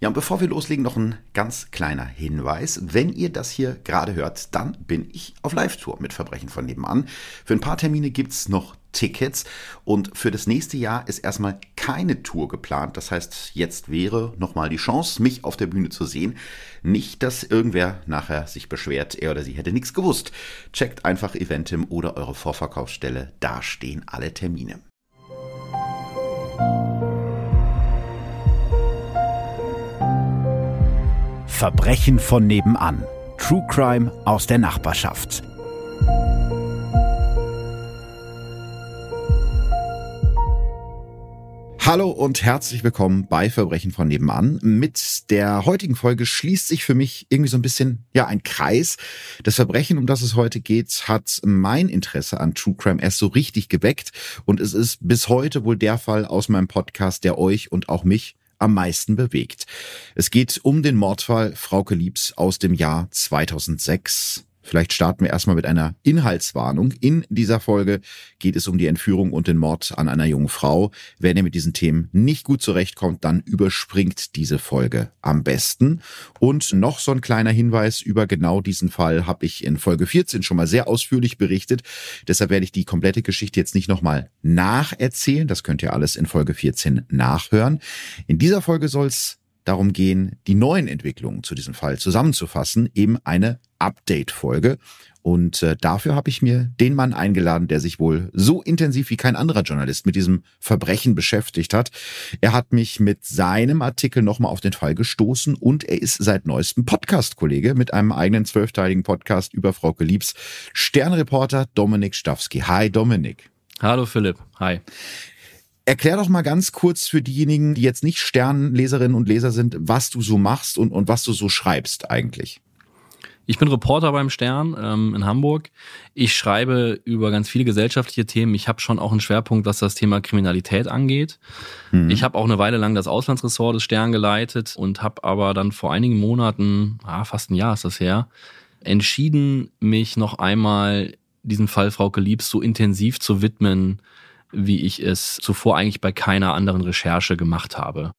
Ja, und bevor wir loslegen, noch ein ganz kleiner Hinweis. Wenn ihr das hier gerade hört, dann bin ich auf Live-Tour mit Verbrechen von nebenan. Für ein paar Termine gibt's noch Tickets und für das nächste Jahr ist erstmal keine Tour geplant. Das heißt, jetzt wäre nochmal die Chance, mich auf der Bühne zu sehen. Nicht, dass irgendwer nachher sich beschwert, er oder sie hätte nichts gewusst. Checkt einfach Eventim oder eure Vorverkaufsstelle. Da stehen alle Termine. Verbrechen von nebenan. True Crime aus der Nachbarschaft. Hallo und herzlich willkommen bei Verbrechen von nebenan. Mit der heutigen Folge schließt sich für mich irgendwie so ein bisschen, ja, ein Kreis. Das Verbrechen, um das es heute geht, hat mein Interesse an True Crime erst so richtig geweckt. Und es ist bis heute wohl der Fall aus meinem Podcast, der euch und auch mich am meisten bewegt. Es geht um den Mordfall Frauke Liebs aus dem Jahr 2006. Vielleicht starten wir erstmal mit einer Inhaltswarnung. In dieser Folge geht es um die Entführung und den Mord an einer jungen Frau. Wenn ihr mit diesen Themen nicht gut zurechtkommt, dann überspringt diese Folge am besten. Und noch so ein kleiner Hinweis über genau diesen Fall habe ich in Folge 14 schon mal sehr ausführlich berichtet. Deshalb werde ich die komplette Geschichte jetzt nicht nochmal nacherzählen. Das könnt ihr alles in Folge 14 nachhören. In dieser Folge soll es darum gehen, die neuen Entwicklungen zu diesem Fall zusammenzufassen, eben eine Update-Folge. Und äh, dafür habe ich mir den Mann eingeladen, der sich wohl so intensiv wie kein anderer Journalist mit diesem Verbrechen beschäftigt hat. Er hat mich mit seinem Artikel nochmal auf den Fall gestoßen und er ist seit neuestem Podcast-Kollege mit einem eigenen zwölfteiligen Podcast über Frau Geliebs Sternreporter Dominik Stawski. Hi Dominik. Hallo Philipp. Hi. Erklär doch mal ganz kurz für diejenigen, die jetzt nicht Sternleserinnen und Leser sind, was du so machst und, und was du so schreibst eigentlich. Ich bin Reporter beim Stern ähm, in Hamburg. Ich schreibe über ganz viele gesellschaftliche Themen. Ich habe schon auch einen Schwerpunkt, was das Thema Kriminalität angeht. Mhm. Ich habe auch eine Weile lang das Auslandsressort des Stern geleitet und habe aber dann vor einigen Monaten, ah, fast ein Jahr ist das her, entschieden, mich noch einmal diesem Fall Frauke Liebs so intensiv zu widmen, wie ich es zuvor eigentlich bei keiner anderen Recherche gemacht habe.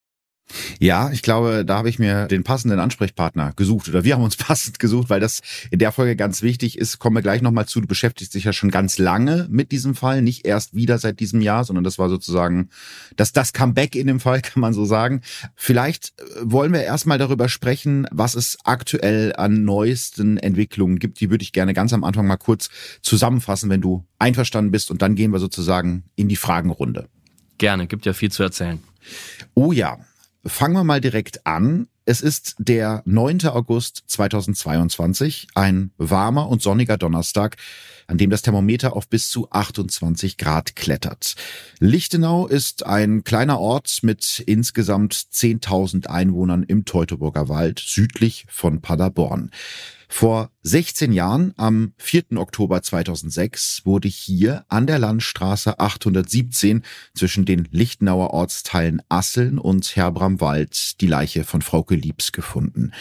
Ja, ich glaube, da habe ich mir den passenden Ansprechpartner gesucht oder wir haben uns passend gesucht, weil das in der Folge ganz wichtig ist. Kommen wir gleich nochmal zu. Du beschäftigst dich ja schon ganz lange mit diesem Fall, nicht erst wieder seit diesem Jahr, sondern das war sozusagen das, das Comeback in dem Fall, kann man so sagen. Vielleicht äh, wollen wir erstmal darüber sprechen, was es aktuell an neuesten Entwicklungen gibt. Die würde ich gerne ganz am Anfang mal kurz zusammenfassen, wenn du einverstanden bist. Und dann gehen wir sozusagen in die Fragenrunde. Gerne, gibt ja viel zu erzählen. Oh ja, Fangen wir mal direkt an. Es ist der 9. August 2022, ein warmer und sonniger Donnerstag, an dem das Thermometer auf bis zu 28 Grad klettert. Lichtenau ist ein kleiner Ort mit insgesamt 10.000 Einwohnern im Teutoburger Wald südlich von Paderborn. Vor 16 Jahren, am 4. Oktober 2006, wurde hier an der Landstraße 817 zwischen den Lichtenauer Ortsteilen Asseln und Herbramwald die Leiche von Frauke Liebs gefunden.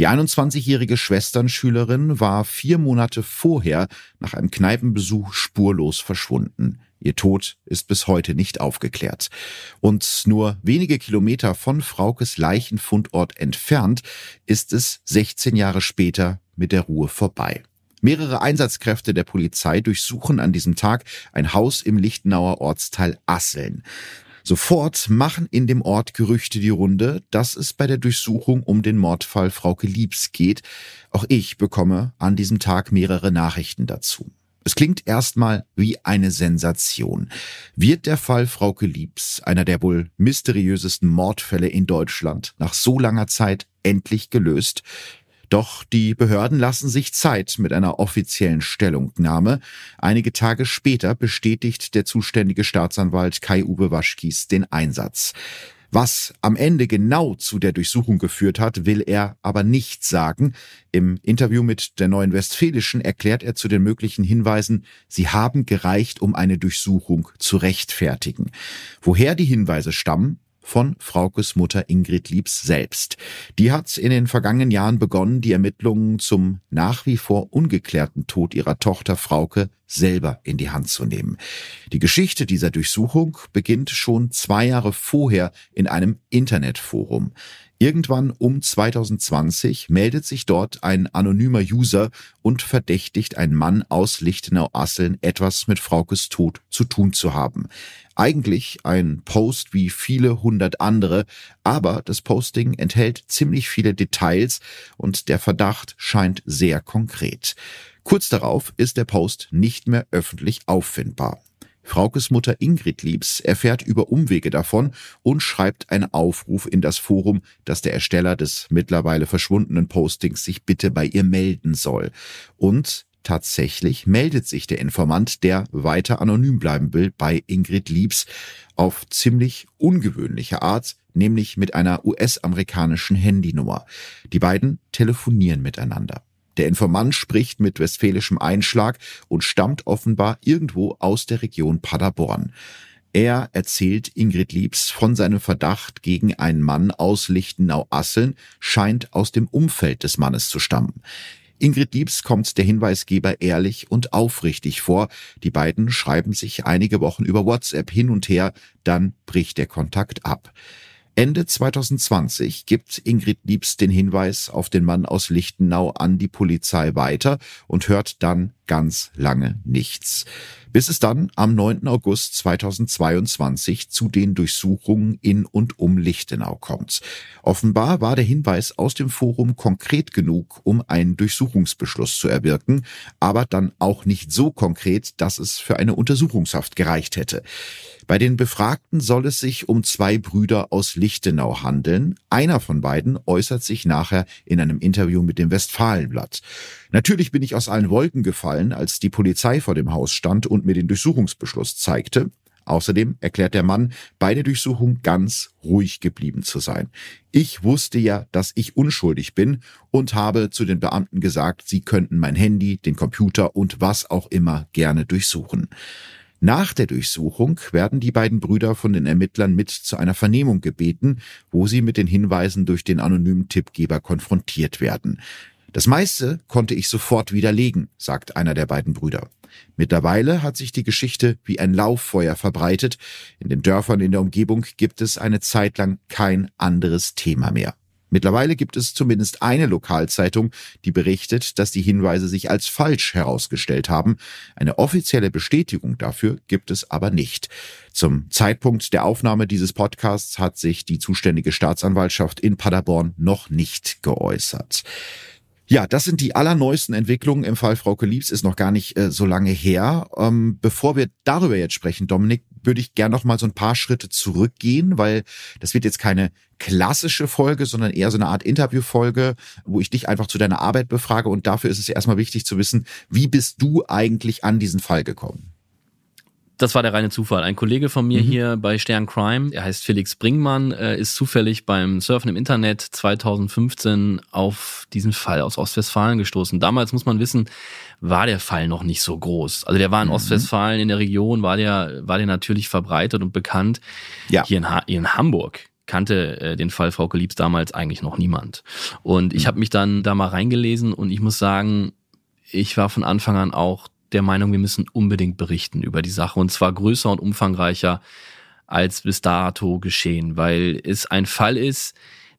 Die 21-jährige Schwesternschülerin war vier Monate vorher nach einem Kneipenbesuch spurlos verschwunden. Ihr Tod ist bis heute nicht aufgeklärt. Und nur wenige Kilometer von Fraukes Leichenfundort entfernt ist es 16 Jahre später mit der Ruhe vorbei. Mehrere Einsatzkräfte der Polizei durchsuchen an diesem Tag ein Haus im Lichtenauer Ortsteil Asseln. Sofort machen in dem Ort Gerüchte die Runde, dass es bei der Durchsuchung um den Mordfall Frauke Liebs geht. Auch ich bekomme an diesem Tag mehrere Nachrichten dazu. Es klingt erstmal wie eine Sensation. Wird der Fall Frauke Liebs, einer der wohl mysteriösesten Mordfälle in Deutschland, nach so langer Zeit endlich gelöst? Doch die Behörden lassen sich Zeit mit einer offiziellen Stellungnahme. Einige Tage später bestätigt der zuständige Staatsanwalt Kai-Uwe Waschkies den Einsatz. Was am Ende genau zu der Durchsuchung geführt hat, will er aber nicht sagen. Im Interview mit der Neuen Westfälischen erklärt er zu den möglichen Hinweisen, sie haben gereicht, um eine Durchsuchung zu rechtfertigen. Woher die Hinweise stammen, von Fraukes Mutter Ingrid Liebs selbst. Die hat in den vergangenen Jahren begonnen, die Ermittlungen zum nach wie vor ungeklärten Tod ihrer Tochter Frauke selber in die Hand zu nehmen. Die Geschichte dieser Durchsuchung beginnt schon zwei Jahre vorher in einem Internetforum. Irgendwann um 2020 meldet sich dort ein anonymer User und verdächtigt einen Mann aus Lichtenau-Asseln etwas mit Fraukes Tod zu tun zu haben. Eigentlich ein Post wie viele hundert andere, aber das Posting enthält ziemlich viele Details und der Verdacht scheint sehr konkret. Kurz darauf ist der Post nicht mehr öffentlich auffindbar. Fraukes Mutter Ingrid Liebs erfährt über Umwege davon und schreibt einen Aufruf in das Forum, dass der Ersteller des mittlerweile verschwundenen Postings sich bitte bei ihr melden soll. Und tatsächlich meldet sich der Informant, der weiter anonym bleiben will, bei Ingrid Liebs auf ziemlich ungewöhnliche Art, nämlich mit einer US-amerikanischen Handynummer. Die beiden telefonieren miteinander. Der Informant spricht mit westfälischem Einschlag und stammt offenbar irgendwo aus der Region Paderborn. Er erzählt Ingrid Liebs von seinem Verdacht gegen einen Mann aus Lichtenau-Asseln, scheint aus dem Umfeld des Mannes zu stammen. Ingrid Liebs kommt der Hinweisgeber ehrlich und aufrichtig vor. Die beiden schreiben sich einige Wochen über WhatsApp hin und her, dann bricht der Kontakt ab. Ende 2020 gibt Ingrid Liebs den Hinweis auf den Mann aus Lichtenau an die Polizei weiter und hört dann ganz lange nichts. Bis es dann am 9. August 2022 zu den Durchsuchungen in und um Lichtenau kommt. Offenbar war der Hinweis aus dem Forum konkret genug, um einen Durchsuchungsbeschluss zu erwirken, aber dann auch nicht so konkret, dass es für eine Untersuchungshaft gereicht hätte. Bei den Befragten soll es sich um zwei Brüder aus Lichtenau handeln. Einer von beiden äußert sich nachher in einem Interview mit dem Westfalenblatt. Natürlich bin ich aus allen Wolken gefallen, als die Polizei vor dem Haus stand und mir den Durchsuchungsbeschluss zeigte. Außerdem erklärt der Mann bei der Durchsuchung ganz ruhig geblieben zu sein. Ich wusste ja, dass ich unschuldig bin und habe zu den Beamten gesagt, sie könnten mein Handy, den Computer und was auch immer gerne durchsuchen. Nach der Durchsuchung werden die beiden Brüder von den Ermittlern mit zu einer Vernehmung gebeten, wo sie mit den Hinweisen durch den anonymen Tippgeber konfrontiert werden. Das meiste konnte ich sofort widerlegen, sagt einer der beiden Brüder. Mittlerweile hat sich die Geschichte wie ein Lauffeuer verbreitet. In den Dörfern in der Umgebung gibt es eine Zeit lang kein anderes Thema mehr. Mittlerweile gibt es zumindest eine Lokalzeitung, die berichtet, dass die Hinweise sich als falsch herausgestellt haben. Eine offizielle Bestätigung dafür gibt es aber nicht. Zum Zeitpunkt der Aufnahme dieses Podcasts hat sich die zuständige Staatsanwaltschaft in Paderborn noch nicht geäußert. Ja, das sind die allerneuesten Entwicklungen im Fall Frau Liebs, ist noch gar nicht äh, so lange her. Ähm, bevor wir darüber jetzt sprechen, Dominik, würde ich gern noch mal so ein paar Schritte zurückgehen, weil das wird jetzt keine klassische Folge, sondern eher so eine Art Interviewfolge, wo ich dich einfach zu deiner Arbeit befrage. Und dafür ist es erstmal wichtig zu wissen, wie bist du eigentlich an diesen Fall gekommen? Das war der reine Zufall. Ein Kollege von mir mhm. hier bei Stern Crime, er heißt Felix Bringmann, äh, ist zufällig beim Surfen im Internet 2015 auf diesen Fall aus Ostwestfalen gestoßen. Damals muss man wissen, war der Fall noch nicht so groß. Also der war in mhm. Ostwestfalen in der Region, war der, war der natürlich verbreitet und bekannt. Ja. Hier in, ha hier in Hamburg kannte äh, den Fall Frau Liebs damals eigentlich noch niemand. Und ich mhm. habe mich dann da mal reingelesen und ich muss sagen, ich war von Anfang an auch der Meinung, wir müssen unbedingt berichten über die Sache und zwar größer und umfangreicher als bis dato geschehen, weil es ein Fall ist,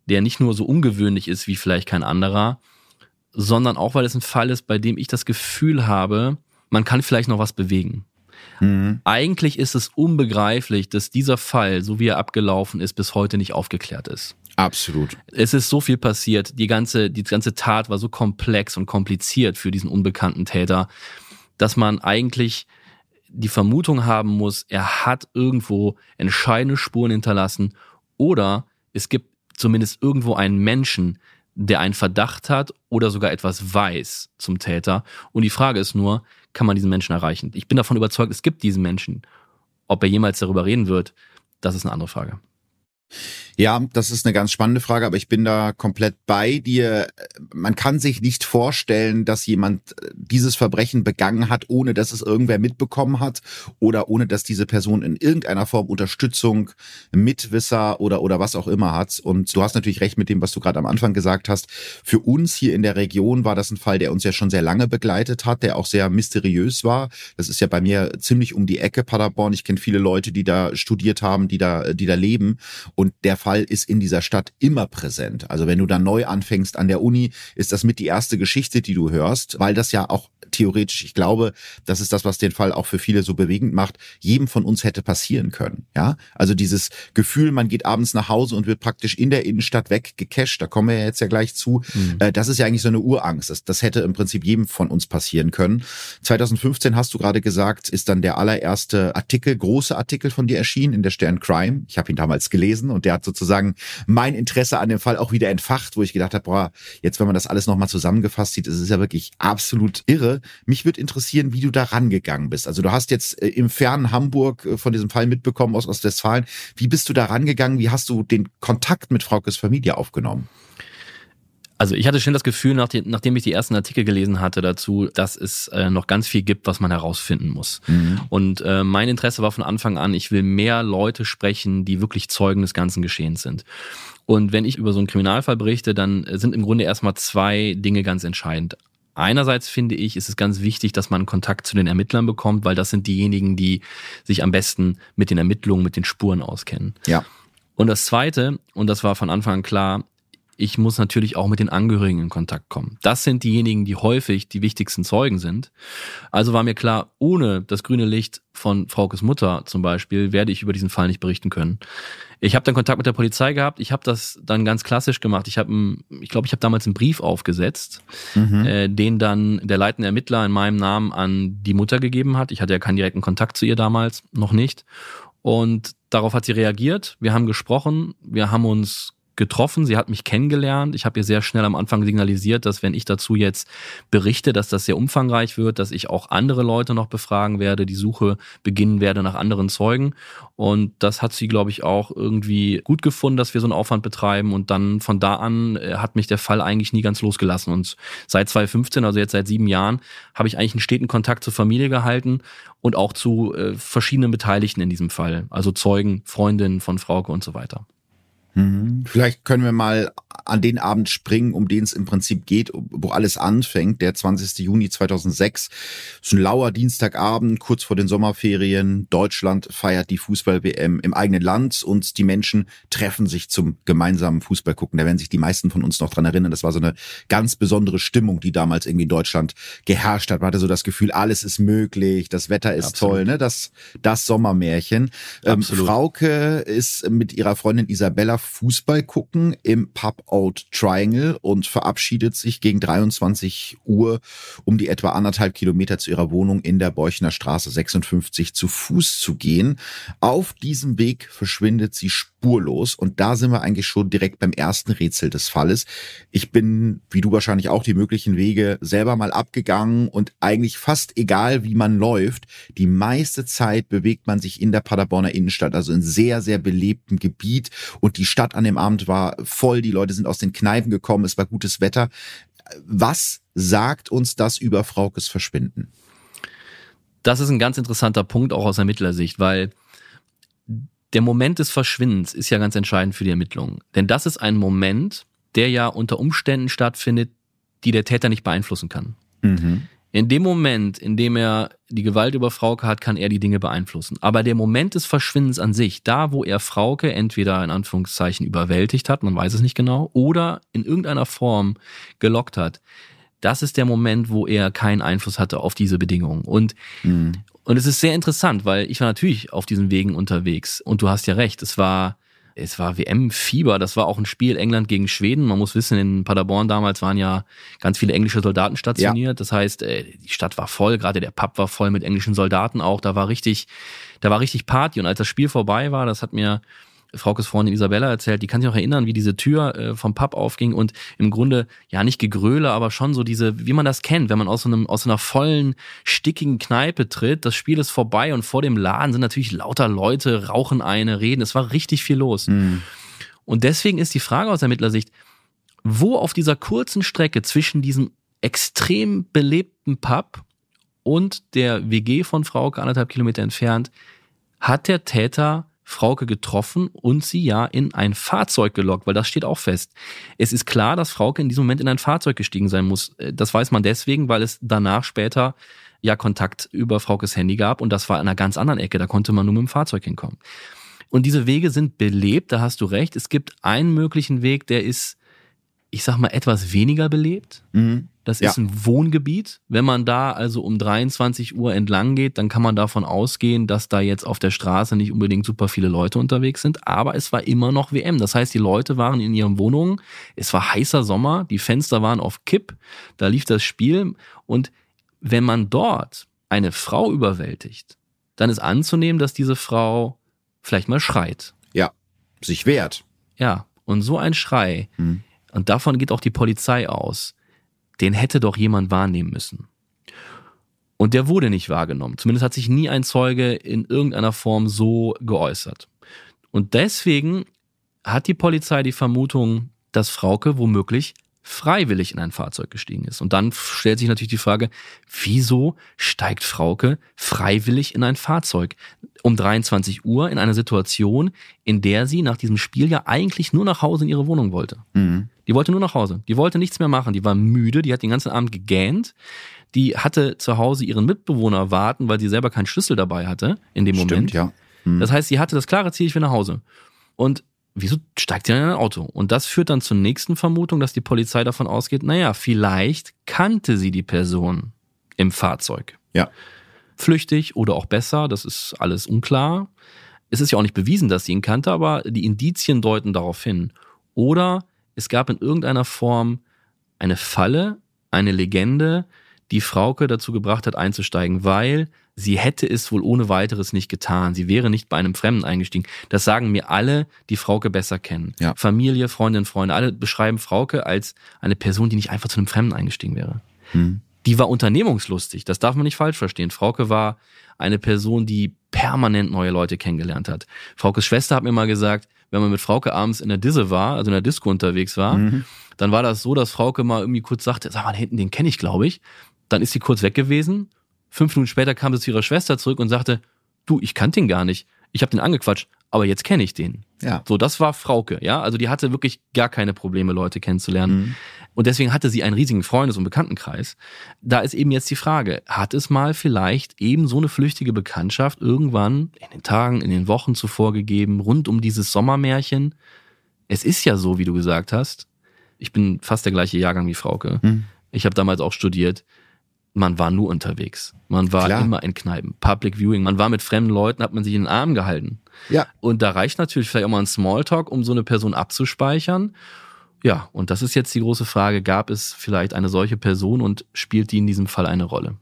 der nicht nur so ungewöhnlich ist wie vielleicht kein anderer, sondern auch, weil es ein Fall ist, bei dem ich das Gefühl habe, man kann vielleicht noch was bewegen. Mhm. Eigentlich ist es unbegreiflich, dass dieser Fall, so wie er abgelaufen ist, bis heute nicht aufgeklärt ist. Absolut. Es ist so viel passiert. Die ganze, die ganze Tat war so komplex und kompliziert für diesen unbekannten Täter dass man eigentlich die Vermutung haben muss, er hat irgendwo entscheidende Spuren hinterlassen oder es gibt zumindest irgendwo einen Menschen, der einen Verdacht hat oder sogar etwas weiß zum Täter. Und die Frage ist nur, kann man diesen Menschen erreichen? Ich bin davon überzeugt, es gibt diesen Menschen. Ob er jemals darüber reden wird, das ist eine andere Frage. Ja, das ist eine ganz spannende Frage, aber ich bin da komplett bei dir. Man kann sich nicht vorstellen, dass jemand äh, dieses Verbrechen begangen hat, ohne dass es irgendwer mitbekommen hat oder ohne dass diese Person in irgendeiner Form Unterstützung, Mitwisser oder oder was auch immer hat. Und du hast natürlich recht mit dem, was du gerade am Anfang gesagt hast. Für uns hier in der Region war das ein Fall, der uns ja schon sehr lange begleitet hat, der auch sehr mysteriös war. Das ist ja bei mir ziemlich um die Ecke Paderborn. Ich kenne viele Leute, die da studiert haben, die da die da leben Und der Fall ist in dieser Stadt immer präsent. Also wenn du dann neu anfängst an der Uni, ist das mit die erste Geschichte, die du hörst, weil das ja auch theoretisch, ich glaube, das ist das, was den Fall auch für viele so bewegend macht, jedem von uns hätte passieren können. Ja, also dieses Gefühl, man geht abends nach Hause und wird praktisch in der Innenstadt weggecasht, da kommen wir ja jetzt ja gleich zu. Mhm. Äh, das ist ja eigentlich so eine Urangst. Das, das hätte im Prinzip jedem von uns passieren können. 2015 hast du gerade gesagt, ist dann der allererste Artikel, große Artikel von dir erschienen in der Stern Crime. Ich habe ihn damals gelesen und der hat sozusagen mein Interesse an dem Fall auch wieder entfacht, wo ich gedacht habe, boah, jetzt wenn man das alles nochmal zusammengefasst sieht, ist es ja wirklich absolut irre. Mich würde interessieren, wie du da rangegangen bist. Also du hast jetzt äh, im fernen Hamburg äh, von diesem Fall mitbekommen aus Ostwestfalen. Wie bist du da rangegangen? Wie hast du den Kontakt mit Fraukes Familie aufgenommen? Also ich hatte schon das Gefühl, nachdem ich die ersten Artikel gelesen hatte dazu, dass es äh, noch ganz viel gibt, was man herausfinden muss. Mhm. Und äh, mein Interesse war von Anfang an, ich will mehr Leute sprechen, die wirklich Zeugen des ganzen Geschehens sind. Und wenn ich über so einen Kriminalfall berichte, dann sind im Grunde erstmal zwei Dinge ganz entscheidend. Einerseits finde ich, ist es ganz wichtig, dass man Kontakt zu den Ermittlern bekommt, weil das sind diejenigen, die sich am besten mit den Ermittlungen, mit den Spuren auskennen. Ja. Und das Zweite, und das war von Anfang an klar, ich muss natürlich auch mit den Angehörigen in Kontakt kommen. Das sind diejenigen, die häufig die wichtigsten Zeugen sind. Also war mir klar, ohne das grüne Licht von Fraukes Mutter zum Beispiel, werde ich über diesen Fall nicht berichten können. Ich habe dann Kontakt mit der Polizei gehabt. Ich habe das dann ganz klassisch gemacht. Ich habe, ich glaube, ich habe damals einen Brief aufgesetzt, mhm. äh, den dann der leitende Ermittler in meinem Namen an die Mutter gegeben hat. Ich hatte ja keinen direkten Kontakt zu ihr damals, noch nicht. Und darauf hat sie reagiert. Wir haben gesprochen. Wir haben uns getroffen, sie hat mich kennengelernt. Ich habe ihr sehr schnell am Anfang signalisiert, dass wenn ich dazu jetzt berichte, dass das sehr umfangreich wird, dass ich auch andere Leute noch befragen werde, die Suche beginnen werde nach anderen Zeugen. Und das hat sie, glaube ich, auch irgendwie gut gefunden, dass wir so einen Aufwand betreiben. Und dann von da an äh, hat mich der Fall eigentlich nie ganz losgelassen. Und seit 2015, also jetzt seit sieben Jahren, habe ich eigentlich einen steten Kontakt zur Familie gehalten und auch zu äh, verschiedenen Beteiligten in diesem Fall. Also Zeugen, Freundinnen von Frauke und so weiter. Mhm. Vielleicht können wir mal an den Abend springen, um den es im Prinzip geht, wo alles anfängt, der 20. Juni 2006. Es ist ein lauer Dienstagabend, kurz vor den Sommerferien. Deutschland feiert die Fußball-WM im eigenen Land und die Menschen treffen sich zum gemeinsamen Fußball gucken. Da werden sich die meisten von uns noch dran erinnern. Das war so eine ganz besondere Stimmung, die damals irgendwie in Deutschland geherrscht hat. Man hatte so das Gefühl, alles ist möglich, das Wetter ist Absolut. toll, ne? Das, das Sommermärchen. Ähm, Frauke ist mit ihrer Freundin Isabella Fußball gucken im Pub Old Triangle und verabschiedet sich gegen 23 Uhr um die etwa anderthalb Kilometer zu ihrer Wohnung in der Beuchner Straße 56 zu Fuß zu gehen. Auf diesem Weg verschwindet sie spurlos und da sind wir eigentlich schon direkt beim ersten Rätsel des Falles. Ich bin, wie du wahrscheinlich auch, die möglichen Wege selber mal abgegangen und eigentlich fast egal, wie man läuft, die meiste Zeit bewegt man sich in der Paderborner Innenstadt, also in sehr, sehr belebtem Gebiet und die Stadt an dem Abend war voll, die Leute sind aus den Kneipen gekommen, es war gutes Wetter. Was sagt uns das über Fraukes Verschwinden? Das ist ein ganz interessanter Punkt auch aus Ermittlersicht, weil der Moment des Verschwindens ist ja ganz entscheidend für die Ermittlungen. Denn das ist ein Moment, der ja unter Umständen stattfindet, die der Täter nicht beeinflussen kann. Mhm. In dem Moment, in dem er die Gewalt über Frauke hat, kann er die Dinge beeinflussen. Aber der Moment des Verschwindens an sich, da wo er Frauke entweder in Anführungszeichen überwältigt hat, man weiß es nicht genau, oder in irgendeiner Form gelockt hat, das ist der Moment, wo er keinen Einfluss hatte auf diese Bedingungen. Und, mhm. und es ist sehr interessant, weil ich war natürlich auf diesen Wegen unterwegs. Und du hast ja recht, es war es war WM-Fieber. Das war auch ein Spiel England gegen Schweden. Man muss wissen, in Paderborn damals waren ja ganz viele englische Soldaten stationiert. Ja. Das heißt, äh, die Stadt war voll, gerade der Pub war voll mit englischen Soldaten auch. Da war richtig, da war richtig Party. Und als das Spiel vorbei war, das hat mir Fraukes Freundin Isabella erzählt, die kann sich auch erinnern, wie diese Tür äh, vom Pub aufging und im Grunde ja nicht Gegröle, aber schon so diese, wie man das kennt, wenn man aus so einem aus so einer vollen stickigen Kneipe tritt, das Spiel ist vorbei und vor dem Laden sind natürlich lauter Leute, rauchen eine, reden, es war richtig viel los. Mhm. Und deswegen ist die Frage aus Ermittlersicht, wo auf dieser kurzen Strecke zwischen diesem extrem belebten Pub und der WG von Frauke anderthalb Kilometer entfernt, hat der Täter Frauke getroffen und sie ja in ein Fahrzeug gelockt, weil das steht auch fest. Es ist klar, dass Frauke in diesem Moment in ein Fahrzeug gestiegen sein muss. Äh, das weiß man deswegen, weil es danach später ja Kontakt über Fraukes Handy gab und das war an einer ganz anderen Ecke, da konnte man nur mit dem Fahrzeug hinkommen. Und diese Wege sind belebt, da hast du recht. Es gibt einen möglichen Weg, der ist, ich sag mal, etwas weniger belebt. Mhm. Das Ja. ist ein Wohngebiet. Wenn man da also um 23 Uhr entlang geht, dann kann man davon ausgehen, dass da jetzt auf der Straße nicht unbedingt super viele Leute unterwegs sind. Aber es war immer noch WM. Das heißt, die Leute waren in ihren Wohnungen. Es war heißer Sommer. Die Fenster waren auf Kipp. Da lief das Spiel. Und wenn man dort eine Frau überwältigt, dann ist anzunehmen, dass diese Frau vielleicht mal schreit. Ja, sich wehrt. Ja, und so ein Schrei, Mhm. und davon geht auch die Polizei aus, den hätte doch jemand wahrnehmen müssen. Und der wurde nicht wahrgenommen. Zumindest hat sich nie ein Zeuge in irgendeiner Form so geäußert. Und deswegen hat die Polizei die Vermutung, dass Frauke womöglich freiwillig in ein Fahrzeug gestiegen ist. Und dann stellt sich natürlich die Frage, wieso steigt Frauke freiwillig in ein Fahrzeug um 23 Uhr in einer Situation, in der sie nach diesem Spiel ja eigentlich nur nach Hause in ihre Wohnung wollte. Mhm. Die wollte nur nach Hause. Die wollte nichts mehr machen. Die war müde. Die hat den ganzen Abend gegähnt. Die hatte zu Hause ihren Mitbewohner warten, weil sie selber keinen Schlüssel dabei hatte in dem Moment. Stimmt, ja. Mhm. Das heißt, sie hatte das klare Ziel, ich will nach Hause. Und wieso steigt sie dann in ein Auto? Und das führt dann zur nächsten Vermutung, dass die Polizei davon ausgeht, naja, vielleicht kannte sie die Person im Fahrzeug. Ja. Flüchtig oder auch besser, das ist alles unklar. Es ist ja auch nicht bewiesen, dass sie ihn kannte, aber die Indizien deuten darauf hin. Oder es gab in irgendeiner Form eine Falle, eine Legende, die Frauke dazu gebracht hat, einzusteigen, weil sie hätte es wohl ohne weiteres nicht getan. Sie wäre nicht bei einem Fremden eingestiegen. Das sagen mir alle, die Frauke besser kennen. Ja. Familie, Freundinnen, Freunde, alle beschreiben Frauke als eine Person, die nicht einfach zu einem Fremden eingestiegen wäre. Mhm. Die war unternehmungslustig, das darf man nicht falsch verstehen. Frauke war eine Person, die permanent neue Leute kennengelernt hat. Fraukes Schwester hat mir mal gesagt, wenn man mit Frauke abends in der Disse war, also in der Disco unterwegs war, Mhm. dann war das so, dass Frauke mal irgendwie kurz sagte, sag mal, hinten, den kenne ich, glaube ich. Dann ist sie kurz weg gewesen. Fünf Minuten später kam sie zu ihrer Schwester zurück und sagte, du, ich kannte ihn gar nicht. Ich habe den angequatscht, aber jetzt kenne ich den. Ja. So, das war Frauke, ja. Also die hatte wirklich gar keine Probleme, Leute kennenzulernen. Mhm. Und deswegen hatte sie einen riesigen Freundes- und Bekanntenkreis. Da ist eben jetzt die Frage, hat es mal vielleicht eben so eine flüchtige Bekanntschaft irgendwann in den Tagen, in den Wochen zuvor gegeben, rund um dieses Sommermärchen? Es ist ja so, wie du gesagt hast. Ich bin fast der gleiche Jahrgang wie Frauke. Mhm. Ich habe damals auch studiert. Man war nur unterwegs. Man war Klar. immer in Kneipen. Public Viewing. Man war mit fremden Leuten, hat man sich in den Arm gehalten. Ja. Und da reicht natürlich vielleicht auch mal ein Smalltalk, um so eine Person abzuspeichern. Ja, und das ist jetzt die große Frage, gab es vielleicht eine solche Person und spielt die in diesem Fall eine Rolle?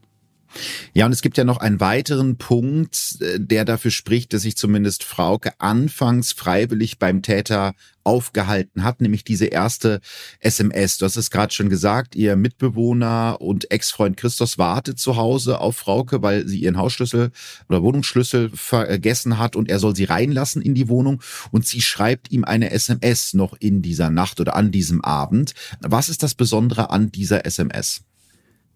Ja, und es gibt ja noch einen weiteren Punkt, äh, der dafür spricht, dass sich zumindest Frauke anfangs freiwillig beim Täter aufgehalten hat, nämlich diese erste SMS. Du hast es gerade schon gesagt, ihr Mitbewohner und Ex-Freund Christos wartet zu Hause auf Frauke, weil sie ihren Hausschlüssel oder Wohnungsschlüssel vergessen hat und er soll sie reinlassen in die Wohnung und sie schreibt ihm eine SMS noch in dieser Nacht oder an diesem Abend. Was ist das Besondere an dieser SMS?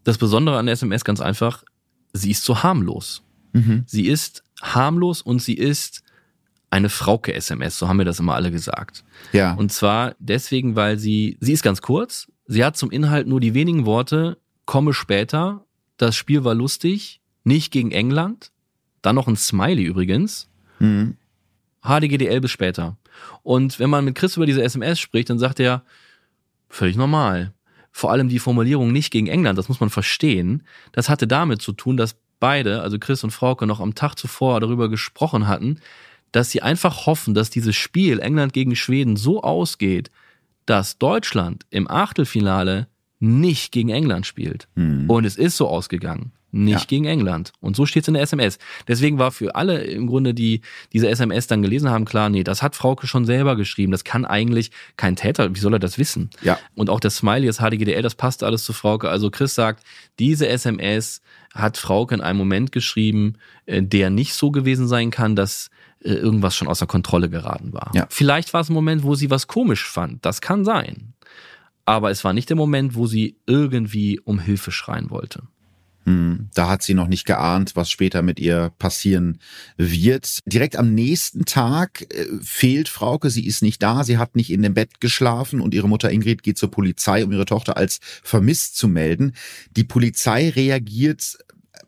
Das Besondere an der SMS ganz einfach, sie ist so harmlos. Mhm. Sie ist harmlos und sie ist eine Frauke-SMS, so haben wir das immer alle gesagt. Ja. Und zwar deswegen, weil sie, sie ist ganz kurz, sie hat zum Inhalt nur die wenigen Worte, komme später, das Spiel war lustig, nicht gegen England, dann noch ein Smiley übrigens, Mhm. HDGDL bis später. Und wenn man mit Chris über diese SMS spricht, dann sagt er, völlig normal. Vor allem die Formulierung nicht gegen England, das muss man verstehen. Das hatte damit zu tun, dass beide, also Chris und Frauke, noch am Tag zuvor darüber gesprochen hatten, dass sie einfach hoffen, dass dieses Spiel England gegen Schweden so ausgeht, dass Deutschland im Achtelfinale nicht gegen England spielt. Mhm. Und es ist so ausgegangen. Nicht Ja. gegen England. Und so steht es in der SMS. Deswegen war für alle im Grunde, die diese SMS dann gelesen haben, klar, nee, das hat Frauke schon selber geschrieben. Das kann eigentlich kein Täter, wie soll er das wissen? Ja. Und auch der Smiley, das HDGDL, das passt alles zu Frauke. Also Chris sagt, diese SMS hat Frauke in einem Moment geschrieben, äh, der nicht so gewesen sein kann, dass äh, irgendwas schon außer Kontrolle geraten war. Ja. Vielleicht war es ein Moment, wo sie was komisch fand. Das kann sein. Aber es war nicht der Moment, wo sie irgendwie um Hilfe schreien wollte. Hm, Da hat sie noch nicht geahnt, was später mit ihr passieren wird. Direkt am nächsten Tag äh, fehlt Frauke. Sie ist nicht da. Sie hat nicht in dem Bett geschlafen und ihre Mutter Ingrid geht zur Polizei, um ihre Tochter als vermisst zu melden. Die Polizei reagiert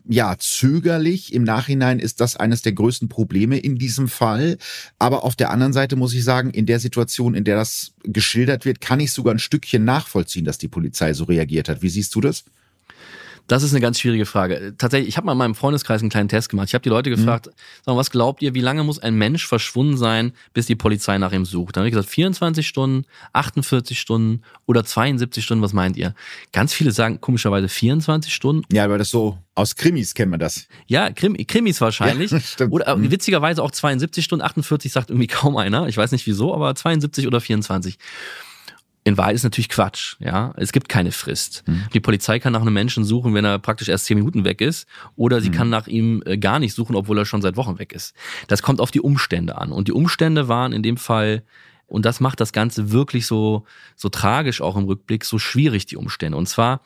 ja zögerlich. Im Nachhinein ist das eines der größten Probleme in diesem Fall. Aber auf der anderen Seite muss ich sagen, in der Situation, in der das geschildert wird, kann ich sogar ein Stückchen nachvollziehen, dass die Polizei so reagiert hat. Wie siehst du das? Das ist eine ganz schwierige Frage. Tatsächlich, ich habe mal in meinem Freundeskreis einen kleinen Test gemacht. Ich habe die Leute gefragt, mhm. sag mal, was glaubt ihr, wie lange muss ein Mensch verschwunden sein, bis die Polizei nach ihm sucht? Dann habe ich gesagt, 24 Stunden, 48 Stunden oder 72 Stunden, was meint ihr? Ganz viele sagen komischerweise 24 Stunden. Ja, aber das so aus Krimis kennen wir das. Ja, Krim, Krimis wahrscheinlich. Ja, stimmt. Oder mhm. witzigerweise auch 72 Stunden, 48 sagt irgendwie kaum einer. Ich weiß nicht wieso, aber 72 oder 24 in Wahrheit ist natürlich Quatsch. Ja, es gibt keine Frist. Mhm. Die Polizei kann nach einem Menschen suchen, wenn er praktisch erst zehn Minuten weg ist, oder sie mhm. kann nach ihm äh, gar nicht suchen, obwohl er schon seit Wochen weg ist. Das kommt auf die Umstände an. Und die Umstände waren in dem Fall und das macht das Ganze wirklich so, so tragisch auch im Rückblick, so schwierig, die Umstände. Und zwar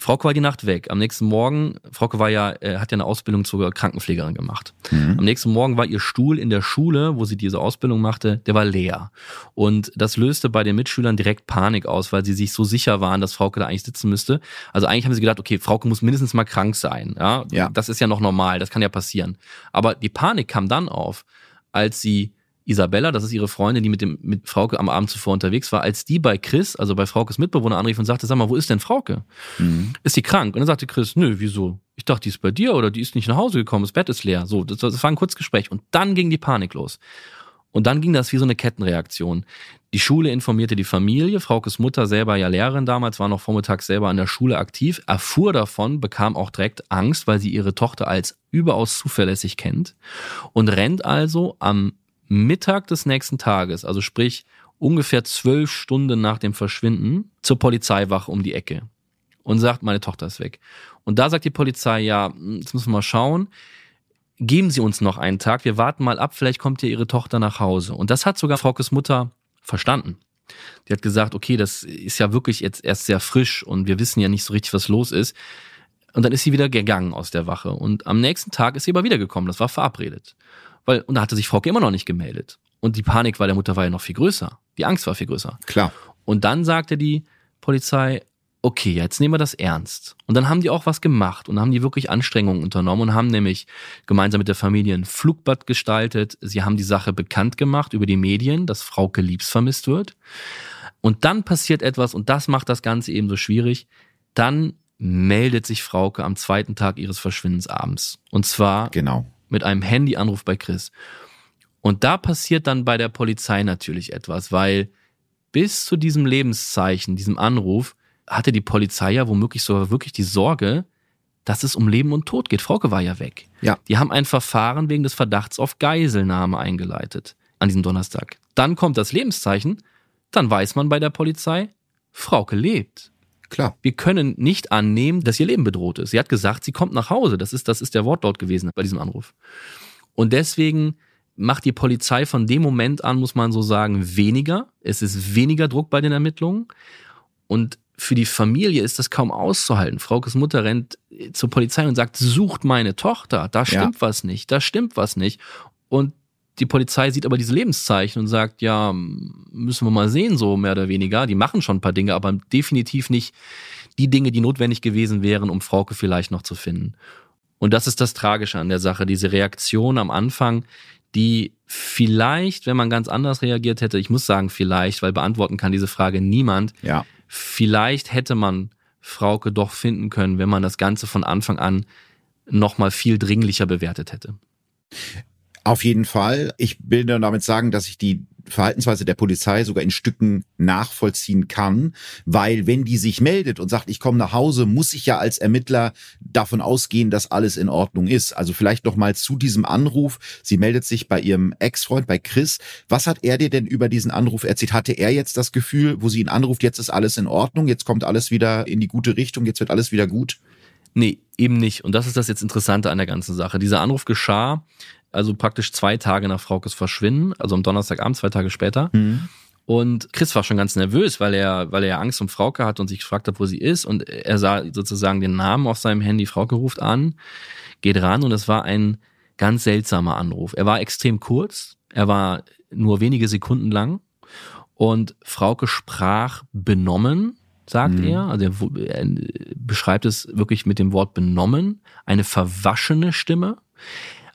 Frauke war die Nacht weg. Am nächsten Morgen, Frauke war ja, äh, hat ja eine Ausbildung zur Krankenpflegerin gemacht. Mhm. Am nächsten Morgen war ihr Stuhl in der Schule, wo sie diese Ausbildung machte, der war leer. Und das löste bei den Mitschülern direkt Panik aus, weil sie sich so sicher waren, dass Frauke da eigentlich sitzen müsste. Also eigentlich haben sie gedacht, okay, Frauke muss mindestens mal krank sein. Ja, ja. das ist ja noch normal, das kann ja passieren. Aber die Panik kam dann auf, als sie Isabella, das ist ihre Freundin, die mit dem mit Frauke am Abend zuvor unterwegs war, als die bei Chris, also bei Fraukes Mitbewohner anrief und sagte, sag mal, wo ist denn Frauke? Mhm. Ist sie krank? Und dann sagte Chris, nö, wieso? Ich dachte, die ist bei dir oder die ist nicht nach Hause gekommen, das Bett ist leer. So, das, das war ein Kurzgespräch und dann ging die Panik los. Und dann ging das wie so eine Kettenreaktion. Die Schule informierte die Familie. Fraukes Mutter, selber ja Lehrerin damals, war noch vormittags selber an der Schule aktiv, erfuhr davon, bekam auch direkt Angst, weil sie ihre Tochter als überaus zuverlässig kennt und rennt also am Mittag des nächsten Tages, also sprich ungefähr zwölf Stunden nach dem Verschwinden, zur Polizeiwache um die Ecke und sagt, meine Tochter ist weg. Und da sagt die Polizei, ja, jetzt müssen wir mal schauen, geben Sie uns noch einen Tag, wir warten mal ab, vielleicht kommt ja Ihre Tochter nach Hause. Und das hat sogar Fraukes Mutter verstanden. Die hat gesagt, okay, das ist ja wirklich jetzt erst sehr frisch und wir wissen ja nicht so richtig, was los ist. Und dann ist sie wieder gegangen aus der Wache. Und am nächsten Tag ist sie aber wiedergekommen. Das war verabredet. Weil, und da hatte sich Frauke immer noch nicht gemeldet. Und die Panik bei der Mutter war ja noch viel größer. Die Angst war viel größer. Klar. Und dann sagte die Polizei, okay, jetzt nehmen wir das ernst. Und dann haben die auch was gemacht und haben die wirklich Anstrengungen unternommen und haben nämlich gemeinsam mit der Familie ein Flugbad gestaltet. Sie haben die Sache bekannt gemacht über die Medien, dass Frauke Liebs vermisst wird. Und dann passiert etwas und das macht das Ganze eben so schwierig. Dann meldet sich Frauke am zweiten Tag ihres Verschwindens abends. Und zwar genau mit einem Handyanruf bei Chris. Und da passiert dann bei der Polizei natürlich etwas, weil bis zu diesem Lebenszeichen, diesem Anruf, hatte die Polizei ja womöglich sogar wirklich die Sorge, dass es um Leben und Tod geht. Frauke war ja weg. Ja. Die haben ein Verfahren wegen des Verdachts auf Geiselnahme eingeleitet an diesem Donnerstag. Dann kommt das Lebenszeichen, dann weiß man bei der Polizei, Frauke lebt. Klar. Wir können nicht annehmen, dass ihr Leben bedroht ist. Sie hat gesagt, sie kommt nach Hause. Das ist, das ist der Wortlaut gewesen bei diesem Anruf. Und deswegen macht die Polizei von dem Moment an, muss man so sagen, weniger. Es ist weniger Druck bei den Ermittlungen. Und für die Familie ist das kaum auszuhalten. Fraukes Mutter rennt zur Polizei und sagt, sucht meine Tochter. Da stimmt ja. was nicht, da stimmt was nicht. Und die Polizei sieht aber diese Lebenszeichen und sagt, ja, müssen wir mal sehen, so mehr oder weniger. Die machen schon ein paar Dinge, aber definitiv nicht die Dinge, die notwendig gewesen wären, um Frauke vielleicht noch zu finden. Und das ist das Tragische an der Sache, diese Reaktion am Anfang, die vielleicht, wenn man ganz anders reagiert hätte, ich muss sagen vielleicht, weil beantworten kann diese Frage niemand, ja. vielleicht hätte man Frauke doch finden können, wenn man das Ganze von Anfang an nochmal viel dringlicher bewertet hätte. Auf jeden Fall. Ich will nur damit sagen, dass ich die Verhaltensweise der Polizei sogar in Stücken nachvollziehen kann, weil wenn die sich meldet und sagt, ich komme nach Hause, muss ich ja als Ermittler davon ausgehen, dass alles in Ordnung ist. Also vielleicht noch mal zu diesem Anruf. Sie meldet sich bei ihrem Ex-Freund, bei Chris. Was hat er dir denn über diesen Anruf erzählt? Hatte er jetzt das Gefühl, wo sie ihn anruft, jetzt ist alles in Ordnung, jetzt kommt alles wieder in die gute Richtung, jetzt wird alles wieder gut? Nee, eben nicht. Und das ist das jetzt Interessante an der ganzen Sache. Dieser Anruf geschah also praktisch zwei Tage nach Fraukes Verschwinden, also am Donnerstagabend, zwei Tage später. Mhm. Und Chris war schon ganz nervös, weil er, weil er Angst um Frauke hat und sich gefragt hat, wo sie ist. Und er sah sozusagen den Namen auf seinem Handy. Frauke ruft an, geht ran und es war ein ganz seltsamer Anruf. Er war extrem kurz. Er war nur wenige Sekunden lang. Und Frauke sprach benommen, sagt mhm. er. Also er beschreibt es wirklich mit dem Wort benommen, eine verwaschene Stimme.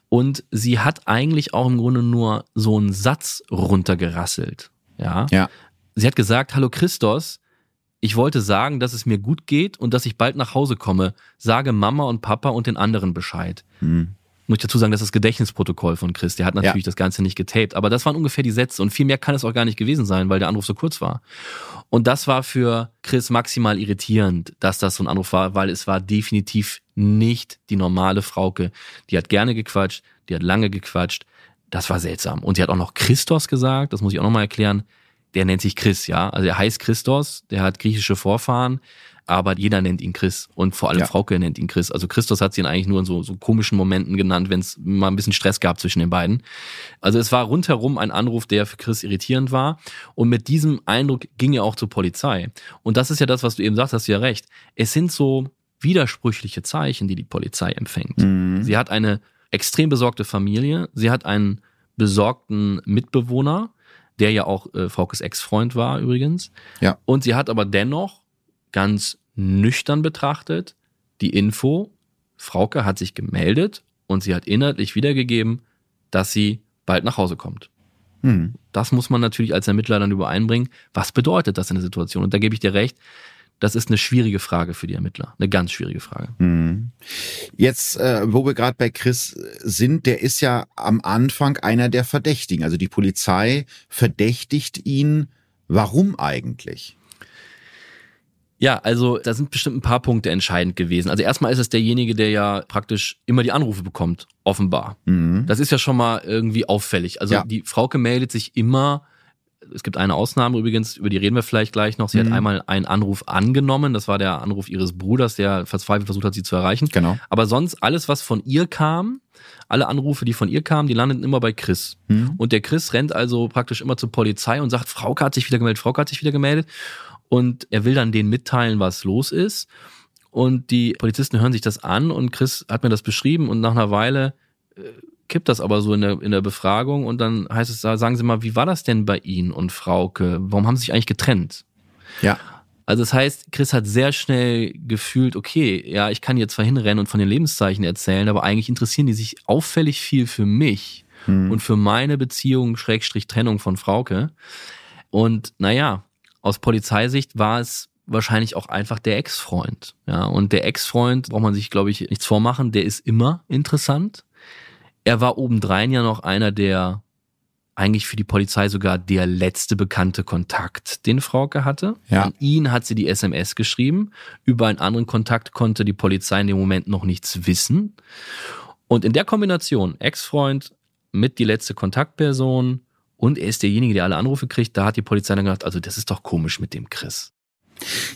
Und sie hat eigentlich auch im Grunde nur so einen Satz runtergerasselt. Ja. Ja. Sie hat gesagt, hallo Christos, ich wollte sagen, dass es mir gut geht und dass ich bald nach Hause komme. Sage Mama und Papa und den anderen Bescheid. Hm. Muss ich dazu sagen, das ist das Gedächtnisprotokoll von Chris. Der hat natürlich Ja. das Ganze nicht getaped. Aber das waren ungefähr die Sätze. Und viel mehr kann es auch gar nicht gewesen sein, weil der Anruf so kurz war. Und das war für Chris maximal irritierend, dass das so ein Anruf war, weil es war definitiv nicht die normale Frauke. Die hat gerne gequatscht, die hat lange gequatscht. Das war seltsam. Und sie hat auch noch Christos gesagt, das muss ich auch nochmal erklären. Der nennt sich Chris, ja. Also er heißt Christos, der hat griechische Vorfahren, aber jeder nennt ihn Chris. Und vor allem Ja. Frauke nennt ihn Chris. Also Christos hat sie ihn eigentlich nur in so, so komischen Momenten genannt, wenn es mal ein bisschen Stress gab zwischen den beiden. Also es war rundherum ein Anruf, der für Chris irritierend war. Und mit diesem Eindruck ging er auch zur Polizei. Und das ist ja das, was du eben sagst, hast du ja recht. Es sind so widersprüchliche Zeichen, die die Polizei empfängt. Mhm. Sie hat eine extrem besorgte Familie. Sie hat einen besorgten Mitbewohner, der ja auch äh, Fraukes Ex-Freund war übrigens. Ja. Und sie hat aber dennoch ganz nüchtern betrachtet die Info, Frauke hat sich gemeldet und sie hat inhaltlich wiedergegeben, dass sie bald nach Hause kommt. Hm. Das muss man natürlich als Ermittler dann übereinbringen. Was bedeutet das in der Situation? Und da gebe ich dir recht, das ist eine schwierige Frage für die Ermittler. Eine ganz schwierige Frage. Hm. Jetzt, äh, wo wir gerade bei Chris sind, der ist ja am Anfang einer der Verdächtigen. Also die Polizei verdächtigt ihn. Warum eigentlich? Ja, also da sind bestimmt ein paar Punkte entscheidend gewesen. Also erstmal ist es derjenige, der ja praktisch immer die Anrufe bekommt, offenbar. Mhm. Das ist ja schon mal irgendwie auffällig. Also Ja. die Frauke meldet sich immer. Es gibt eine Ausnahme übrigens, über die reden wir vielleicht gleich noch. Sie Mhm. hat einmal einen Anruf angenommen. Das war der Anruf ihres Bruders, der verzweifelt versucht hat, sie zu erreichen. Genau. Aber sonst alles, was von ihr kam, alle Anrufe, die von ihr kamen, die landeten immer bei Chris. Hm. Und der Chris rennt also praktisch immer zur Polizei und sagt, Frauke hat sich wieder gemeldet, Frauke hat sich wieder gemeldet. Und er will dann denen mitteilen, was los ist. Und die Polizisten hören sich das an und Chris hat mir das beschrieben und nach einer Weile äh, kippt das aber so in der, in der Befragung und dann heißt es, sagen Sie mal, wie war das denn bei Ihnen und Frauke? Warum haben Sie sich eigentlich getrennt? Ja. Also das heißt, Chris hat sehr schnell gefühlt, okay, ja, ich kann jetzt zwar hinrennen und von den Lebenszeichen erzählen, aber eigentlich interessieren die sich auffällig viel für mich Hm. und für meine Beziehung, Schrägstrich Trennung von Frauke. Und naja, aus Polizeisicht war es wahrscheinlich auch einfach der Ex-Freund. Ja, und der Ex-Freund, braucht man sich, glaube ich, nichts vormachen, der ist immer interessant. Er war obendrein ja noch einer der eigentlich für die Polizei sogar der letzte bekannte Kontakt, den Frauke hatte. Ja. An ihn hat sie die SMS geschrieben. Über einen anderen Kontakt konnte die Polizei in dem Moment noch nichts wissen. Und in der Kombination Ex-Freund mit die letzte Kontaktperson und er ist derjenige, der alle Anrufe kriegt, da hat die Polizei dann gedacht, also das ist doch komisch mit dem Chris.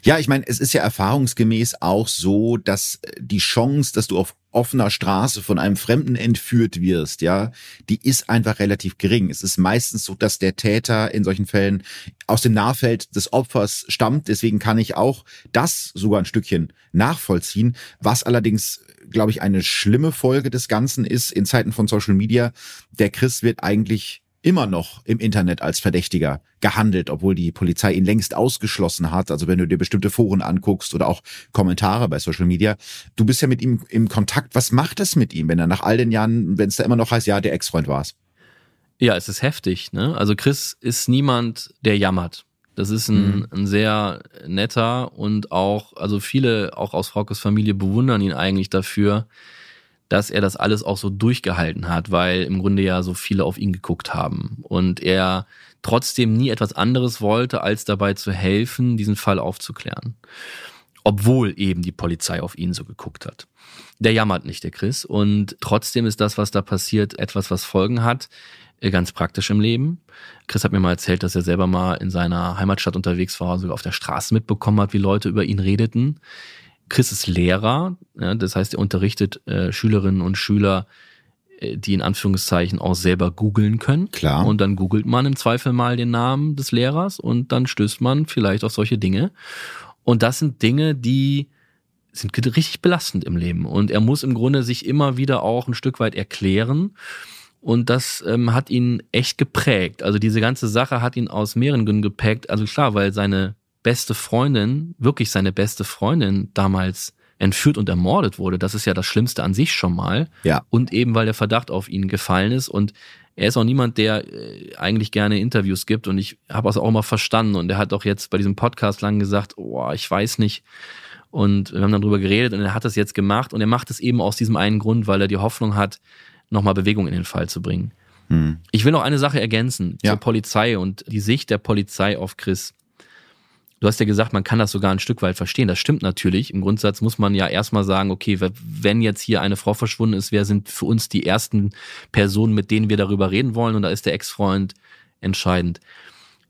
Ja, ich meine, es ist ja erfahrungsgemäß auch so, dass äh, die Chance, dass du auf offener Straße von einem Fremden entführt wirst, ja, die ist einfach relativ gering. Es ist meistens so, dass der Täter in solchen Fällen aus dem Nahfeld des Opfers stammt. Deswegen kann ich auch das sogar ein Stückchen nachvollziehen. Was allerdings, glaube ich, eine schlimme Folge des Ganzen ist in Zeiten von Social Media. Der Chris wird eigentlich immer noch im Internet als Verdächtiger gehandelt, obwohl die Polizei ihn längst ausgeschlossen hat. Also wenn du dir bestimmte Foren anguckst oder auch Kommentare bei Social Media, du bist ja mit ihm im Kontakt. Was macht es mit ihm, wenn er nach all den Jahren, wenn es da immer noch heißt, ja, der Ex-Freund war's? Ja, es ist heftig. Ne? Also Chris ist niemand, der jammert. Das ist ein, Mhm. ein sehr netter und auch, also viele auch aus Fraukes Familie bewundern ihn eigentlich dafür, dass er das alles auch so durchgehalten hat, weil im Grunde ja so viele auf ihn geguckt haben und er trotzdem nie etwas anderes wollte, als dabei zu helfen, diesen Fall aufzuklären. Obwohl eben die Polizei auf ihn so geguckt hat. Der jammert nicht, der Chris. Und trotzdem ist das, was da passiert, etwas, was Folgen hat, äh, ganz praktisch im Leben. Chris hat mir mal erzählt, dass er selber mal in seiner Heimatstadt unterwegs war, sogar auf der Straße mitbekommen hat, wie Leute über ihn redeten. Chris ist Lehrer, ja, das heißt, er unterrichtet äh, Schülerinnen und Schüler, äh, die in Anführungszeichen auch selber googeln können. Klar. Und dann googelt man im Zweifel mal den Namen des Lehrers und dann stößt man vielleicht auf solche Dinge. Und das sind Dinge, die sind richtig belastend im Leben. Und er muss im Grunde sich immer wieder auch ein Stück weit erklären. Und das ähm, hat ihn echt geprägt. Also diese ganze Sache hat ihn aus mehreren Gründen geprägt. Also klar, weil seine beste Freundin, wirklich seine beste Freundin damals entführt und ermordet wurde. Das ist ja das Schlimmste an sich schon mal. Ja. Und eben, weil der Verdacht auf ihn gefallen ist. Und er ist auch niemand, der äh, eigentlich gerne Interviews gibt. Und ich habe das auch immer verstanden. Und er hat auch jetzt bei diesem Podcast lang gesagt, oh, ich weiß nicht. Und wir haben dann drüber geredet und er hat das jetzt gemacht. Und er macht es eben aus diesem einen Grund, weil er die Hoffnung hat, nochmal Bewegung in den Fall zu bringen. Hm. Ich will noch eine Sache ergänzen Ja. zur Polizei und die Sicht der Polizei auf Chris. Du hast ja gesagt, man kann das sogar ein Stück weit verstehen. Das stimmt natürlich. Im Grundsatz muss man ja erstmal sagen, okay, wenn jetzt hier eine Frau verschwunden ist, wer sind für uns die ersten Personen, mit denen wir darüber reden wollen? Und da ist der Ex-Freund entscheidend.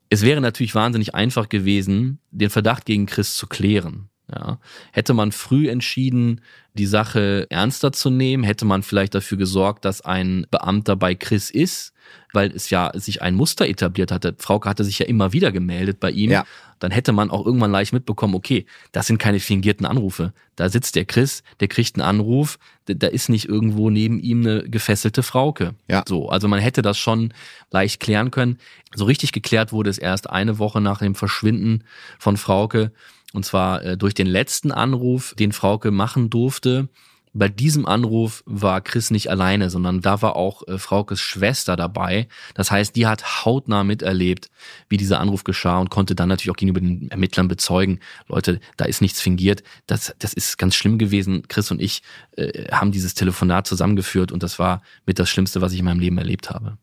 Es wäre natürlich wahnsinnig einfach gewesen, den Verdacht gegen Chris zu klären. Ja. Hätte man früh entschieden, die Sache ernster zu nehmen, hätte man vielleicht dafür gesorgt, dass ein Beamter bei Chris ist, weil es ja sich ein Muster etabliert hatte. Frauke hatte sich ja immer wieder gemeldet bei ihm. Ja. Dann hätte man auch irgendwann leicht mitbekommen, okay, das sind keine fingierten Anrufe. Da sitzt der Chris, der kriegt einen Anruf, da- ist nicht irgendwo neben ihm eine gefesselte Frauke. Ja. So, also man hätte das schon leicht klären können. So richtig geklärt wurde es erst eine Woche nach dem Verschwinden von Frauke. Und zwar äh, durch den letzten Anruf, den Frauke machen durfte. Bei diesem Anruf war Chris nicht alleine, sondern da war auch äh, Fraukes Schwester dabei. Das heißt, die hat hautnah miterlebt, wie dieser Anruf geschah und konnte dann natürlich auch gegenüber den Ermittlern bezeugen, Leute, da ist nichts fingiert. Das, das ist ganz schlimm gewesen. Chris und ich äh, haben dieses Telefonat zusammengeführt und das war mit das Schlimmste, was ich in meinem Leben erlebt habe.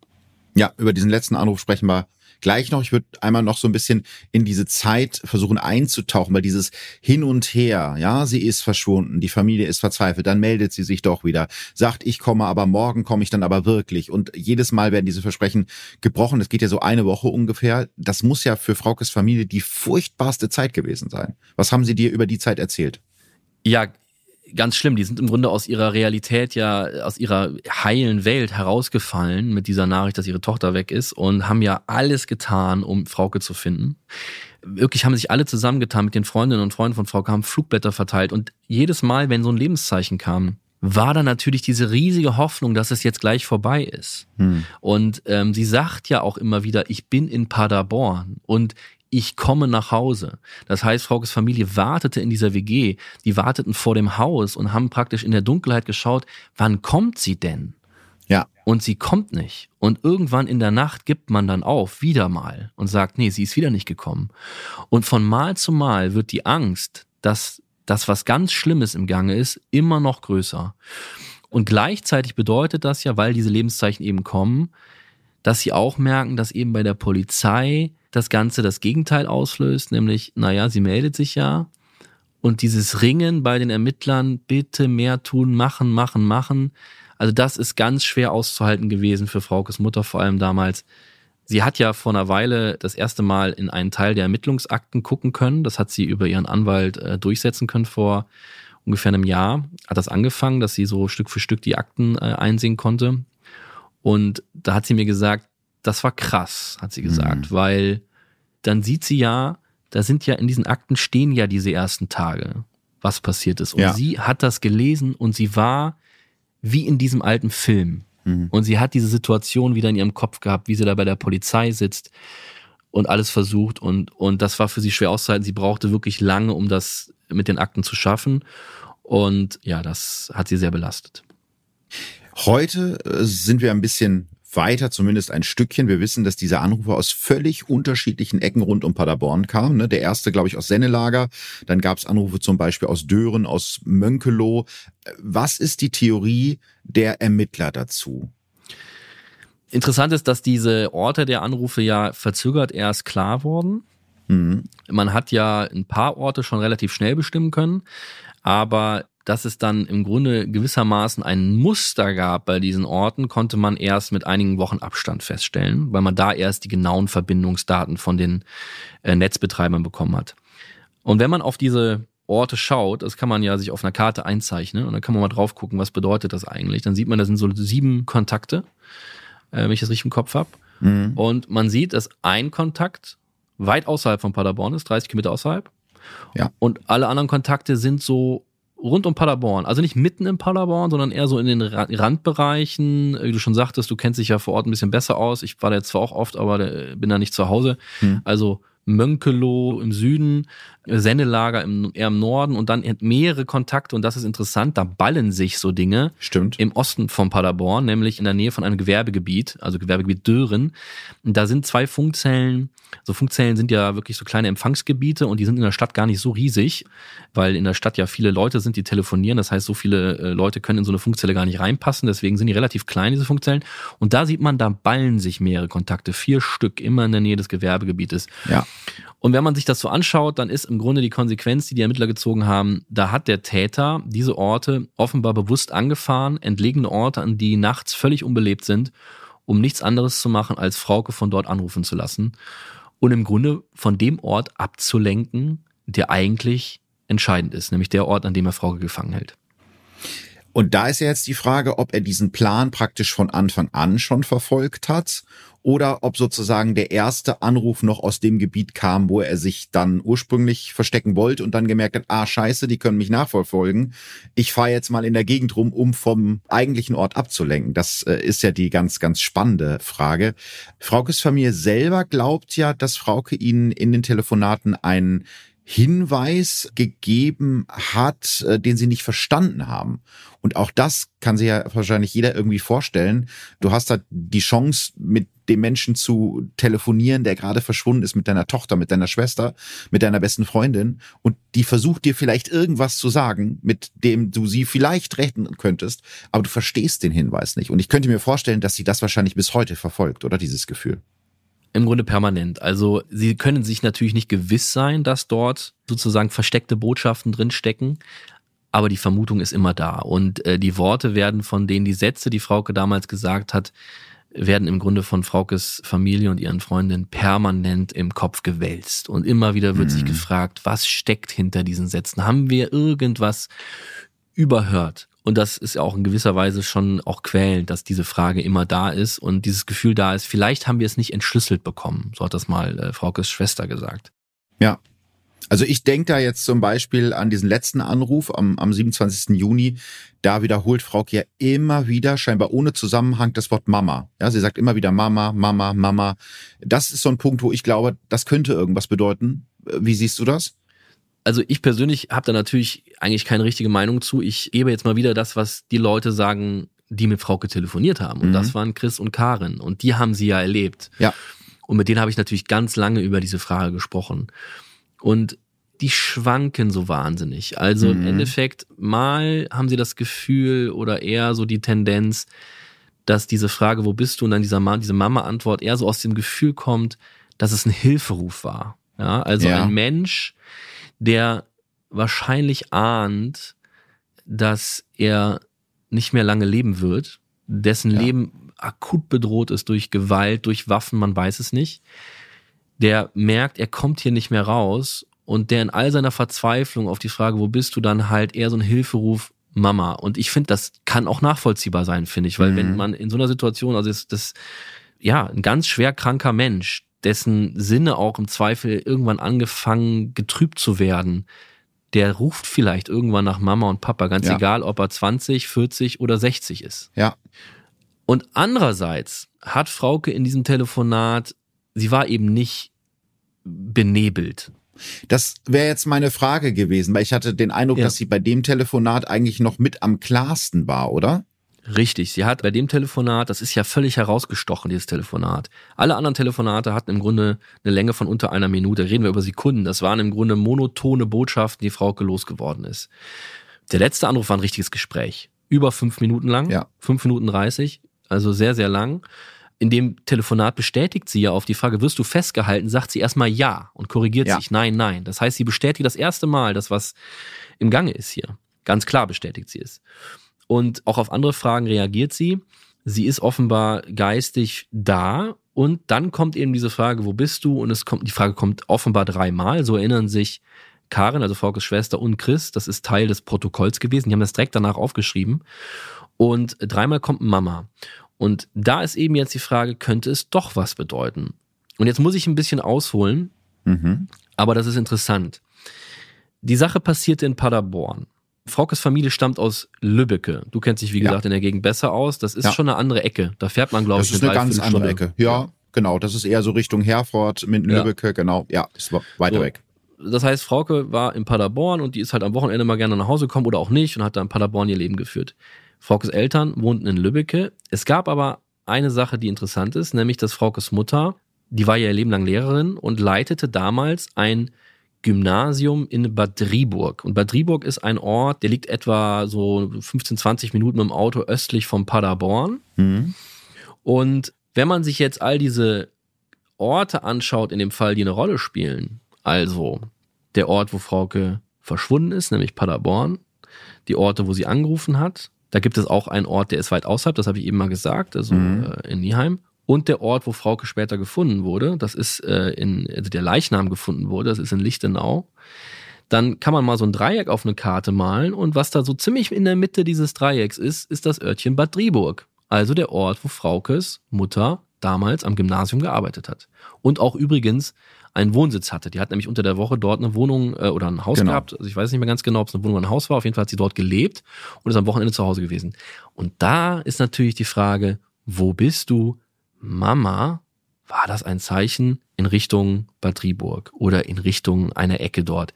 Ja, über diesen letzten Anruf sprechen wir gleich noch. Ich würde einmal noch so ein bisschen in diese Zeit versuchen einzutauchen, weil dieses Hin und Her, ja, sie ist verschwunden, die Familie ist verzweifelt, dann meldet sie sich doch wieder, sagt, ich komme, aber morgen komme ich dann aber wirklich. Und jedes Mal werden diese Versprechen gebrochen. Das geht ja so eine Woche ungefähr. Das muss ja für Fraukes Familie die furchtbarste Zeit gewesen sein. Was haben sie dir über die Zeit erzählt? Ja, ganz schlimm. Die sind im Grunde aus ihrer Realität ja, aus ihrer heilen Welt herausgefallen mit dieser Nachricht, dass ihre Tochter weg ist und haben ja alles getan, um Frauke zu finden. Wirklich haben sich alle zusammengetan mit den Freundinnen und Freunden von Frauke, haben Flugblätter verteilt und jedes Mal, wenn so ein Lebenszeichen kam, war da natürlich diese riesige Hoffnung, dass es jetzt gleich vorbei ist. Und ähm, sie sagt ja auch immer wieder, ich bin in Paderborn und ich komme nach Hause. Das heißt, Fraukes Familie wartete in dieser WG, die warteten vor dem Haus und haben praktisch in der Dunkelheit geschaut, wann kommt sie denn? Ja, Und sie kommt nicht. Und irgendwann in der Nacht gibt man dann auf, wieder mal, und sagt, nee, sie ist wieder nicht gekommen. Und von Mal zu Mal wird die Angst, dass das, was ganz Schlimmes im Gange ist, immer noch größer. Und gleichzeitig bedeutet das ja, weil diese Lebenszeichen eben kommen, dass sie auch merken, dass eben bei der Polizei das Ganze das Gegenteil auslöst, nämlich, naja, sie meldet sich ja. Und dieses Ringen bei den Ermittlern, bitte mehr tun, machen, machen, machen. Also das ist ganz schwer auszuhalten gewesen für Fraukes Mutter, vor allem damals. Sie hat ja vor einer Weile das erste Mal in einen Teil der Ermittlungsakten gucken können. Das hat sie über ihren Anwalt äh, durchsetzen können vor ungefähr einem Jahr. Hat das angefangen, dass sie so Stück für Stück die Akten äh, einsehen konnte. Und da hat sie mir gesagt, das war krass, hat sie gesagt, weil dann sieht sie ja, da sind ja in diesen Akten stehen ja diese ersten Tage, was passiert ist. Und Ja. sie hat das gelesen und sie war wie in diesem alten Film. Mhm. Und sie hat diese Situation wieder in ihrem Kopf gehabt, wie sie da bei der Polizei sitzt und alles versucht. Und, und das war für sie schwer auszuhalten. Sie brauchte wirklich lange, um das mit den Akten zu schaffen. Und ja, das hat sie sehr belastet. Heute äh, sind wir ein bisschen weiter, zumindest ein Stückchen. Wir wissen, dass diese Anrufe aus völlig unterschiedlichen Ecken rund um Paderborn kamen. ne? Der erste, glaube ich, aus Sennelager. Dann gab es Anrufe zum Beispiel aus Dören, aus Mönkelow. Äh, Was ist die Theorie der Ermittler dazu? Interessant ist, dass diese Orte der Anrufe ja verzögert erst klar wurden. Mhm. Man hat ja ein paar Orte schon relativ schnell bestimmen können, aber dass es dann im Grunde gewissermaßen ein Muster gab bei diesen Orten, konnte man erst mit einigen Wochen Abstand feststellen, weil man da erst die genauen Verbindungsdaten von den äh, Netzbetreibern bekommen hat. Und wenn man auf diese Orte schaut, das kann man ja sich auf einer Karte einzeichnen und dann kann man mal drauf gucken, was bedeutet das eigentlich. Dann sieht man, da sind so sieben Kontakte, äh, wenn ich das richtig im Kopf habe. Mhm. Und man sieht, dass ein Kontakt weit außerhalb von Paderborn ist, 30 Kilometer außerhalb. Ja. Und alle anderen Kontakte sind so rund um Paderborn. Also nicht mitten in Paderborn, sondern eher so in den Ra- Randbereichen. Wie du schon sagtest, du kennst dich ja vor Ort ein bisschen besser aus. Ich war da jetzt zwar auch oft, aber äh, bin da nicht zu Hause. Hm. Also Mönkelow im Süden, Sennelager im, eher im Norden und dann mehrere Kontakte und das ist interessant, da ballen sich so Dinge. Stimmt. Im Osten von Paderborn, nämlich in der Nähe von einem Gewerbegebiet, also Gewerbegebiet Dören. Da sind zwei Funkzellen. So Funkzellen sind ja wirklich so kleine Empfangsgebiete und die sind in der Stadt gar nicht so riesig, weil in der Stadt ja viele Leute sind, die telefonieren. Das heißt, so viele äh, Leute können in so eine Funkzelle gar nicht reinpassen. Deswegen sind die relativ klein, diese Funkzellen. Und da sieht man, da ballen sich mehrere Kontakte, vier Stück, immer in der Nähe des Gewerbegebietes. Ja. Und wenn man sich das so anschaut, dann ist im Grunde die Konsequenz, die die Ermittler gezogen haben, da hat der Täter diese Orte offenbar bewusst angefahren, entlegene Orte, an die nachts völlig unbelebt sind, um nichts anderes zu machen, als Frauke von dort anrufen zu lassen und im Grunde von dem Ort abzulenken, der eigentlich entscheidend ist, nämlich der Ort, an dem er Frauke gefangen hält. Und da ist ja jetzt die Frage, ob er diesen Plan praktisch von Anfang an schon verfolgt hat oder ob sozusagen der erste Anruf noch aus dem Gebiet kam, wo er sich dann ursprünglich verstecken wollte und dann gemerkt hat, ah scheiße, die können mich nachverfolgen. Ich fahre jetzt mal in der Gegend rum, um vom eigentlichen Ort abzulenken. Das äh, ist ja die ganz, ganz spannende Frage. Fraukes Familie selber glaubt ja, dass Frauke ihnen in den Telefonaten einen Hinweis gegeben hat, äh, den sie nicht verstanden haben. Und auch das kann sich ja wahrscheinlich jeder irgendwie vorstellen. Du hast da die Chance, mit dem Menschen zu telefonieren, der gerade verschwunden ist, mit deiner Tochter, mit deiner Schwester, mit deiner besten Freundin. Und die versucht dir vielleicht irgendwas zu sagen, mit dem du sie vielleicht retten könntest, aber du verstehst den Hinweis nicht. Und ich könnte mir vorstellen, dass sie das wahrscheinlich bis heute verfolgt, oder dieses Gefühl. Im Grunde permanent. Also sie können sich natürlich nicht gewiss sein, dass dort sozusagen versteckte Botschaften drinstecken, aber die Vermutung ist immer da. Und äh, die Worte werden von denen, die Sätze, die Frauke damals gesagt hat, werden im Grunde von Fraukes Familie und ihren Freundinnen permanent im Kopf gewälzt. Und immer wieder wird mhm. sich gefragt, was steckt hinter diesen Sätzen? Haben wir irgendwas überhört? Und das ist ja auch in gewisser Weise schon auch quälend, dass diese Frage immer da ist und dieses Gefühl da ist, vielleicht haben wir es nicht entschlüsselt bekommen. So hat das mal äh, Fraukes Schwester gesagt. Ja. Also ich denke da jetzt zum Beispiel an diesen letzten Anruf am, am 27. Juni. Da wiederholt Frauke ja immer wieder, scheinbar ohne Zusammenhang, das Wort Mama. Ja, sie sagt immer wieder Mama, Mama, Mama. Das ist so ein Punkt, wo ich glaube, das könnte irgendwas bedeuten. Wie siehst du das? Also ich persönlich habe da natürlich eigentlich keine richtige Meinung zu. Ich gebe jetzt mal wieder das, was die Leute sagen, die mit Frauke telefoniert haben. Und mhm. das waren Chris und Karin. Und die haben sie ja erlebt. Ja. Und mit denen habe ich natürlich ganz lange über diese Frage gesprochen. Und die schwanken so wahnsinnig. Also mhm. im Endeffekt, mal haben sie das Gefühl oder eher so die Tendenz, dass diese Frage, wo bist du, und dann dieser Ma diese Mama-Antwort eher so aus dem Gefühl kommt, dass es ein Hilferuf war. Ja, also ja. ein Mensch, der wahrscheinlich ahnt, dass er nicht mehr lange leben wird, dessen ja. Leben akut bedroht ist durch Gewalt, durch Waffen, man weiß es nicht, der merkt, er kommt hier nicht mehr raus und der in all seiner Verzweiflung auf die Frage, wo bist du, dann halt eher so ein Hilferuf, Mama. Und ich finde, das kann auch nachvollziehbar sein, finde ich, weil mhm. wenn man in so einer Situation, also ist das, ja, ein ganz schwer kranker Mensch, dessen Sinne auch im Zweifel irgendwann angefangen getrübt zu werden, der ruft vielleicht irgendwann nach Mama und Papa, ganz ja. egal, ob er 20, 40 oder 60 ist. Ja. Und andererseits hat Frauke in diesem Telefonat, sie war eben nicht benebelt. Das wäre jetzt meine Frage gewesen, weil ich hatte den Eindruck, ja. dass sie bei dem Telefonat eigentlich noch mit am klarsten war, oder? Richtig, sie hat bei dem Telefonat, das ist ja völlig herausgestochen, dieses Telefonat. Alle anderen Telefonate hatten im Grunde eine Länge von unter einer Minute, reden wir über Sekunden. Das waren im Grunde monotone Botschaften, die Frauke losgeworden ist. Der letzte Anruf war ein richtiges Gespräch. Über fünf Minuten lang, ja. fünf Minuten dreißig, also sehr, sehr lang. In dem Telefonat bestätigt sie ja auf die Frage, wirst du festgehalten, sagt sie erstmal ja und korrigiert ja. sich, nein, nein. Das heißt, sie bestätigt das erste Mal das, was im Gange ist hier. Ganz klar bestätigt sie es. Und auch auf andere Fragen reagiert sie. Sie ist offenbar geistig da. Und dann kommt eben diese Frage, wo bist du? Und es kommt, die Frage kommt offenbar dreimal. So erinnern sich Karin, also Frauke Schwester und Chris. Das ist Teil des Protokolls gewesen. Die haben das direkt danach aufgeschrieben. Und dreimal kommt Mama. Und da ist eben jetzt die Frage, könnte es doch was bedeuten? Und jetzt muss ich ein bisschen ausholen, mhm. aber das ist interessant. Die Sache passierte in Paderborn. Fraukes Familie stammt aus Lübbecke. Du kennst dich, wie gesagt, ja. in der Gegend besser aus. Das ist ja. schon eine andere Ecke. Da fährt man, glaube ich, Das ist eine, ganz andere. Ecke. Ja, genau. Das ist eher so Richtung Herford, Ja. Lübbecke, genau. Ja, ist weiter So. weg. Das heißt, Frauke war in Paderborn und die ist halt am Wochenende mal gerne nach Hause gekommen oder auch nicht und hat da in Paderborn ihr Leben geführt. Fraukes Eltern wohnten in Lübbecke. Es gab aber eine Sache, die interessant ist, nämlich dass Fraukes Mutter, die war ja ihr Leben lang Lehrerin und leitete damals ein Gymnasium in Bad Driburg. Und Bad Driburg ist ein Ort, der liegt etwa so 15, 20 Minuten mit dem Auto östlich von Paderborn. Mhm. Und wenn man sich jetzt all diese Orte anschaut, in dem Fall, die eine Rolle spielen, also der Ort, wo Frauke verschwunden ist, nämlich Paderborn, die Orte, wo sie angerufen hat, da gibt es auch einen Ort, der ist weit außerhalb, das habe ich eben mal gesagt, also Mhm. äh, in Nieheim. Und der Ort, wo Frauke später gefunden wurde, das ist äh, in, also der Leichnam gefunden wurde, das ist in Lichtenau. Dann kann man mal so ein Dreieck auf eine Karte malen und was da so ziemlich in der Mitte dieses Dreiecks ist, ist das Örtchen Bad Driburg. Also der Ort, wo Fraukes Mutter damals am Gymnasium gearbeitet hat. Und auch übrigens einen Wohnsitz hatte. Die hat nämlich unter der Woche dort eine Wohnung äh, oder ein Haus Genau. gehabt. Also ich weiß nicht mehr ganz genau, ob es eine Wohnung oder ein Haus war. Auf jeden Fall hat sie dort gelebt und ist am Wochenende zu Hause gewesen. Und da ist natürlich die Frage, wo bist du? Mama, war das ein Zeichen in Richtung Bad Driburg oder in Richtung einer Ecke dort?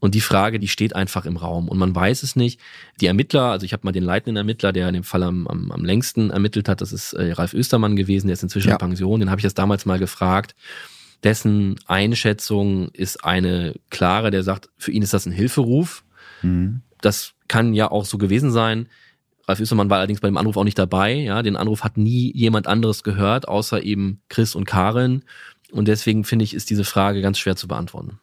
Und die Frage, die steht einfach im Raum und man weiß es nicht. Die Ermittler, also ich habe mal den leitenden Ermittler, der in dem Fall am, am, am längsten ermittelt hat, das ist äh, Ralf Östermann gewesen, der ist inzwischen Ja. in Pension, den habe ich das damals mal gefragt. Dessen Einschätzung ist eine klare, der sagt, für ihn ist das ein Hilferuf. Mhm. Das kann ja auch so gewesen sein. Ralf Östermann war allerdings bei dem Anruf auch nicht dabei. Ja, den Anruf hat nie jemand anderes gehört, außer eben Chris und Karin. Und deswegen finde ich, ist diese Frage ganz schwer zu beantworten.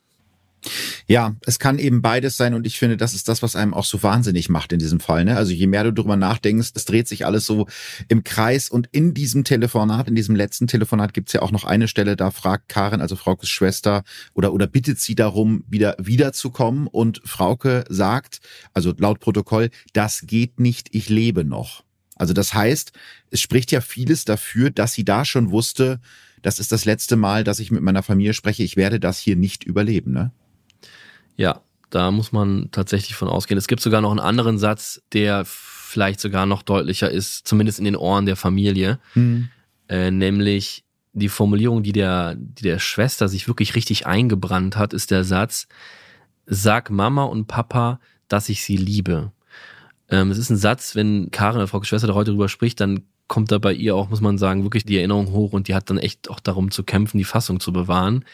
Ja, es kann eben beides sein und ich finde, das ist das, was einem auch so wahnsinnig macht in diesem Fall. Ne? Also je mehr du drüber nachdenkst, es dreht sich alles so im Kreis und in diesem Telefonat, in diesem letzten Telefonat gibt's ja auch noch eine Stelle, da fragt Karin, also Fraukes Schwester, oder, oder bittet sie darum, wieder wiederzukommen und Frauke sagt, also laut Protokoll, das geht nicht, ich lebe noch. Also das heißt, es spricht ja vieles dafür, dass sie da schon wusste, das ist das letzte Mal, dass ich mit meiner Familie spreche, ich werde das hier nicht überleben, ne? Ja, da muss man tatsächlich von ausgehen. Es gibt sogar noch einen anderen Satz, der vielleicht sogar noch deutlicher ist, zumindest in den Ohren der Familie, äh, nämlich die Formulierung, die der, die der Schwester sich wirklich richtig eingebrannt hat, ist der Satz, sag Mama und Papa, dass ich sie liebe. Ähm, es ist ein Satz, wenn Karin, Frau Schwester, da heute drüber spricht, dann kommt da bei ihr auch, muss man sagen, wirklich die Erinnerung hoch und die hat dann echt auch darum zu kämpfen, die Fassung zu bewahren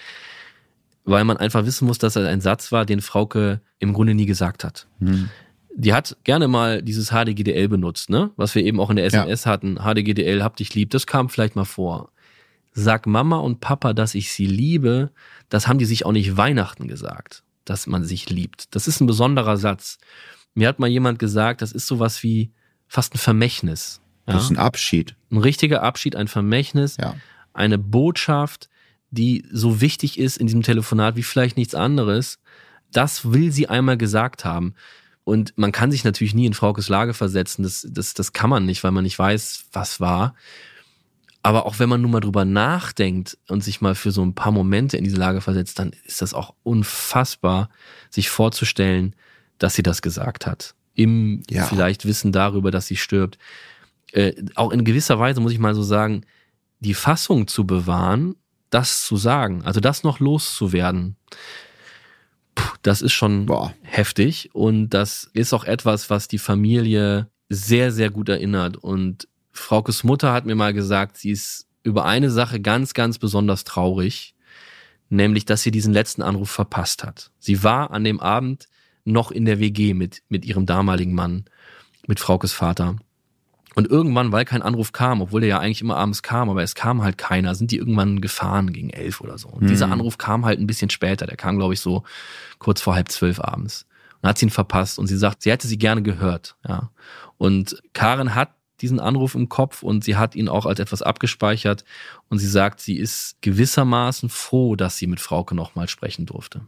weil man einfach wissen muss, dass er ein Satz war, den Frauke im Grunde nie gesagt hat. Hm. Die hat gerne mal dieses HDGDL benutzt, ne? Was wir eben auch in der SMS hatten. HDGDL, hab dich lieb, das kam vielleicht mal vor. Sag Mama und Papa, dass ich sie liebe, das haben die sich auch nicht Weihnachten gesagt, dass man sich liebt. Das ist ein besonderer Satz. Mir hat mal jemand gesagt, das ist sowas wie fast ein Vermächtnis. Ja? Das ist ein Abschied. Ein richtiger Abschied, ein Vermächtnis, Ja. eine Botschaft, die so wichtig ist in diesem Telefonat wie vielleicht nichts anderes. Das will sie einmal gesagt haben. Und man kann sich natürlich nie in Fraukes Lage versetzen. Das, das, das kann man nicht, weil man nicht weiß, was war. Aber auch wenn man nur mal drüber nachdenkt und sich mal für so ein paar Momente in diese Lage versetzt, dann ist das auch unfassbar, sich vorzustellen, dass sie das gesagt hat. Im Ja. vielleicht Wissen darüber, dass sie stirbt. Äh, auch in gewisser Weise muss ich mal so sagen, die Fassung zu bewahren, das zu sagen, also das noch loszuwerden, puh, das ist schon Boah. heftig und das ist auch etwas, was die Familie sehr, sehr gut erinnert. Und Fraukes Mutter hat mir mal gesagt, sie ist über eine Sache ganz, ganz besonders traurig, nämlich, dass sie diesen letzten Anruf verpasst hat. Sie war an dem Abend noch in der WG mit, mit ihrem damaligen Mann, mit Fraukes Vater. Und irgendwann, weil kein Anruf kam, obwohl der ja eigentlich immer abends kam, aber es kam halt keiner, sind die irgendwann gefahren gegen elf oder so. Und Mhm. dieser Anruf kam halt ein bisschen später. Der kam, glaube ich, so kurz vor halb zwölf abends. Und hat sie ihn verpasst und sie sagt, sie hätte sie gerne gehört. Ja. Und Karen hat diesen Anruf im Kopf und sie hat ihn auch als etwas abgespeichert. Und sie sagt, sie ist gewissermaßen froh, dass sie mit Frauke nochmal sprechen durfte.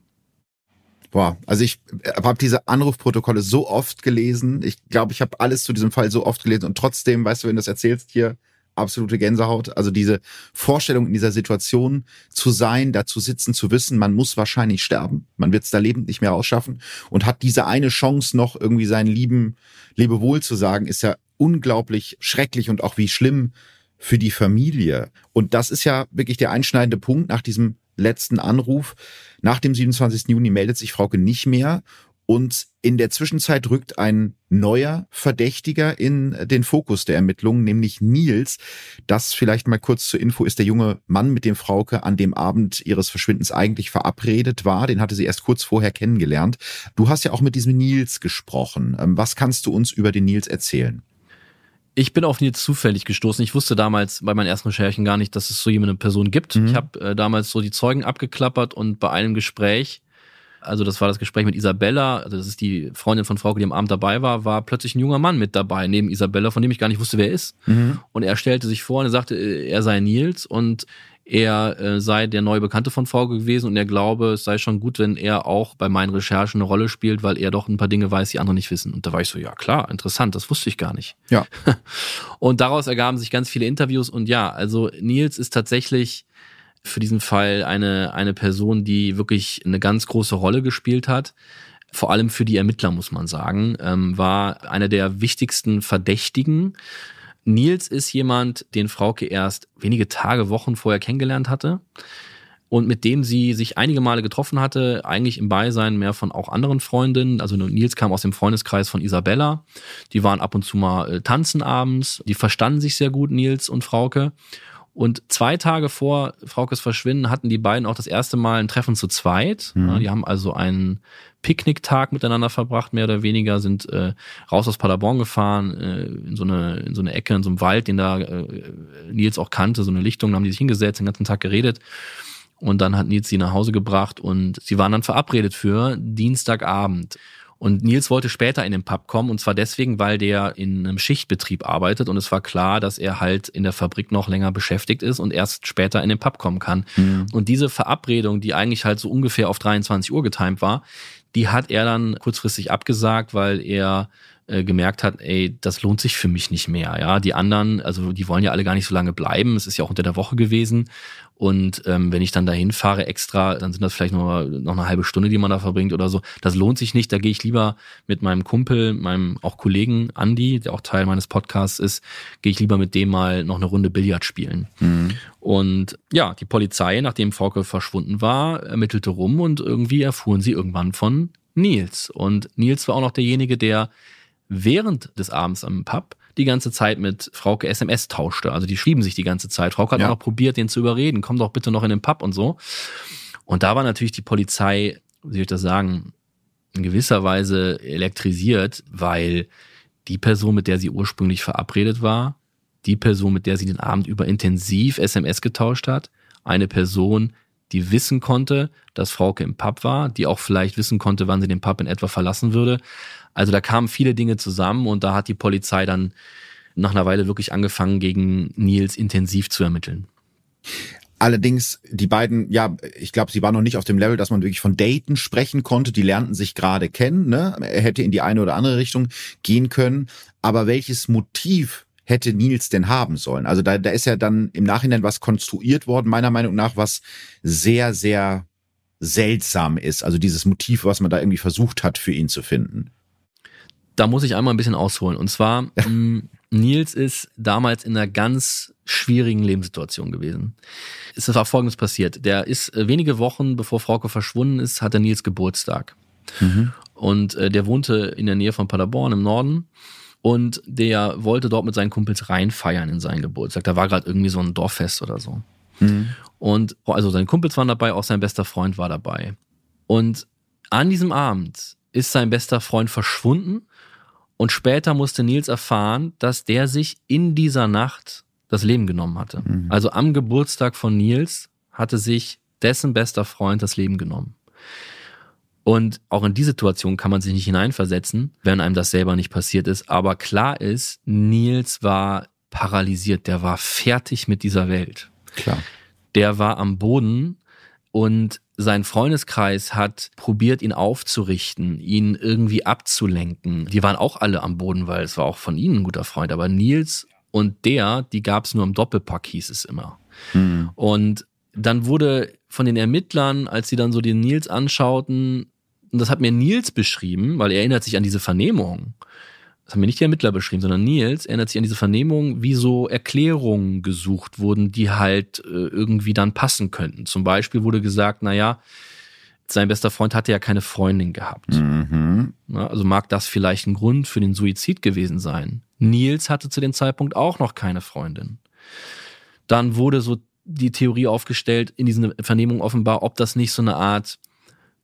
Boah, also ich habe diese Anrufprotokolle so oft gelesen. Ich glaube, ich habe alles zu diesem Fall so oft gelesen und trotzdem, weißt du, wenn du das erzählst hier, absolute Gänsehaut. Also diese Vorstellung in dieser Situation zu sein, da zu sitzen, zu wissen, man muss wahrscheinlich sterben, man wird es da lebend nicht mehr rausschaffen und hat diese eine Chance noch irgendwie seinen lieben Lebewohl zu sagen, ist ja unglaublich schrecklich und auch wie schlimm für die Familie. Und das ist ja wirklich der einschneidende Punkt nach diesem letzten Anruf. Nach dem 27. Juni meldet sich Frauke nicht mehr und in der Zwischenzeit rückt ein neuer Verdächtiger in den Fokus der Ermittlungen, nämlich Nils. Das vielleicht mal kurz zur Info ist der junge Mann, mit dem Frauke an dem Abend ihres Verschwindens eigentlich verabredet war. Den hatte sie erst kurz vorher kennengelernt. Du hast ja auch mit diesem Nils gesprochen. Ähm, was kannst du uns über den Nils erzählen? Ich bin auf Nils zufällig gestoßen. Ich wusste damals bei meinen ersten Recherchen gar nicht, dass es so jemand eine Person gibt. Mhm. Ich habe äh, damals so die Zeugen abgeklappert und bei einem Gespräch also das war das Gespräch mit Isabella, also das ist die Freundin von Frauke, die am Abend dabei war, war plötzlich ein junger Mann mit dabei, neben Isabella, von dem ich gar nicht wusste, wer er ist. Mhm. Und er stellte sich vor und er sagte, er sei Nils und er äh, sei der neue Bekannte von Frauke gewesen und er glaube, es sei schon gut, wenn er auch bei meinen Recherchen eine Rolle spielt, weil er doch ein paar Dinge weiß, die andere nicht wissen. Und da war ich so, ja klar, interessant, das wusste ich gar nicht. Ja. und daraus ergaben sich ganz viele Interviews und ja, also Nils ist tatsächlich für diesen Fall eine, eine Person, die wirklich eine ganz große Rolle gespielt hat. Vor allem für die Ermittler, muss man sagen, ähm, war einer der wichtigsten Verdächtigen. Nils ist jemand, den Frauke erst wenige Tage, Wochen vorher kennengelernt hatte und mit dem sie sich einige Male getroffen hatte, eigentlich im Beisein mehr von auch anderen Freundinnen. Also Nils kam aus dem Freundeskreis von Isabella. Die waren ab und zu mal äh, tanzen abends. Die verstanden sich sehr gut, Nils und Frauke. Und zwei Tage vor Fraukes Verschwinden hatten die beiden auch das erste Mal ein Treffen zu zweit. Mhm. Ja, die haben also einen Picknicktag miteinander verbracht, mehr oder weniger, sind äh, raus aus Paderborn gefahren, äh, in, so eine, in so eine Ecke, in so einem Wald, den da äh, Nils auch kannte, so eine Lichtung, da haben die sich hingesetzt, den ganzen Tag geredet. Und dann hat Nils sie nach Hause gebracht und sie waren dann verabredet für Dienstagabend. Und Nils wollte später in den Pub kommen und zwar deswegen, weil der in einem Schichtbetrieb arbeitet und es war klar, dass er halt in der Fabrik noch länger beschäftigt ist und erst später in den Pub kommen kann. Mhm. Und diese Verabredung, die eigentlich halt so ungefähr auf 23 Uhr getimt war, die hat er dann kurzfristig abgesagt, weil er äh, gemerkt hat, ey, das lohnt sich für mich nicht mehr. Ja, die anderen, also die wollen ja alle gar nicht so lange bleiben. Es ist ja auch unter der Woche gewesen. Und ähm, wenn ich dann dahin fahre extra, dann sind das vielleicht noch, noch eine halbe Stunde, die man da verbringt oder so. Das lohnt sich nicht. Da gehe ich lieber mit meinem Kumpel, meinem auch Kollegen Andy, der auch Teil meines Podcasts ist, gehe ich lieber mit dem mal noch eine Runde Billard spielen. Mhm. Und ja, die Polizei, nachdem Frauke verschwunden war, ermittelte rum und irgendwie erfuhren sie irgendwann von Nils. Und Nils war auch noch derjenige, der während des Abends am Pub die ganze Zeit mit Frauke SMS tauschte. Also die schrieben sich die ganze Zeit. Frauke hat ja. auch noch probiert, den zu überreden. Komm doch bitte noch in den Pub und so. Und da war natürlich die Polizei, wie soll ich das sagen, in gewisser Weise elektrisiert, weil die Person, mit der sie ursprünglich verabredet war, die Person, mit der sie den Abend über intensiv SMS getauscht hat, eine Person, die wissen konnte, dass Frauke im Pub war, die auch vielleicht wissen konnte, wann sie den Pub in etwa verlassen würde. Also da kamen viele Dinge zusammen und da hat die Polizei dann nach einer Weile wirklich angefangen, gegen Nils intensiv zu ermitteln. Allerdings, die beiden, ja, ich glaube, sie waren noch nicht auf dem Level, dass man wirklich von Daten sprechen konnte. Die lernten sich gerade kennen. Ne? Er hätte in die eine oder andere Richtung gehen können. Aber welches Motiv hätte Nils denn haben sollen? Also da, da ist ja dann im Nachhinein was konstruiert worden, meiner Meinung nach, was sehr, sehr seltsam ist. Also dieses Motiv, was man da irgendwie versucht hat, für ihn zu finden da muss ich einmal ein bisschen ausholen. Und zwar, ähm, Nils ist damals in einer ganz schwierigen Lebenssituation gewesen. Es war folgendes passiert. Der ist äh, wenige Wochen bevor Frauke verschwunden ist, hatte Nils Geburtstag. Mhm. Und äh, der wohnte in der Nähe von Paderborn im Norden. Und der wollte dort mit seinen Kumpels reinfeiern in seinen Geburtstag. Da war gerade irgendwie so ein Dorffest oder so. Mhm. Und also seine Kumpels waren dabei, auch sein bester Freund war dabei. Und an diesem Abend ist sein bester Freund verschwunden und später musste Nils erfahren, dass der sich in dieser Nacht das Leben genommen hatte. Mhm. Also am Geburtstag von Nils hatte sich dessen bester Freund das Leben genommen. Und auch in die Situation kann man sich nicht hineinversetzen, wenn einem das selber nicht passiert ist. Aber klar ist, Nils war paralysiert, der war fertig mit dieser Welt. Klar. Der war am Boden und sein Freundeskreis hat probiert, ihn aufzurichten, ihn irgendwie abzulenken. Die waren auch alle am Boden, weil es war auch von ihnen ein guter Freund. Aber Nils und der, die gab es nur im Doppelpack, hieß es immer. Mhm. Und dann wurde von den Ermittlern, als sie dann so den Nils anschauten, und das hat mir Nils beschrieben, weil er erinnert sich an diese Vernehmung, das haben mir nicht die Ermittler beschrieben, sondern Nils erinnert sich an diese Vernehmung, wie so Erklärungen gesucht wurden, die halt äh, irgendwie dann passen könnten. Zum Beispiel wurde gesagt, na ja, sein bester Freund hatte ja keine Freundin gehabt. Mhm. also mag das vielleicht ein Grund für den Suizid gewesen sein. Nils hatte zu dem Zeitpunkt auch noch keine Freundin. Dann wurde so die Theorie aufgestellt in diesen Vernehmungen offenbar, ob das nicht so eine Art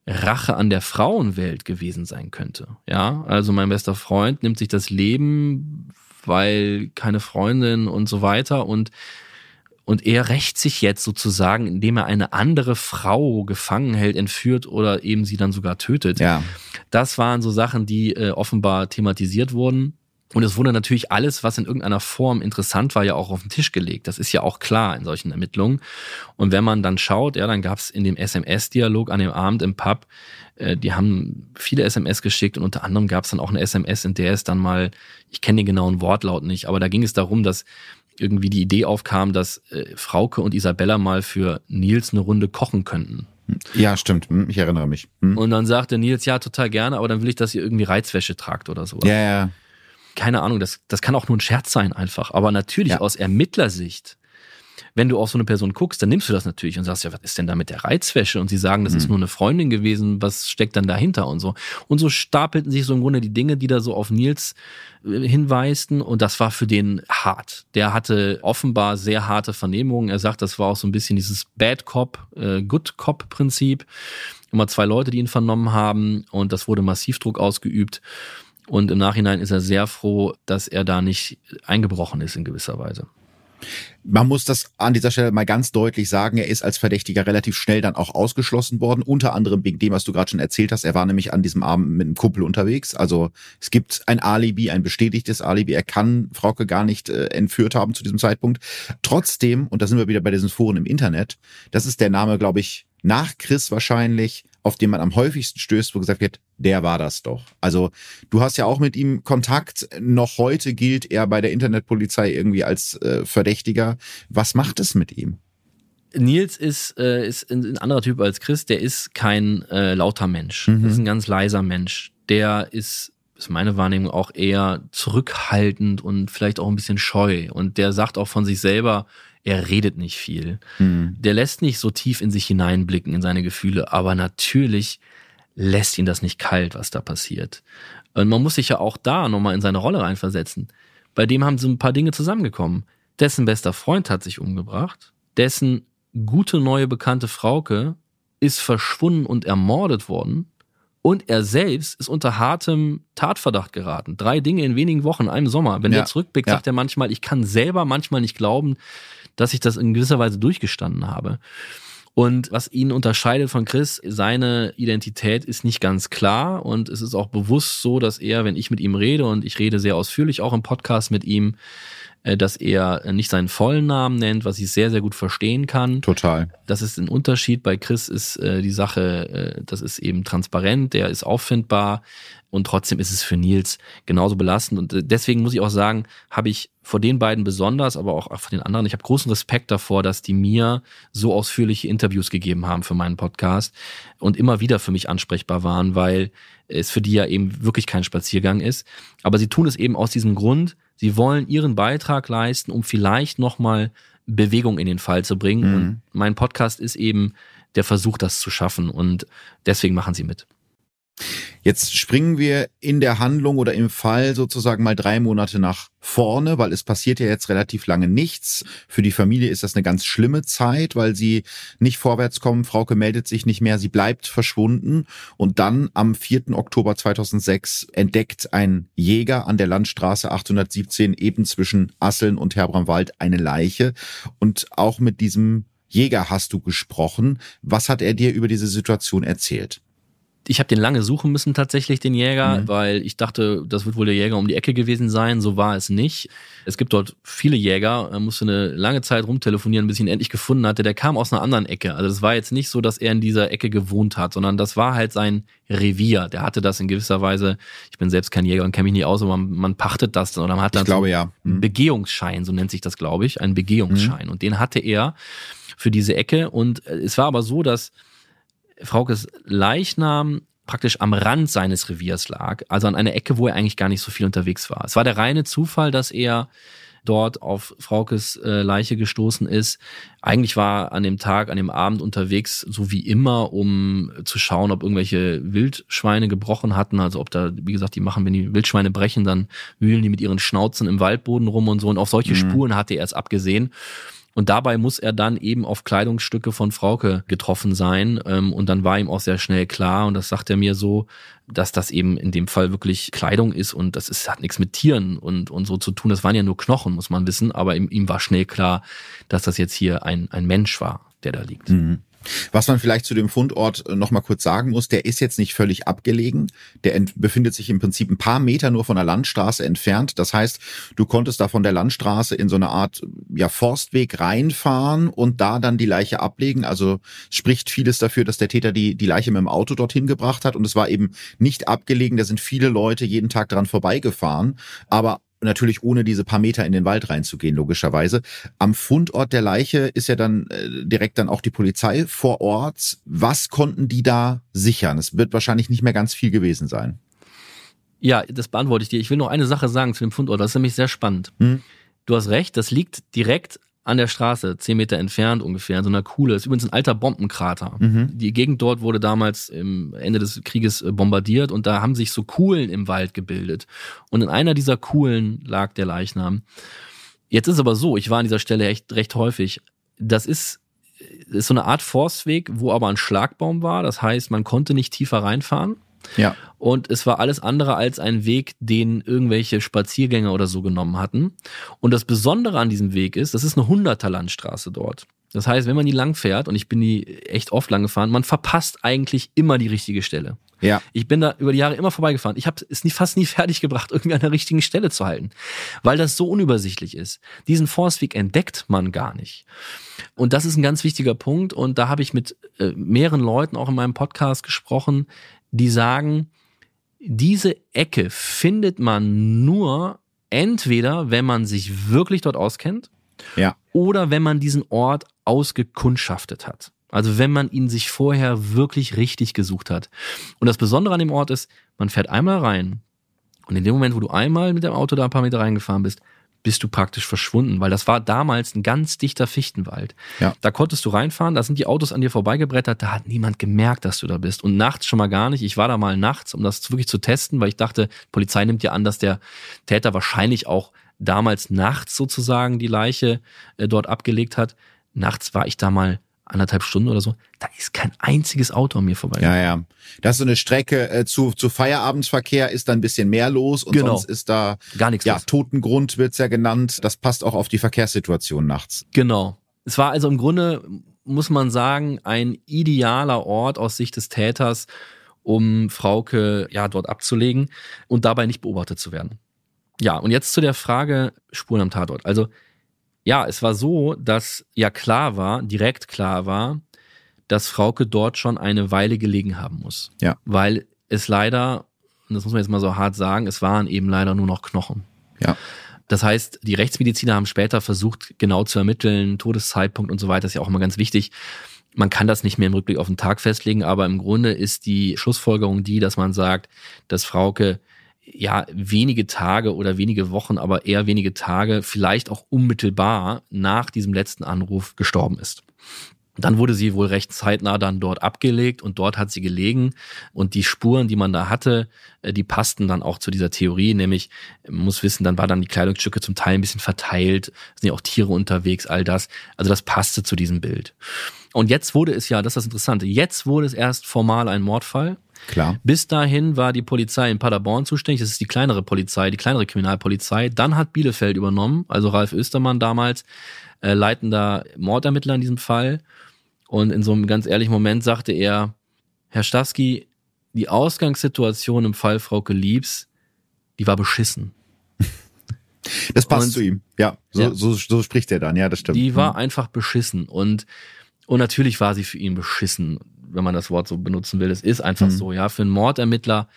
Rache an der Frauenwelt gewesen sein könnte. Ja, also mein bester Freund nimmt sich das Leben, weil keine Freundin und so weiter und und er rächt sich jetzt sozusagen, indem er eine andere Frau gefangen hält, entführt oder eben sie dann sogar tötet. Ja. Das waren so Sachen, die äh, offenbar thematisiert wurden. Und es wurde natürlich alles, was in irgendeiner Form interessant war, ja auch auf den Tisch gelegt. Das ist ja auch klar in solchen Ermittlungen. Und wenn man dann schaut, ja, dann gab es in dem SMS-Dialog an dem Abend im Pub, äh, die haben viele SMS geschickt und unter anderem gab es dann auch eine SMS, in der es dann mal, ich kenne den genauen Wortlaut nicht, aber da ging es darum, dass irgendwie die Idee aufkam, dass äh, Frauke und Isabella mal für Nils eine Runde kochen könnten. Ja, stimmt. Hm, ich erinnere mich. Hm. Und dann sagte Nils, ja, total gerne, aber dann will ich, dass ihr irgendwie Reizwäsche tragt oder so. Ja, ja keine Ahnung, das, das kann auch nur ein Scherz sein einfach. Aber natürlich ja. aus Ermittlersicht, wenn du auf so eine Person guckst, dann nimmst du das natürlich und sagst, ja, was ist denn da mit der Reizwäsche? Und sie sagen, das mhm. ist nur eine Freundin gewesen, was steckt dann dahinter und so. Und so stapelten sich so im Grunde die Dinge, die da so auf Nils äh, hinweisten und das war für den hart. Der hatte offenbar sehr harte Vernehmungen. Er sagt, das war auch so ein bisschen dieses Bad Cop, äh, Good Cop Prinzip. Immer zwei Leute, die ihn vernommen haben und das wurde massiv Druck ausgeübt. Und im Nachhinein ist er sehr froh, dass er da nicht eingebrochen ist in gewisser Weise. Man muss das an dieser Stelle mal ganz deutlich sagen. Er ist als Verdächtiger relativ schnell dann auch ausgeschlossen worden. Unter anderem wegen dem, was du gerade schon erzählt hast. Er war nämlich an diesem Abend mit einem Kumpel unterwegs. Also es gibt ein Alibi, ein bestätigtes Alibi. Er kann Frauke gar nicht äh, entführt haben zu diesem Zeitpunkt. Trotzdem, und da sind wir wieder bei diesen Foren im Internet, das ist der Name, glaube ich, nach Chris wahrscheinlich, auf den man am häufigsten stößt, wo gesagt wird, der war das doch. Also du hast ja auch mit ihm Kontakt. Noch heute gilt er bei der Internetpolizei irgendwie als äh, Verdächtiger. Was macht es mit ihm? Nils ist, äh, ist ein, ein anderer Typ als Chris. Der ist kein äh, lauter Mensch. Mhm. Das ist ein ganz leiser Mensch. Der ist ist meine Wahrnehmung auch eher zurückhaltend und vielleicht auch ein bisschen scheu. Und der sagt auch von sich selber, er redet nicht viel. Mhm. Der lässt nicht so tief in sich hineinblicken, in seine Gefühle, aber natürlich lässt ihn das nicht kalt, was da passiert. Und man muss sich ja auch da nochmal in seine Rolle reinversetzen. Bei dem haben so ein paar Dinge zusammengekommen. Dessen bester Freund hat sich umgebracht, dessen gute neue bekannte Frauke ist verschwunden und ermordet worden und er selbst ist unter hartem Tatverdacht geraten. Drei Dinge in wenigen Wochen, einem Sommer. Wenn ja. er zurückblickt, ja. sagt er manchmal, ich kann selber manchmal nicht glauben, dass ich das in gewisser Weise durchgestanden habe. Und was ihn unterscheidet von Chris, seine Identität ist nicht ganz klar und es ist auch bewusst so, dass er, wenn ich mit ihm rede und ich rede sehr ausführlich auch im Podcast mit ihm, dass er nicht seinen vollen Namen nennt, was ich sehr, sehr gut verstehen kann. Total. Das ist ein Unterschied. Bei Chris ist äh, die Sache, äh, das ist eben transparent, der ist auffindbar und trotzdem ist es für Nils genauso belastend. Und äh, deswegen muss ich auch sagen, habe ich vor den beiden besonders, aber auch vor den anderen, ich habe großen Respekt davor, dass die mir so ausführliche Interviews gegeben haben für meinen Podcast und immer wieder für mich ansprechbar waren, weil es für die ja eben wirklich kein Spaziergang ist. Aber sie tun es eben aus diesem Grund, Sie wollen ihren Beitrag leisten, um vielleicht nochmal Bewegung in den Fall zu bringen. Mhm. Und mein Podcast ist eben der Versuch, das zu schaffen. Und deswegen machen sie mit. Jetzt springen wir in der Handlung oder im Fall sozusagen mal drei Monate nach vorne, weil es passiert ja jetzt relativ lange nichts. Für die Familie ist das eine ganz schlimme Zeit, weil sie nicht vorwärts kommen. Frauke meldet sich nicht mehr, sie bleibt verschwunden. Und dann am 4. Oktober 2006 entdeckt ein Jäger an der Landstraße 817 eben zwischen Asseln und Herbramwald eine Leiche. Und auch mit diesem Jäger hast du gesprochen. Was hat er dir über diese Situation erzählt? Ich habe den lange suchen müssen tatsächlich, den Jäger, mhm. weil ich dachte, das wird wohl der Jäger um die Ecke gewesen sein. So war es nicht. Es gibt dort viele Jäger. Er musste eine lange Zeit rumtelefonieren, bis ich ihn endlich gefunden hatte. Der kam aus einer anderen Ecke. Also es war jetzt nicht so, dass er in dieser Ecke gewohnt hat, sondern das war halt sein Revier. Der hatte das in gewisser Weise. Ich bin selbst kein Jäger und kenne mich nicht aus, aber man, man pachtet das oder man hat dann ich glaube, so ja. Mhm. Begehungsschein, so nennt sich das, glaube ich, ein Begehungsschein. Mhm. Und den hatte er für diese Ecke. Und es war aber so, dass Fraukes Leichnam praktisch am Rand seines Reviers lag, also an einer Ecke, wo er eigentlich gar nicht so viel unterwegs war. Es war der reine Zufall, dass er dort auf Fraukes äh, Leiche gestoßen ist. Eigentlich war an dem Tag, an dem Abend unterwegs, so wie immer, um zu schauen, ob irgendwelche Wildschweine gebrochen hatten. Also ob da, wie gesagt, die machen, wenn die Wildschweine brechen, dann wühlen die mit ihren Schnauzen im Waldboden rum und so. Und auf solche mhm. Spuren hatte er es abgesehen. Und dabei muss er dann eben auf Kleidungsstücke von Frauke getroffen sein. Ähm, und dann war ihm auch sehr schnell klar, und das sagt er mir so, dass das eben in dem Fall wirklich Kleidung ist und das ist, hat nichts mit Tieren und, und so zu tun. Das waren ja nur Knochen, muss man wissen. Aber ihm, ihm war schnell klar, dass das jetzt hier ein, ein Mensch war, der da liegt. Mhm. Was man vielleicht zu dem Fundort äh, noch mal kurz sagen muss, der ist jetzt nicht völlig abgelegen. Der befindet sich im Prinzip ein paar Meter nur von der Landstraße entfernt. Das heißt, du konntest da von der Landstraße in so eine Art ja, Forstweg reinfahren und da dann die Leiche ablegen. Also spricht vieles dafür, dass der Täter die, die Leiche mit dem Auto dorthin gebracht hat. Und es war eben nicht abgelegen. Da sind viele Leute jeden Tag dran vorbeigefahren. Aber natürlich ohne diese paar Meter in den Wald reinzugehen, logischerweise. Am Fundort der Leiche ist ja dann äh, direkt dann auch die Polizei vor Ort. Was konnten die da sichern? Es wird wahrscheinlich nicht mehr ganz viel gewesen sein. Ja, das beantworte ich dir. Ich will noch eine Sache sagen zu dem Fundort. Das ist nämlich sehr spannend. Hm. Du hast recht, das liegt direkt an der Straße, zehn Meter entfernt ungefähr, in so einer Kuhle. Das ist übrigens ein alter Bombenkrater. Mhm. Die Gegend dort wurde damals im Ende des Krieges äh, bombardiert und da haben sich so Kuhlen im Wald gebildet. Und in einer dieser Kuhlen lag der Leichnam. Jetzt ist aber so, ich war an dieser Stelle echt recht häufig. Das ist, ist so eine Art Forstweg, wo aber ein Schlagbaum war. Das heißt, man konnte nicht tiefer reinfahren. Ja. Und es war alles andere als ein Weg, den irgendwelche Spaziergänger oder so genommen hatten. Und das Besondere an diesem Weg ist, das ist eine hunderter Landstraße dort. Das heißt, wenn man die lang fährt, und ich bin die echt oft lang gefahren, man verpasst eigentlich immer die richtige Stelle. Ja. Ich bin da über die Jahre immer vorbeigefahren. Ich habe es nie, fast nie fertig gebracht, irgendwie an der richtigen Stelle zu halten, weil das so unübersichtlich ist. Diesen Forstweg entdeckt man gar nicht. Und das ist ein ganz wichtiger Punkt. Und da habe ich mit äh, mehreren Leuten auch in meinem Podcast gesprochen, die sagen, diese Ecke findet man nur entweder, wenn man sich wirklich dort auskennt, ja. oder wenn man diesen Ort ausgekundschaftet hat. Also wenn man ihn sich vorher wirklich richtig gesucht hat. Und das Besondere an dem Ort ist, man fährt einmal rein und in dem Moment, wo du einmal mit dem Auto da ein paar Meter reingefahren bist, bist du praktisch verschwunden, weil das war damals ein ganz dichter Fichtenwald. Ja. Da konntest du reinfahren, da sind die Autos an dir vorbeigebrettert, da hat niemand gemerkt, dass du da bist. Und nachts schon mal gar nicht. Ich war da mal nachts, um das wirklich zu testen, weil ich dachte, Polizei nimmt ja an, dass der Täter wahrscheinlich auch damals nachts sozusagen die Leiche äh, dort abgelegt hat. Nachts war ich da mal anderthalb Stunden oder so, da ist kein einziges Auto an mir vorbei. Ja, ja. Das ist so eine Strecke äh, zu, zu Feierabendsverkehr ist da ein bisschen mehr los und genau. sonst ist da gar nichts. Ja, los. Totengrund wird's ja genannt. Das passt auch auf die Verkehrssituation nachts. Genau. Es war also im Grunde, muss man sagen, ein idealer Ort aus Sicht des Täters, um Frauke ja dort abzulegen und dabei nicht beobachtet zu werden. Ja, und jetzt zu der Frage Spuren am Tatort. Also ja, es war so, dass ja klar war, direkt klar war, dass Frauke dort schon eine Weile gelegen haben muss. Ja. Weil es leider, und das muss man jetzt mal so hart sagen, es waren eben leider nur noch Knochen. Ja. Das heißt, die Rechtsmediziner haben später versucht, genau zu ermitteln, Todeszeitpunkt und so weiter, ist ja auch immer ganz wichtig. Man kann das nicht mehr im Rückblick auf den Tag festlegen, aber im Grunde ist die Schlussfolgerung die, dass man sagt, dass Frauke ja wenige Tage oder wenige Wochen, aber eher wenige Tage, vielleicht auch unmittelbar nach diesem letzten Anruf gestorben ist. Dann wurde sie wohl recht zeitnah dann dort abgelegt und dort hat sie gelegen und die Spuren, die man da hatte, äh, die passten dann auch zu dieser Theorie, nämlich man muss wissen, dann war dann die Kleidungsstücke zum Teil ein bisschen verteilt, sind ja auch Tiere unterwegs, all das. Also das passte zu diesem Bild. Und jetzt wurde es ja, das ist das Interessante, jetzt wurde es erst formal ein Mordfall Klar. Bis dahin war die Polizei in Paderborn zuständig. Das ist die kleinere Polizei, die kleinere Kriminalpolizei. Dann hat Bielefeld übernommen, also Ralf Östermann damals, äh, leitender Mordermittler in diesem Fall. Und in so einem ganz ehrlichen Moment sagte er, Herr Stawski, die Ausgangssituation im Fall Frauke Liebs, die war beschissen. Das passt und, zu ihm. Ja so, ja so, so, spricht er dann. Ja, das stimmt. Die war mhm. einfach beschissen. Und, und natürlich war sie für ihn beschissen wenn man das Wort so benutzen will. Es ist einfach mhm. so, ja. Für einen Mordermittler,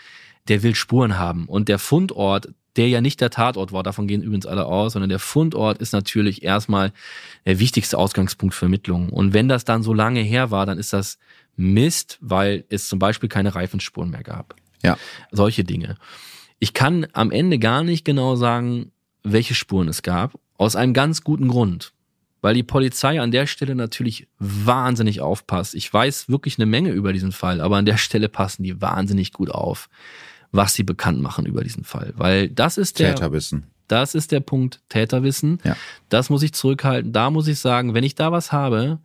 der will Spuren haben. Und der Fundort, der ja nicht der Tatort war, davon gehen übrigens alle aus, sondern der Fundort ist natürlich erstmal der wichtigste Ausgangspunkt für Ermittlungen. Und wenn das dann so lange her war, dann ist das Mist, weil es zum Beispiel keine Reifenspuren mehr gab. Ja. Solche Dinge. Ich kann am Ende gar nicht genau sagen, welche Spuren es gab, aus einem ganz guten Grund. Weil die Polizei an der Stelle natürlich wahnsinnig aufpasst. Ich weiß wirklich eine Menge über diesen Fall, aber an der Stelle passen die wahnsinnig gut auf, was sie bekannt machen über diesen Fall. Weil das ist der. Täterwissen. Das ist der Punkt Täterwissen. Ja. Das muss ich zurückhalten. Da muss ich sagen, wenn ich da was habe,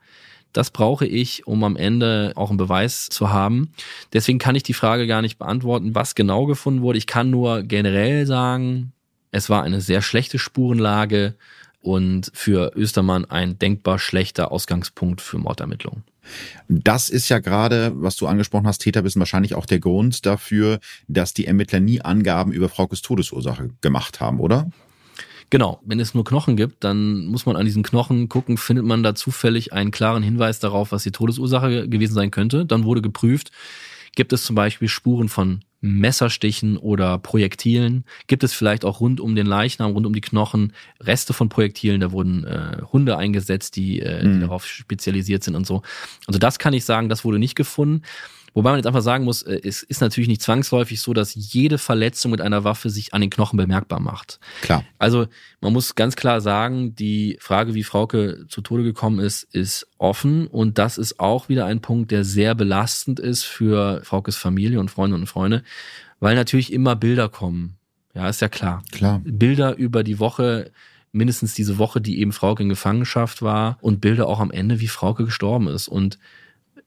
das brauche ich, um am Ende auch einen Beweis zu haben. Deswegen kann ich die Frage gar nicht beantworten, was genau gefunden wurde. Ich kann nur generell sagen, es war eine sehr schlechte Spurenlage und für Östermann ein denkbar schlechter Ausgangspunkt für Mordermittlungen. Das ist ja gerade, was du angesprochen hast, Täterwissen wahrscheinlich auch der Grund dafür, dass die Ermittler nie Angaben über Fraukes Todesursache gemacht haben, oder? Genau, wenn es nur Knochen gibt, dann muss man an diesen Knochen gucken, findet man da zufällig einen klaren Hinweis darauf, was die Todesursache gewesen sein könnte. Dann wurde geprüft, gibt es zum Beispiel Spuren von Messerstichen oder Projektilen? Gibt es vielleicht auch rund um den Leichnam, rund um die Knochen Reste von Projektilen? Da wurden äh, Hunde eingesetzt, die, äh, mhm. die darauf spezialisiert sind und so. Also das kann ich sagen, das wurde nicht gefunden. Wobei man jetzt einfach sagen muss, äh, es ist natürlich nicht zwangsläufig so, dass jede Verletzung mit einer Waffe sich an den Knochen bemerkbar macht. Klar. Also man muss ganz klar sagen, die Frage, wie Frauke zu Tode gekommen ist, ist offen. Und das ist auch wieder ein Punkt, der sehr belastend ist für Fraukes Familie und Freunde und Freunde, weil natürlich immer Bilder kommen. Ja, ist ja klar. Klar. Bilder über die Woche, mindestens diese Woche, die eben Frauke in Gefangenschaft war und Bilder auch am Ende, wie Frauke gestorben ist. Und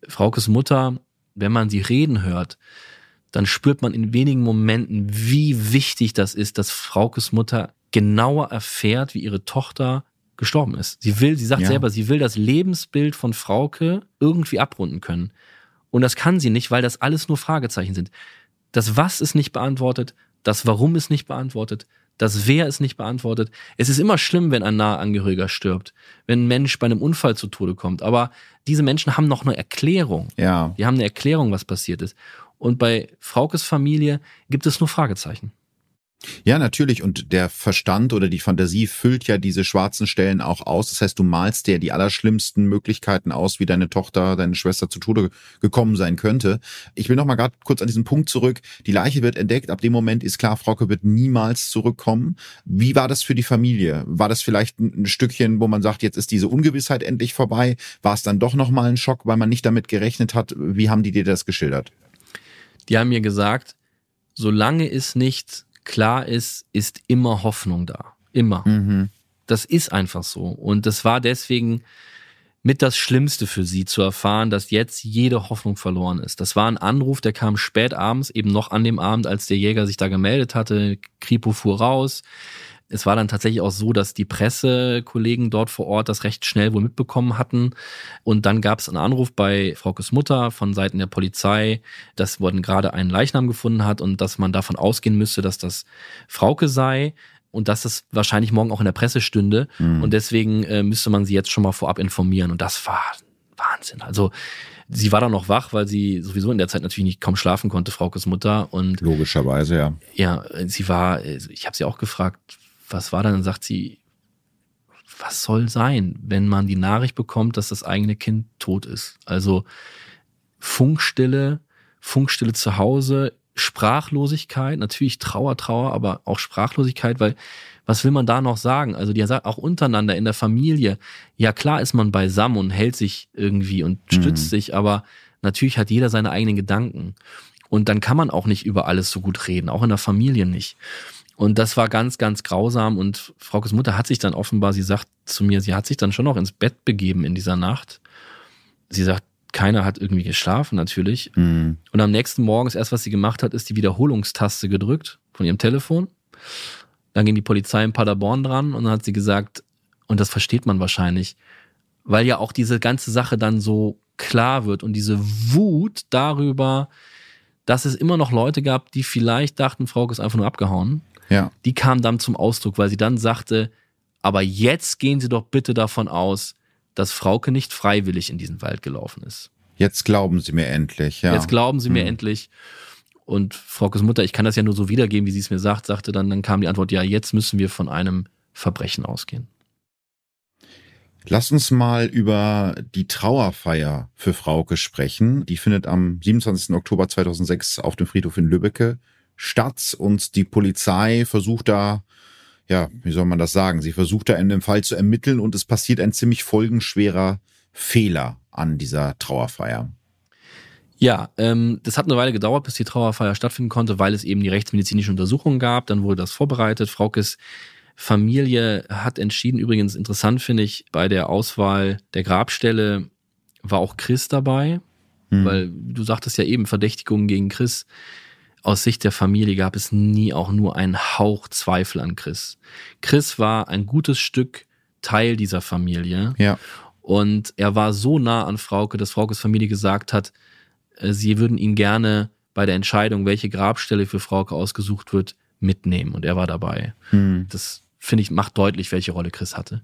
Fraukes Mutter wenn man sie reden hört, dann spürt man in wenigen Momenten, wie wichtig das ist, dass Fraukes Mutter genauer erfährt, wie ihre Tochter gestorben ist. Sie will, sie sagt ja. selber, sie will das Lebensbild von Frauke irgendwie abrunden können. Und das kann sie nicht, weil das alles nur Fragezeichen sind. Das Was ist nicht beantwortet, das Warum ist nicht beantwortet, das Wer ist nicht beantwortet. Es ist immer schlimm, wenn ein naher Angehöriger stirbt, wenn ein Mensch bei einem Unfall zu Tode kommt. Aber diese Menschen haben noch eine Erklärung. Ja. Die haben eine Erklärung, was passiert ist. Und bei Fraukes Familie gibt es nur Fragezeichen. Ja, natürlich. Und der Verstand oder die Fantasie füllt ja diese schwarzen Stellen auch aus. Das heißt, du malst dir die allerschlimmsten Möglichkeiten aus, wie deine Tochter, deine Schwester zu Tode gekommen sein könnte. Ich will noch mal gerade kurz an diesen Punkt zurück. Die Leiche wird entdeckt. Ab dem Moment ist klar, Frauke wird niemals zurückkommen. Wie war das für die Familie? War das vielleicht ein Stückchen, wo man sagt, jetzt ist diese Ungewissheit endlich vorbei? War es dann doch noch mal ein Schock, weil man nicht damit gerechnet hat? Wie haben die dir das geschildert? Die haben mir gesagt, solange es nicht klar ist, ist immer Hoffnung da. Immer. Mhm. Das ist einfach so. Und das war deswegen mit das Schlimmste für sie zu erfahren, dass jetzt jede Hoffnung verloren ist. Das war ein Anruf, der kam spät abends, eben noch an dem Abend, als der Jäger sich da gemeldet hatte. Kripo fuhr raus. Es war dann tatsächlich auch so, dass die Pressekollegen dort vor Ort das recht schnell wohl mitbekommen hatten. Und dann gab es einen Anruf bei Fraukes Mutter von Seiten der Polizei, dass man gerade einen Leichnam gefunden hat und dass man davon ausgehen müsste, dass das Frauke sei und dass es wahrscheinlich morgen auch in der Presse stünde. Mhm. Und deswegen äh, müsste man sie jetzt schon mal vorab informieren. Und das war Wahnsinn. Also sie war dann noch wach, weil sie sowieso in der Zeit natürlich nicht kaum schlafen konnte, Fraukes Mutter. Und logischerweise, ja. Ja, sie war, ich habe sie auch gefragt, was war dann? Dann sagt sie, was soll sein, wenn man die Nachricht bekommt, dass das eigene Kind tot ist? Also Funkstille, Funkstille zu Hause, Sprachlosigkeit, natürlich Trauer, Trauer, aber auch Sprachlosigkeit, weil was will man da noch sagen? Also die sagt auch untereinander in der Familie, ja klar ist man beisammen und hält sich irgendwie und stützt mhm. sich, aber natürlich hat jeder seine eigenen Gedanken. Und dann kann man auch nicht über alles so gut reden, auch in der Familie nicht. Und das war ganz, ganz grausam. Und Fraukes Mutter hat sich dann offenbar, sie sagt zu mir, sie hat sich dann schon noch ins Bett begeben in dieser Nacht. Sie sagt, keiner hat irgendwie geschlafen natürlich. Mhm. Und am nächsten Morgen, das erste, was sie gemacht hat, ist die Wiederholungstaste gedrückt von ihrem Telefon. Dann ging die Polizei in Paderborn dran und dann hat sie gesagt, und das versteht man wahrscheinlich, weil ja auch diese ganze Sache dann so klar wird und diese Wut darüber, dass es immer noch Leute gab, die vielleicht dachten, Frauke ist einfach nur abgehauen ja. die kam dann zum Ausdruck, weil sie dann sagte, aber jetzt gehen Sie doch bitte davon aus, dass Frauke nicht freiwillig in diesen Wald gelaufen ist. Jetzt glauben Sie mir endlich, ja. Jetzt glauben Sie mir hm. endlich. Und Fraukes Mutter, ich kann das ja nur so wiedergeben, wie sie es mir sagt, sagte dann, dann kam die Antwort, ja, jetzt müssen wir von einem Verbrechen ausgehen. Lass uns mal über die Trauerfeier für Frauke sprechen. Die findet am 27. Oktober 2006 auf dem Friedhof in Lübbecke statt und die Polizei versucht da, ja, wie soll man das sagen? Sie versucht da in dem Fall zu ermitteln und es passiert ein ziemlich folgenschwerer Fehler an dieser Trauerfeier. Ja, ähm, das hat eine Weile gedauert, bis die Trauerfeier stattfinden konnte, weil es eben die rechtsmedizinische Untersuchung gab. Dann wurde das vorbereitet. Fraukes Familie hat entschieden, übrigens interessant finde ich, bei der Auswahl der Grabstelle war auch Chris dabei, hm. weil du sagtest ja eben, Verdächtigungen gegen Chris. Aus Sicht der Familie gab es nie auch nur einen Hauch Zweifel an Chris. Chris war ein gutes Stück Teil dieser Familie. Ja. Und er war so nah an Frauke, dass Fraukes Familie gesagt hat, äh, sie würden ihn gerne bei der Entscheidung, welche Grabstelle für Frauke ausgesucht wird, mitnehmen. Und er war dabei. Hm. Das finde ich, macht deutlich, welche Rolle Chris hatte.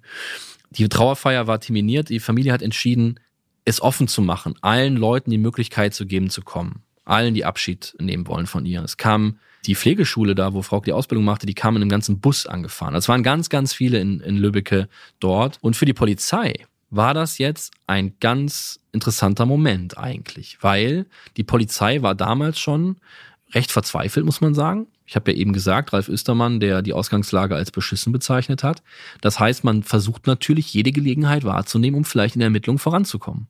Die Trauerfeier war terminiert. Die Familie hat entschieden, es offen zu machen, allen Leuten die Möglichkeit zu geben, zu kommen. Allen, die Abschied nehmen wollen von ihr. Es kam die Pflegeschule da, wo Frau die Ausbildung machte, die kam in einem ganzen Bus angefahren. Es waren ganz, ganz viele in, in Lübbecke dort. Und für die Polizei war das jetzt ein ganz interessanter Moment eigentlich, weil die Polizei war damals schon recht verzweifelt, muss man sagen. Ich habe ja eben gesagt, Ralf Östermann, der die Ausgangslage als beschissen bezeichnet hat. Das heißt, man versucht natürlich jede Gelegenheit wahrzunehmen, um vielleicht in der Ermittlung voranzukommen.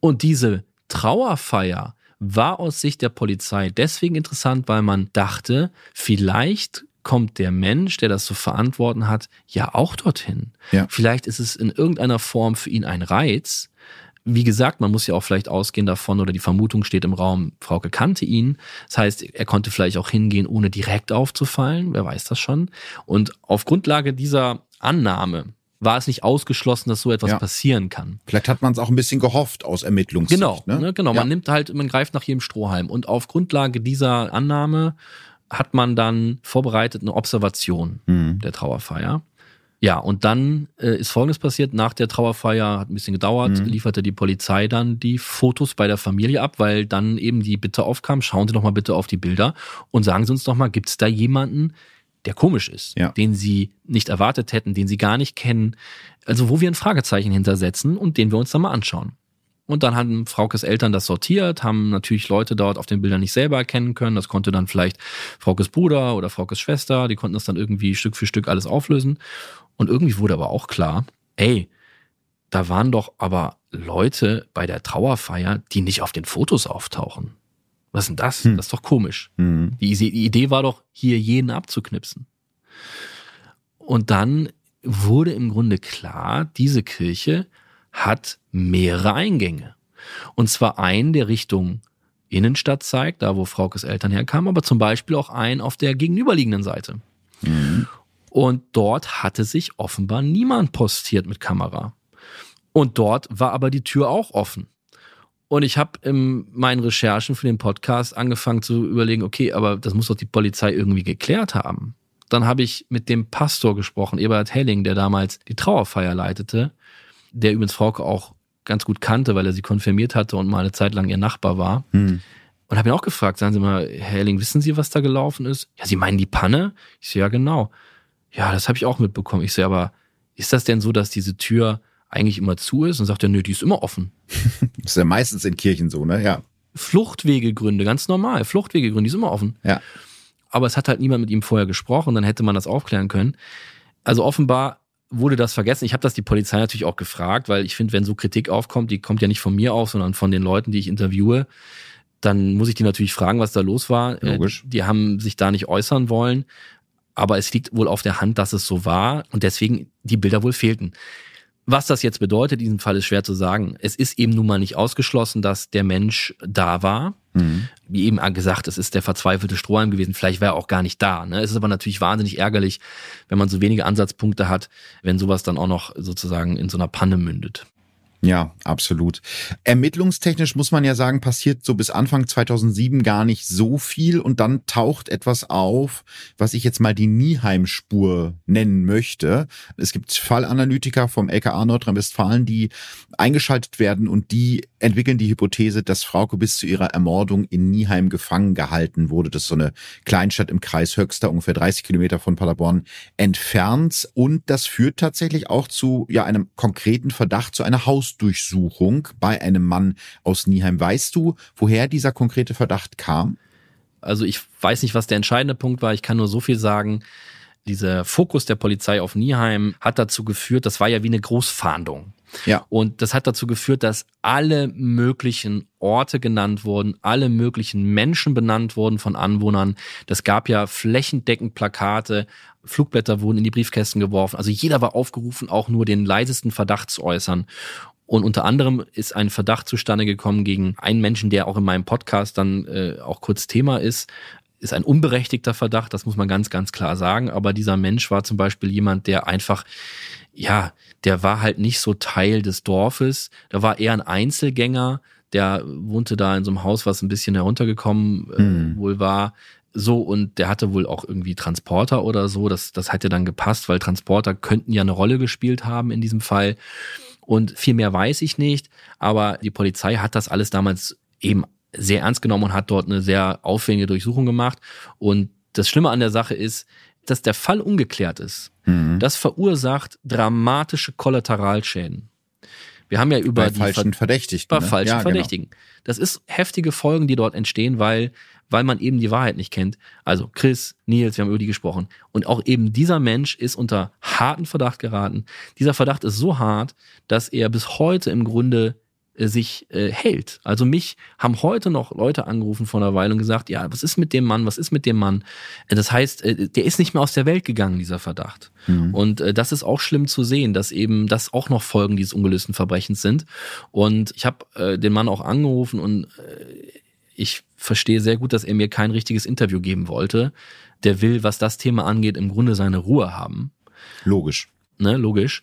Und diese Trauerfeier war aus Sicht der Polizei deswegen interessant, weil man dachte, vielleicht kommt der Mensch, der das zu verantworten hat, ja auch dorthin. Ja. Vielleicht ist es in irgendeiner Form für ihn ein Reiz, wie gesagt, man muss ja auch vielleicht ausgehen davon oder die Vermutung steht im Raum, Frauke kannte ihn. Das heißt, er konnte vielleicht auch hingehen, ohne direkt aufzufallen. Wer weiß das schon. Und auf Grundlage dieser Annahme war es nicht ausgeschlossen, dass so etwas ja. passieren kann. Vielleicht hat man es auch ein bisschen gehofft aus Ermittlungssicht. Genau, ne? Ne, genau. Ja. Man nimmt halt, man greift nach jedem Strohhalm. Und auf Grundlage dieser Annahme hat man dann vorbereitet eine Observation mhm. der Trauerfeier. Ja, und dann äh, ist Folgendes passiert. Nach der Trauerfeier, hat ein bisschen gedauert, mhm. lieferte die Polizei dann die Fotos bei der Familie ab, weil dann eben die Bitte aufkam, schauen Sie doch mal bitte auf die Bilder und sagen Sie uns doch mal, gibt es da jemanden, der komisch ist, ja. den Sie nicht erwartet hätten, den Sie gar nicht kennen, also wo wir ein Fragezeichen hintersetzen und den wir uns dann mal anschauen. Und dann haben Fraukes Eltern das sortiert, haben natürlich Leute dort auf den Bildern nicht selber erkennen können. Das konnte dann vielleicht Fraukes Bruder oder Fraukes Schwester, die konnten das dann irgendwie Stück für Stück alles auflösen. Und irgendwie wurde aber auch klar, ey, da waren doch aber Leute bei der Trauerfeier, die nicht auf den Fotos auftauchen. Was ist denn das? Hm. Das ist doch komisch. Hm. Die, die Idee war doch, hier jeden abzuknipsen. Und dann wurde im Grunde klar, diese Kirche hat mehrere Eingänge. Und zwar einen, der Richtung Innenstadt zeigt, da wo Fraukes Eltern herkamen, aber zum Beispiel auch einen auf der gegenüberliegenden Seite. Mhm. Und dort hatte sich offenbar niemand postiert mit Kamera. Und dort war aber die Tür auch offen. Und ich habe in meinen Recherchen für den Podcast angefangen zu überlegen, okay, aber das muss doch die Polizei irgendwie geklärt haben. Dann habe ich mit dem Pastor gesprochen, Eberhard Helling, der damals die Trauerfeier leitete, der übrigens Frauke auch ganz gut kannte, weil er sie konfirmiert hatte und mal eine Zeit lang ihr Nachbar war. Hm. Und habe ihn auch gefragt, sagen Sie mal, Herr Helling, wissen Sie, was da gelaufen ist? Ja, Sie meinen die Panne? Ich so, ja, genau. Ja, das habe ich auch mitbekommen. Ich sehe, aber ist das denn so, dass diese Tür eigentlich immer zu ist? Und sagt er, nö, die ist immer offen. das ist ja meistens in Kirchen so, ne? Ja. Fluchtwegegründe, ganz normal. Fluchtwegegründe, die ist immer offen. Ja. Aber es hat halt niemand mit ihm vorher gesprochen, dann hätte man das aufklären können. Also offenbar wurde das vergessen. Ich habe das die Polizei natürlich auch gefragt, weil ich finde, wenn so Kritik aufkommt, die kommt ja nicht von mir auf, sondern von den Leuten, die ich interviewe, dann muss ich die natürlich fragen, was da los war. Äh, Logisch. Die haben sich da nicht äußern wollen. Aber es liegt wohl auf der Hand, dass es so war und deswegen die Bilder wohl fehlten. Was das jetzt bedeutet, in diesem Fall ist schwer zu sagen. Es ist eben nun mal nicht ausgeschlossen, dass der Mensch da war. Mhm. Wie eben gesagt, es ist der verzweifelte Strohhalm gewesen. Vielleicht wäre er auch gar nicht da. Ne? Es ist aber natürlich wahnsinnig ärgerlich, wenn man so wenige Ansatzpunkte hat, wenn sowas dann auch noch sozusagen in so einer Panne mündet. Ja, absolut. Ermittlungstechnisch muss man ja sagen, passiert so bis Anfang 2007 gar nicht so viel und dann taucht etwas auf, was ich jetzt mal die Nieheim-Spur nennen möchte. Es gibt Fallanalytiker vom LKA Nordrhein-Westfalen, die eingeschaltet werden und die entwickeln die Hypothese, dass Frauke bis zu ihrer Ermordung in Nieheim gefangen gehalten wurde. Das ist so eine Kleinstadt im Kreis Höxter, ungefähr 30 Kilometer von Paderborn entfernt. Und das führt tatsächlich auch zu ja einem konkreten Verdacht, zu einer Haus Hausdurchsuchung bei einem Mann aus Nieheim. Weißt du, woher dieser konkrete Verdacht kam? Also ich weiß nicht, was der entscheidende Punkt war. Ich kann nur so viel sagen. Dieser Fokus der Polizei auf Nieheim hat dazu geführt, das war ja wie eine Großfahndung. Ja. Und das hat dazu geführt, dass alle möglichen Orte genannt wurden, alle möglichen Menschen benannt wurden von Anwohnern. Das gab ja flächendeckend Plakate, Flugblätter wurden in die Briefkästen geworfen. Also jeder war aufgerufen, auch nur den leisesten Verdacht zu äußern. Und unter anderem ist ein Verdacht zustande gekommen gegen einen Menschen, der auch in meinem Podcast dann äh, auch kurz Thema ist. Ist ein unberechtigter Verdacht, das muss man ganz, ganz klar sagen. Aber dieser Mensch war zum Beispiel jemand, der einfach, ja, der war halt nicht so Teil des Dorfes. Da war eher ein Einzelgänger. Der wohnte da in so einem Haus, was ein bisschen heruntergekommen äh, hm. wohl war. So, und der hatte wohl auch irgendwie Transporter oder so. Das, das hätte dann gepasst, weil Transporter könnten ja eine Rolle gespielt haben in diesem Fall. Und viel mehr weiß ich nicht, aber die Polizei hat das alles damals eben sehr ernst genommen und hat dort eine sehr aufwendige Durchsuchung gemacht. Und das Schlimme an der Sache ist, dass der Fall ungeklärt ist. Mhm. Das verursacht dramatische Kollateralschäden. Wir haben ja über bei die falschen Ver Verdächtigen. Bei ne? falschen ja, genau. Verdächtigen. Genau. Das ist heftige Folgen, die dort entstehen, weil weil man eben die Wahrheit nicht kennt. Also Chris, Nils, wir haben über die gesprochen. Und auch eben dieser Mensch ist unter harten Verdacht geraten. Dieser Verdacht ist so hart, dass er bis heute im Grunde äh, sich äh, hält. Also mich haben heute noch Leute angerufen vor einer Weile und gesagt, ja, was ist mit dem Mann, was ist mit dem Mann? Äh, das heißt, äh, der ist nicht mehr aus der Welt gegangen, dieser Verdacht. Mhm. Und das ist auch schlimm zu sehen, dass eben das auch noch Folgen dieses ungelösten Verbrechens sind. Und ich habe den Mann auch angerufen und ich verstehe sehr gut, dass er mir kein richtiges Interview geben wollte. Der will, was das Thema angeht, im Grunde seine Ruhe haben. Logisch. Ne, logisch.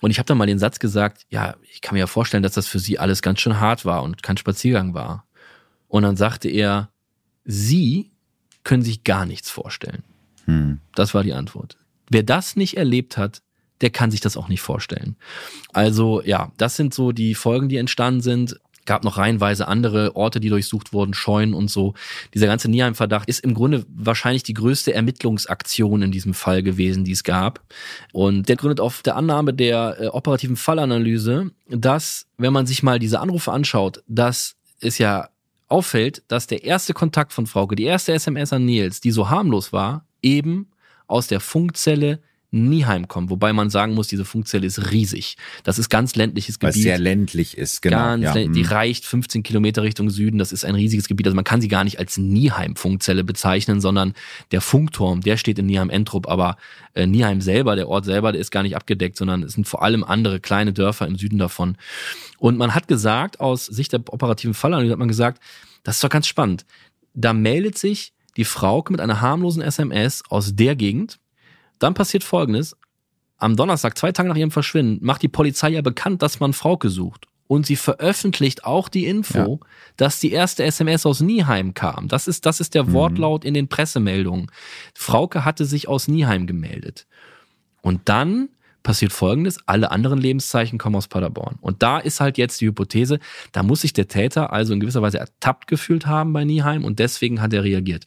Und ich habe dann mal den Satz gesagt, ja, ich kann mir ja vorstellen, dass das für sie alles ganz schön hart war und kein Spaziergang war. Und dann sagte er, Sie können sich gar nichts vorstellen. Hm. Das war die Antwort. Wer das nicht erlebt hat, der kann sich das auch nicht vorstellen. Also ja, das sind so die Folgen, die entstanden sind gab noch reihenweise andere Orte, die durchsucht wurden, Scheunen und so. Dieser ganze Nieheim-Verdacht ist im Grunde wahrscheinlich die größte Ermittlungsaktion in diesem Fall gewesen, die es gab. Und der gründet auf der Annahme der äh, operativen Fallanalyse, dass, wenn man sich mal diese Anrufe anschaut, dass es ja auffällt, dass der erste Kontakt von Frauke, die erste SMS an Nils, die so harmlos war, eben aus der Funkzelle nie heimkommen. Wobei man sagen muss, diese Funkzelle ist riesig. Das ist ganz ländliches Gebiet. Weil sehr ländlich ist, genau. Ganz ja. Die mhm. reicht 15 Kilometer Richtung Süden. Das ist ein riesiges Gebiet. Also man kann sie gar nicht als Nieheim-Funkzelle bezeichnen, sondern der Funkturm, der steht in Nieheim-Entrup. Aber äh, Nieheim selber, der Ort selber, der ist gar nicht abgedeckt, sondern es sind vor allem andere kleine Dörfer im Süden davon. Und man hat gesagt, aus Sicht der operativen Fallanalyse hat man gesagt, das ist doch ganz spannend. Da meldet sich die Frau mit einer harmlosen SMS aus der Gegend, dann passiert Folgendes. Am Donnerstag, zwei Tage nach ihrem Verschwinden, macht die Polizei ja bekannt, dass man Frauke sucht. Und sie veröffentlicht auch die Info, ja. dass die erste SMS aus Nieheim kam. Das ist, das ist der mhm. Wortlaut in den Pressemeldungen. Frauke hatte sich aus Nieheim gemeldet. Und dann passiert Folgendes, alle anderen Lebenszeichen kommen aus Paderborn. Und da ist halt jetzt die Hypothese, da muss sich der Täter also in gewisser Weise ertappt gefühlt haben bei Nieheim und deswegen hat er reagiert.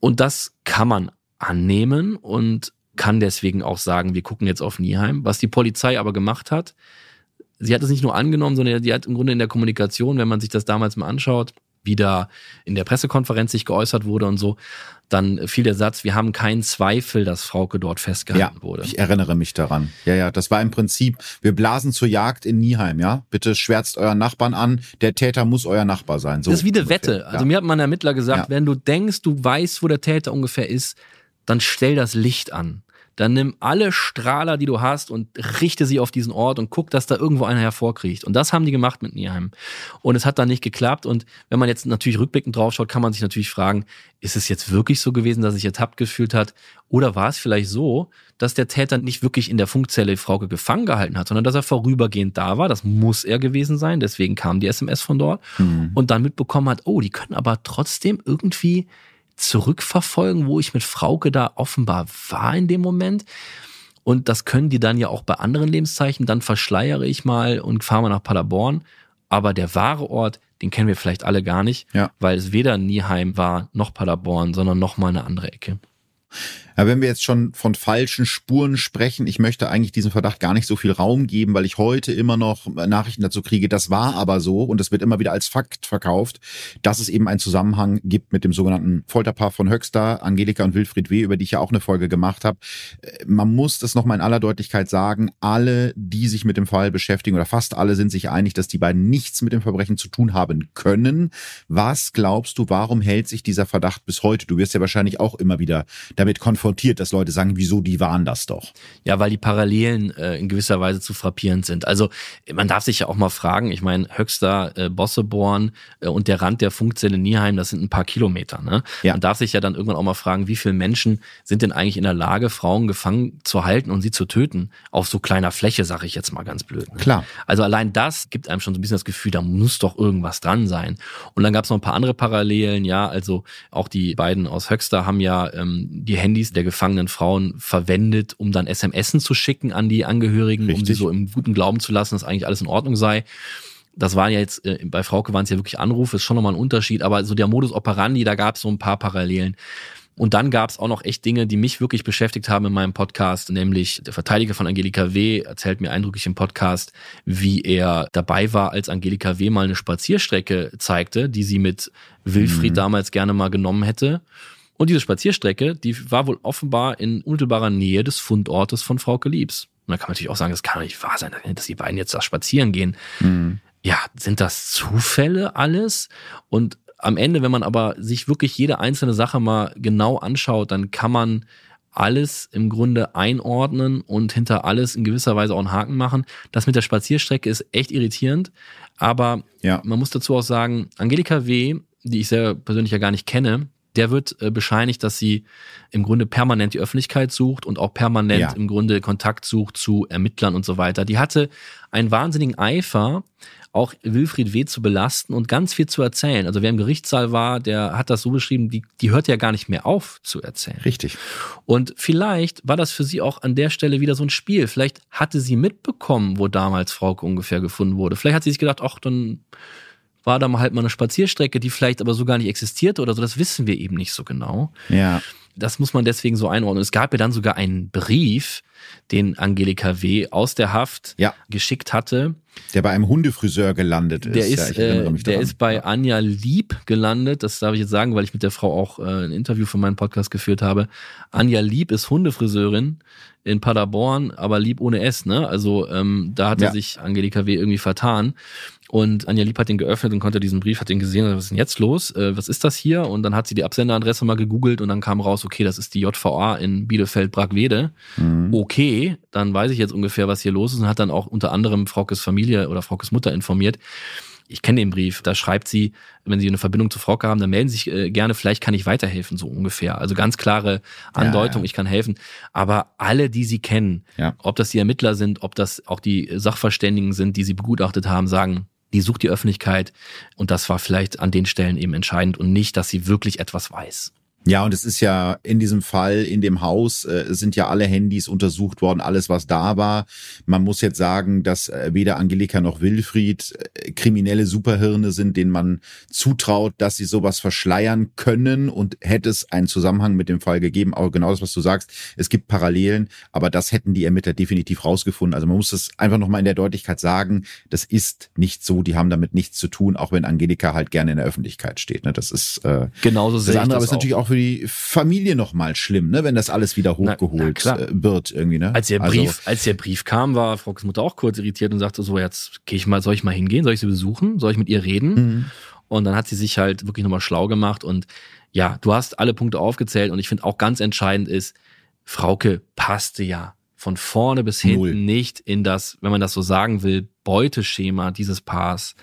Und das kann man annehmen und kann deswegen auch sagen, wir gucken jetzt auf Nieheim. Was die Polizei aber gemacht hat, sie hat es nicht nur angenommen, sondern die hat im Grunde in der Kommunikation, wenn man sich das damals mal anschaut, wie da in der Pressekonferenz sich geäußert wurde und so, dann fiel der Satz, wir haben keinen Zweifel, dass Frauke dort festgehalten ja, wurde. Ich erinnere mich daran. Ja, ja, das war im Prinzip, wir blasen zur Jagd in Nieheim, ja? Bitte schwärzt euren Nachbarn an, der Täter muss euer Nachbar sein. So das ist wie eine Wette. Also ja. mir hat mal ein Ermittler gesagt, ja. wenn du denkst, du weißt, wo der Täter ungefähr ist, dann stell das Licht an dann nimm alle Strahler, die du hast und richte sie auf diesen Ort und guck, dass da irgendwo einer hervorkriecht. Und das haben die gemacht mit Nieheim. Und es hat dann nicht geklappt. Und wenn man jetzt natürlich rückblickend draufschaut, kann man sich natürlich fragen, ist es jetzt wirklich so gewesen, dass sich ertappt gefühlt hat? Oder war es vielleicht so, dass der Täter nicht wirklich in der Funkzelle Frauke gefangen gehalten hat, sondern dass er vorübergehend da war? Das muss er gewesen sein. Deswegen kam die SMS von dort. Mhm. Und dann mitbekommen hat, oh, die können aber trotzdem irgendwie zurückverfolgen, wo ich mit Frauke da offenbar war in dem Moment. Und das können die dann ja auch bei anderen Lebenszeichen. Dann verschleiere ich mal und fahre mal nach Paderborn. Aber der wahre Ort, den kennen wir vielleicht alle gar nicht, ja. weil es weder Nieheim war noch Paderborn, sondern noch mal eine andere Ecke. Ja, wenn wir jetzt schon von falschen Spuren sprechen, ich möchte eigentlich diesem Verdacht gar nicht so viel Raum geben, weil ich heute immer noch Nachrichten dazu kriege, das war aber so und es wird immer wieder als Fakt verkauft, dass es eben einen Zusammenhang gibt mit dem sogenannten Folterpaar von Höxter, Angelika und Wilfried W., über die ich ja auch eine Folge gemacht habe. Man muss das nochmal in aller Deutlichkeit sagen, alle, die sich mit dem Fall beschäftigen oder fast alle sind sich einig, dass die beiden nichts mit dem Verbrechen zu tun haben können. Was glaubst du, warum hält sich dieser Verdacht bis heute? Du wirst ja wahrscheinlich auch immer wieder damit konfrontiert konfrontiert, dass Leute sagen, wieso, die waren das doch. Ja, weil die Parallelen äh, in gewisser Weise zu frappierend sind. Also man darf sich ja auch mal fragen, ich meine, Höchster, äh, Bosseborn äh, und der Rand der Funkzelle Nieheim, das sind ein paar Kilometer. Ne? Ja. Man darf sich ja dann irgendwann auch mal fragen, wie viele Menschen sind denn eigentlich in der Lage, Frauen gefangen zu halten und sie zu töten? Auf so kleiner Fläche, sage ich jetzt mal ganz blöd. Ne? Klar. Also allein das gibt einem schon so ein bisschen das Gefühl, da muss doch irgendwas dran sein. Und dann gab es noch ein paar andere Parallelen, ja, also auch die beiden aus Höxter haben ja ähm, die Handys der gefangenen Frauen verwendet, um dann SMS zu schicken an die Angehörigen, Richtig. um sie so im guten Glauben zu lassen, dass eigentlich alles in Ordnung sei. Das waren ja jetzt, äh, bei Frauke waren es ja wirklich Anrufe, ist schon nochmal ein Unterschied, aber so der Modus operandi, da gab es so ein paar Parallelen. Und dann gab es auch noch echt Dinge, die mich wirklich beschäftigt haben in meinem Podcast, nämlich der Verteidiger von Angelika W. erzählt mir eindrücklich im Podcast, wie er dabei war, als Angelika W. mal eine Spazierstrecke zeigte, die sie mit Wilfried mhm. damals gerne mal genommen hätte. Und diese Spazierstrecke, die war wohl offenbar in unmittelbarer Nähe des Fundortes von Frau Liebs. Und da kann man natürlich auch sagen, das kann doch nicht wahr sein, dass die beiden jetzt da spazieren gehen. Mhm. Ja, sind das Zufälle alles? Und am Ende, wenn man aber sich wirklich jede einzelne Sache mal genau anschaut, dann kann man alles im Grunde einordnen und hinter alles in gewisser Weise auch einen Haken machen. Das mit der Spazierstrecke ist echt irritierend, aber ja. man muss dazu auch sagen, Angelika W., die ich sehr persönlich ja gar nicht kenne, der wird äh, bescheinigt, dass sie im Grunde permanent die Öffentlichkeit sucht und auch permanent ja. im Grunde Kontakt sucht zu Ermittlern und so weiter. Die hatte einen wahnsinnigen Eifer, auch Wilfried W. zu belasten und ganz viel zu erzählen. Also wer im Gerichtssaal war, der hat das so beschrieben, die, die hört ja gar nicht mehr auf zu erzählen. Richtig. Und vielleicht war das für sie auch an der Stelle wieder so ein Spiel. Vielleicht hatte sie mitbekommen, wo damals Frauke ungefähr gefunden wurde. Vielleicht hat sie sich gedacht, ach, dann war da halt mal eine Spazierstrecke, die vielleicht aber so gar nicht existierte oder so. Das wissen wir eben nicht so genau. Ja. Das muss man deswegen so einordnen. Es gab ja dann sogar einen Brief, den Angelika W. aus der Haft ja. geschickt hatte. Der bei einem Hundefriseur gelandet ist. Der ist, ja, äh, der ist bei Anja Lieb gelandet. Das darf ich jetzt sagen, weil ich mit der Frau auch äh, ein Interview für meinen Podcast geführt habe. Anja Lieb ist Hundefriseurin in Paderborn, aber Lieb ohne S. Ne? Also ähm, da hatte ja. sich Angelika W. irgendwie vertan. Und Anja Lieb hat den geöffnet und konnte diesen Brief, hat den gesehen, was ist denn jetzt los? Äh, was ist das hier? Und dann hat sie die Absenderadresse mal gegoogelt und dann kam raus, okay, das ist die JVA in Bielefeld-Bragwede. Mhm. Okay, dann weiß ich jetzt ungefähr, was hier los ist und hat dann auch unter anderem Fraukes Familie oder Fraukes Mutter informiert. Ich kenne den Brief, da schreibt sie, wenn Sie eine Verbindung zu Frauke haben, dann melden Sie sich äh, gerne, vielleicht kann ich weiterhelfen, so ungefähr. Also ganz klare Andeutung, ja, ja. ich kann helfen. Aber alle, die Sie kennen, ja. ob das die Ermittler sind, ob das auch die Sachverständigen sind, die Sie begutachtet haben, sagen, die sucht die Öffentlichkeit und das war vielleicht an den Stellen eben entscheidend und nicht, dass sie wirklich etwas weiß. Ja, und es ist ja in diesem Fall, in dem Haus, äh, sind ja alle Handys untersucht worden, alles, was da war. Man muss jetzt sagen, dass äh, weder Angelika noch Wilfried äh, kriminelle Superhirne sind, denen man zutraut, dass sie sowas verschleiern können. Und hätte es einen Zusammenhang mit dem Fall gegeben, auch genau das, was du sagst, es gibt Parallelen, aber das hätten die Ermittler definitiv rausgefunden. Also man muss das einfach nochmal in der Deutlichkeit sagen, das ist nicht so, die haben damit nichts zu tun, auch wenn Angelika halt gerne in der Öffentlichkeit steht. Ne? Das ist äh, genauso das andere, aber ist natürlich auch für die Familie noch mal schlimm, ne, wenn das alles wieder hochgeholt na, na äh, wird irgendwie, ne? Als der also Brief, also, als der Brief kam, war Frau's Mutter auch kurz irritiert und sagte so, jetzt gehe ich mal, soll ich mal hingehen, soll ich sie besuchen, soll ich mit ihr reden? Mhm. Und dann hat sie sich halt wirklich nochmal schlau gemacht und ja, du hast alle Punkte aufgezählt und ich finde auch ganz entscheidend ist, Frauke passte ja von vorne bis hinten Null. nicht in das, wenn man das so sagen will, Beuteschema dieses Paars.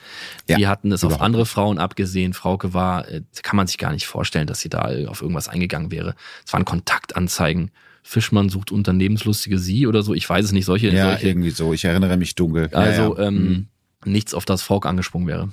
Ja, die hatten es auf überhaupt andere Frauen abgesehen. Frauke war, äh, kann man sich gar nicht vorstellen, dass sie da auf irgendwas eingegangen wäre. Es waren Kontaktanzeigen. Fischmann sucht unternehmenslustige Sie oder so. Ich weiß es nicht. Solche, Ja, solche irgendwie so. Ich erinnere mich dunkel. Ja, also ja. Ähm, Mhm. nichts, auf das Frauke angesprungen wäre.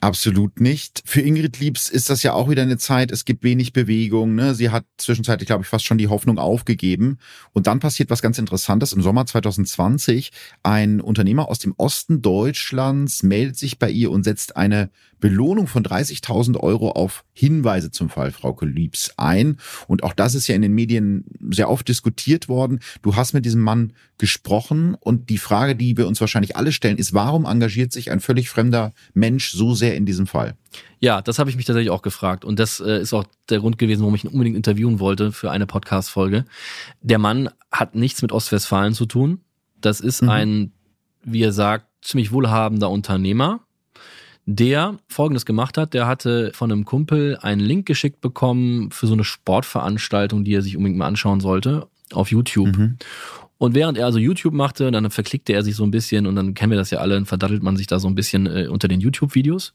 Absolut nicht. Für Ingrid Liebs ist das ja auch wieder eine Zeit, es gibt wenig Bewegung. Ne? Sie hat zwischenzeitlich, glaube ich, fast schon die Hoffnung aufgegeben. Und dann passiert was ganz Interessantes. Im Sommer 2020, ein Unternehmer aus dem Osten Deutschlands meldet sich bei ihr und setzt eine Belohnung von 30.000 Euro auf Hinweise zum Fall Frauke Liebs ein. Und auch das ist ja in den Medien sehr oft diskutiert worden. Du hast mit diesem Mann gesprochen und die Frage, die wir uns wahrscheinlich alle stellen, ist, warum engagiert sich ein völlig fremder Mensch so sehr in diesem Fall? Ja, das habe ich mich tatsächlich auch gefragt. Und das äh, ist auch der Grund gewesen, warum ich ihn unbedingt interviewen wollte für eine Podcast-Folge. Der Mann hat nichts mit Ostwestfalen zu tun. Das ist Mhm. ein, wie er sagt, ziemlich wohlhabender Unternehmer, der Folgendes gemacht hat. Der hatte von einem Kumpel einen Link geschickt bekommen für so eine Sportveranstaltung, die er sich unbedingt mal anschauen sollte auf YouTube. Mhm. Und während er also YouTube machte, dann verklickte er sich so ein bisschen und dann kennen wir das ja alle, dann verdattelt man sich da so ein bisschen äh, unter den YouTube-Videos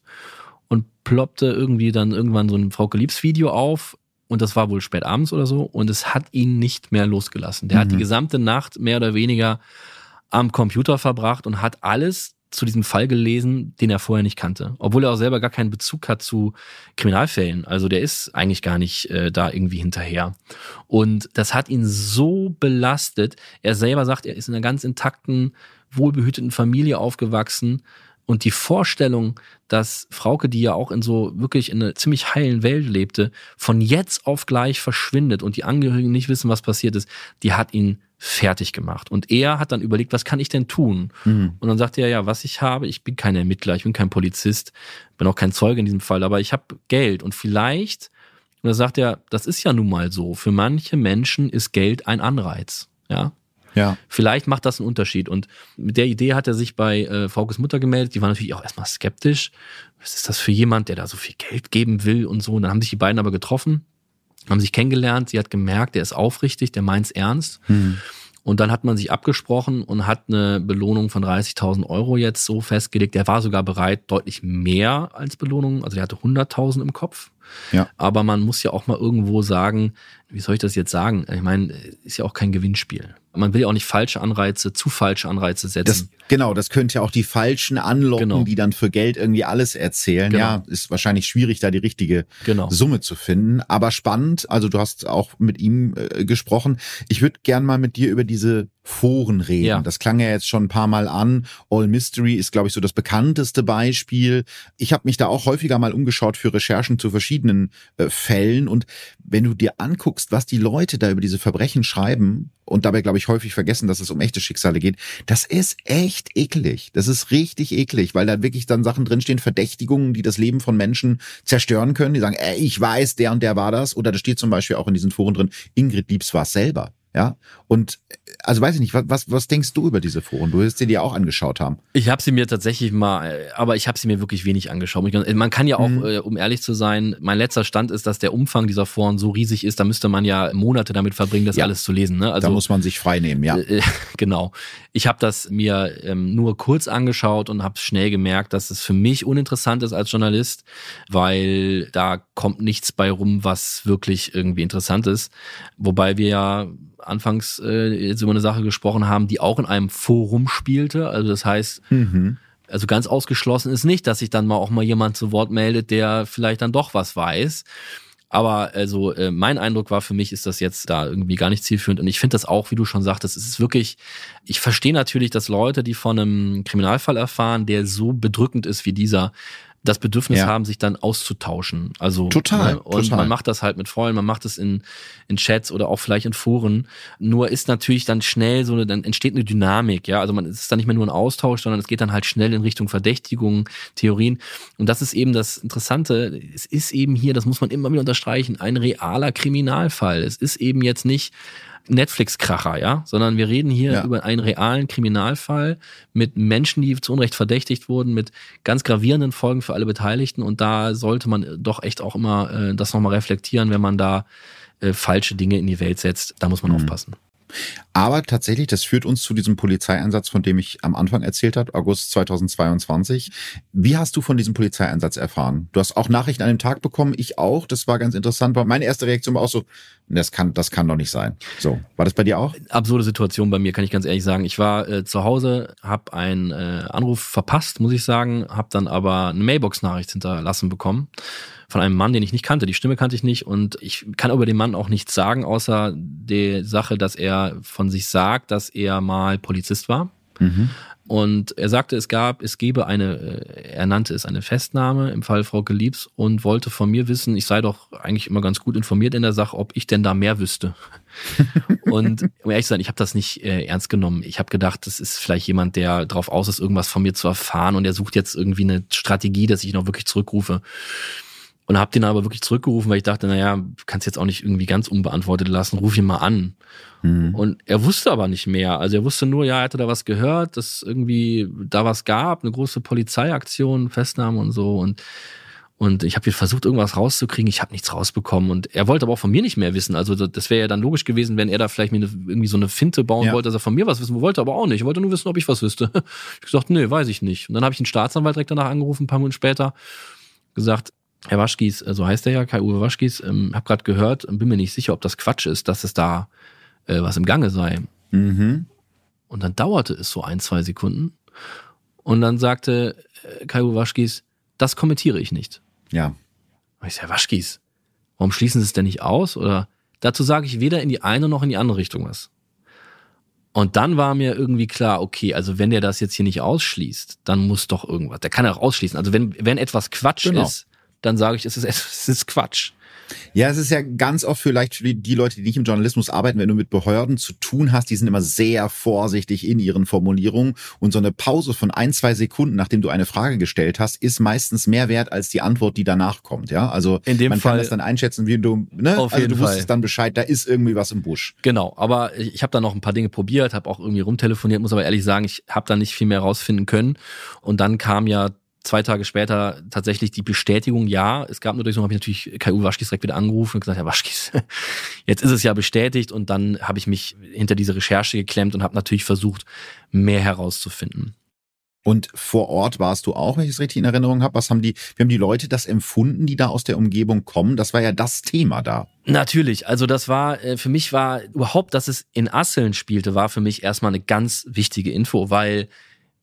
und ploppte irgendwie dann irgendwann so ein Frauke Liebs Video auf und das war wohl spät abends oder so und es hat ihn nicht mehr losgelassen. Der hat Mhm. die gesamte Nacht mehr oder weniger am Computer verbracht und hat alles zu diesem Fall gelesen, den er vorher nicht kannte. Obwohl er auch selber gar keinen Bezug hat zu Kriminalfällen. Also der ist eigentlich gar nicht äh, da irgendwie hinterher. Und das hat ihn so belastet. Er selber sagt, er ist in einer ganz intakten, wohlbehüteten Familie aufgewachsen. Und die Vorstellung, dass Frauke, die ja auch in so wirklich in einer ziemlich heilen Welt lebte, von jetzt auf gleich verschwindet und die Angehörigen nicht wissen, was passiert ist, die hat ihn fertig gemacht. Und er hat dann überlegt, was kann ich denn tun? Mhm. Und dann sagte er, ja, was ich habe, ich bin kein Ermittler, ich bin kein Polizist, bin auch kein Zeuge in diesem Fall, aber ich habe Geld und vielleicht, und da sagt er, das ist ja nun mal so, für manche Menschen ist Geld ein Anreiz, ja. Ja. Vielleicht macht das einen Unterschied. Und mit der Idee hat er sich bei äh, Fraukes Mutter gemeldet. Die war natürlich auch erstmal skeptisch. Was ist das für jemand, der da so viel Geld geben will und so? Und dann haben sich die beiden aber getroffen, haben sich kennengelernt. Sie hat gemerkt, der ist aufrichtig, der meint's ernst. Mhm. Und dann hat man sich abgesprochen und hat eine Belohnung von 30.000 Euro jetzt so festgelegt. Der war sogar bereit, deutlich mehr als Belohnung. Also der hatte 100.000 im Kopf. Ja. Aber man muss ja auch mal irgendwo sagen, wie soll ich das jetzt sagen? Ich meine, ist ja auch kein Gewinnspiel. Man will ja auch nicht falsche Anreize, zu falsche Anreize Das, setzen. genau, das könnte ja auch die Falschen anlocken, Genau. die dann für Geld irgendwie alles erzählen. Genau. Ja, ist wahrscheinlich schwierig, da die richtige Genau. Summe zu finden. Aber spannend, also du hast auch mit ihm äh, gesprochen. Ich würde gern mal mit dir über diese Foren reden. Ja. Das klang ja jetzt schon ein paar Mal an. All Mystery ist, glaube ich, so das bekannteste Beispiel. Ich habe mich da auch häufiger mal umgeschaut für Recherchen zu verschiedenen äh, Fällen. Und wenn du dir anguckst, was die Leute da über diese Verbrechen schreiben, und dabei, glaube ich, häufig vergessen, dass es um echte Schicksale geht, das ist echt eklig. Das ist richtig eklig, weil da wirklich dann Sachen drinstehen, Verdächtigungen, die das Leben von Menschen zerstören können. Die sagen, ey, ich weiß, der und der war das. Oder da steht zum Beispiel auch in diesen Foren drin, Ingrid Liebs war selber. Ja, und äh, also weiß ich nicht, was, was, denkst du über diese Foren? Du wirst sie dir auch angeschaut haben. Ich habe sie mir tatsächlich mal, äh, aber ich habe sie mir wirklich wenig angeschaut. Ich- Man kann ja auch, Mhm. äh, um ehrlich zu sein, mein letzter Stand ist, dass der Umfang dieser Foren so riesig ist, da müsste man ja Monate damit verbringen, das Ja. alles zu lesen. Ne? Also da muss man sich frei nehmen, ja. Äh, genau. Ich habe das mir ähm, nur kurz angeschaut und habe schnell gemerkt, dass es für mich uninteressant ist als Journalist, weil da kommt nichts bei rum, was wirklich irgendwie interessant ist. Wobei wir ja anfangs äh, jetzt über eine Sache gesprochen haben, die auch in einem Forum spielte. Also das heißt, Mhm. also ganz ausgeschlossen ist nicht, dass sich dann mal auch mal jemand zu Wort meldet, der vielleicht dann doch was weiß. Aber also äh, mein Eindruck war für mich, ist das jetzt da irgendwie gar nicht zielführend. Und ich finde das auch, wie du schon sagtest, es ist wirklich, ich verstehe natürlich, dass Leute, die von einem Kriminalfall erfahren, der so bedrückend ist wie dieser, das Bedürfnis Ja. haben, sich dann auszutauschen. Also Total, ne? und total. man macht das halt mit Freunden, man macht es in, in Chats oder auch vielleicht in Foren. Nur ist natürlich dann schnell so eine, dann entsteht eine Dynamik, ja. Also man es ist dann nicht mehr nur ein Austausch, sondern es geht dann halt schnell in Richtung Verdächtigungen, Theorien. Und das ist eben das Interessante. Es ist eben hier, das muss man immer wieder unterstreichen, ein realer Kriminalfall. Es ist eben jetzt nicht Netflix-Kracher, ja, sondern wir reden hier Ja. über einen realen Kriminalfall mit Menschen, die zu Unrecht verdächtigt wurden, mit ganz gravierenden Folgen für alle Beteiligten. Und da sollte man doch echt auch immer äh, das nochmal reflektieren, wenn man da äh, falsche Dinge in die Welt setzt, da muss man mhm. aufpassen. Aber tatsächlich, das führt uns zu diesem Polizeieinsatz, von dem ich am Anfang erzählt habe, August 2022. Wie hast du von diesem Polizeieinsatz erfahren? Du hast auch Nachrichten an dem Tag bekommen, ich auch. Das war ganz interessant. Meine erste Reaktion war auch so, das kann, das kann doch nicht sein. So, war das bei dir auch? Absurde Situation bei mir, kann ich ganz ehrlich sagen. Ich war äh, zu Hause, habe einen äh, Anruf verpasst, muss ich sagen, habe dann aber eine Mailbox-Nachricht hinterlassen bekommen von einem Mann, den ich nicht kannte. Die Stimme kannte ich nicht und ich kann über den Mann auch nichts sagen, außer die Sache, dass er von sich sagt, dass er mal Polizist war. Mhm. Und er sagte, es gab, es gebe eine, äh, er nannte es eine Festnahme im Fall Frau Geliebs und wollte von mir wissen, ich sei doch eigentlich immer ganz gut informiert in der Sache, ob ich denn da mehr wüsste. und um ehrlich zu sein, ich habe das nicht äh, ernst genommen. Ich habe gedacht, das ist vielleicht jemand, der darauf aus ist, irgendwas von mir zu erfahren und er sucht jetzt irgendwie eine Strategie, dass ich ihn auch wirklich zurückrufe. Und habe den aber wirklich zurückgerufen, weil ich dachte, naja, kannst jetzt auch nicht irgendwie ganz unbeantwortet lassen, ruf ihn mal an. Mhm. Und er wusste aber nicht mehr. Also er wusste nur, ja, er hatte da was gehört, dass irgendwie da was gab, eine große Polizeiaktion, Festnahme und so. Und und ich habe versucht, irgendwas rauszukriegen. Ich habe nichts rausbekommen. Und er wollte aber auch von mir nicht mehr wissen. Also das wäre ja dann logisch gewesen, wenn er da vielleicht mir eine, irgendwie so eine Finte bauen ja. wollte, dass er von mir was wissen wollte, aber auch nicht. Er wollte nur wissen, ob ich was wüsste. Ich gesagt, nee, weiß ich nicht. Und dann habe ich einen Staatsanwalt direkt danach angerufen, ein paar Minuten später, gesagt, Herr Waschkis, äh, so heißt er ja, Kai-Uwe Waschkis, ähm, habe gerade gehört und bin mir nicht sicher, ob das Quatsch ist, dass es da äh, was im Gange sei. Mhm. Und dann dauerte es so ein, zwei Sekunden. Und dann sagte äh, Kai-Uwe Waschkis, das kommentiere ich nicht. Ja. Und ich sage, Herr Waschkis, warum schließen Sie es denn nicht aus? Oder dazu sage ich weder in die eine noch in die andere Richtung was. Und dann war mir irgendwie klar, okay, also wenn der das jetzt hier nicht ausschließt, dann muss doch irgendwas. Der kann ja auch ausschließen. Also wenn, wenn etwas Quatsch genau. ist, dann sage ich, es ist, es ist Quatsch. Ja, es ist ja ganz oft vielleicht für die, Leute, die nicht im Journalismus arbeiten, wenn du mit Behörden zu tun hast, die sind immer sehr vorsichtig in ihren Formulierungen und so eine Pause von ein, zwei Sekunden, nachdem du eine Frage gestellt hast, ist meistens mehr wert als die Antwort, die danach kommt. Ja, also in dem man Fall, kann das dann einschätzen, wie du, ne? Auf also jeden du wusstest Fall. dann Bescheid, da ist irgendwie was im Busch. Genau, aber ich habe da noch ein paar Dinge probiert, habe auch irgendwie rumtelefoniert, muss aber ehrlich sagen, ich habe da nicht viel mehr rausfinden können. Und dann kam ja zwei Tage später tatsächlich die Bestätigung, ja, es gab nur durch so, habe ich natürlich Kai-Uwe Waschkis direkt wieder angerufen und gesagt, Herr Waschkis, jetzt ist es ja bestätigt und dann habe ich mich hinter diese Recherche geklemmt und habe natürlich versucht, mehr herauszufinden. Und vor Ort warst du auch, wenn ich es richtig in Erinnerung habe. Was haben die, wie haben die Leute das empfunden, die da aus der Umgebung kommen? Das war ja das Thema da. Natürlich. Also das war, äh, für mich war überhaupt, dass es in Asseln spielte, war für mich erstmal eine ganz wichtige Info, weil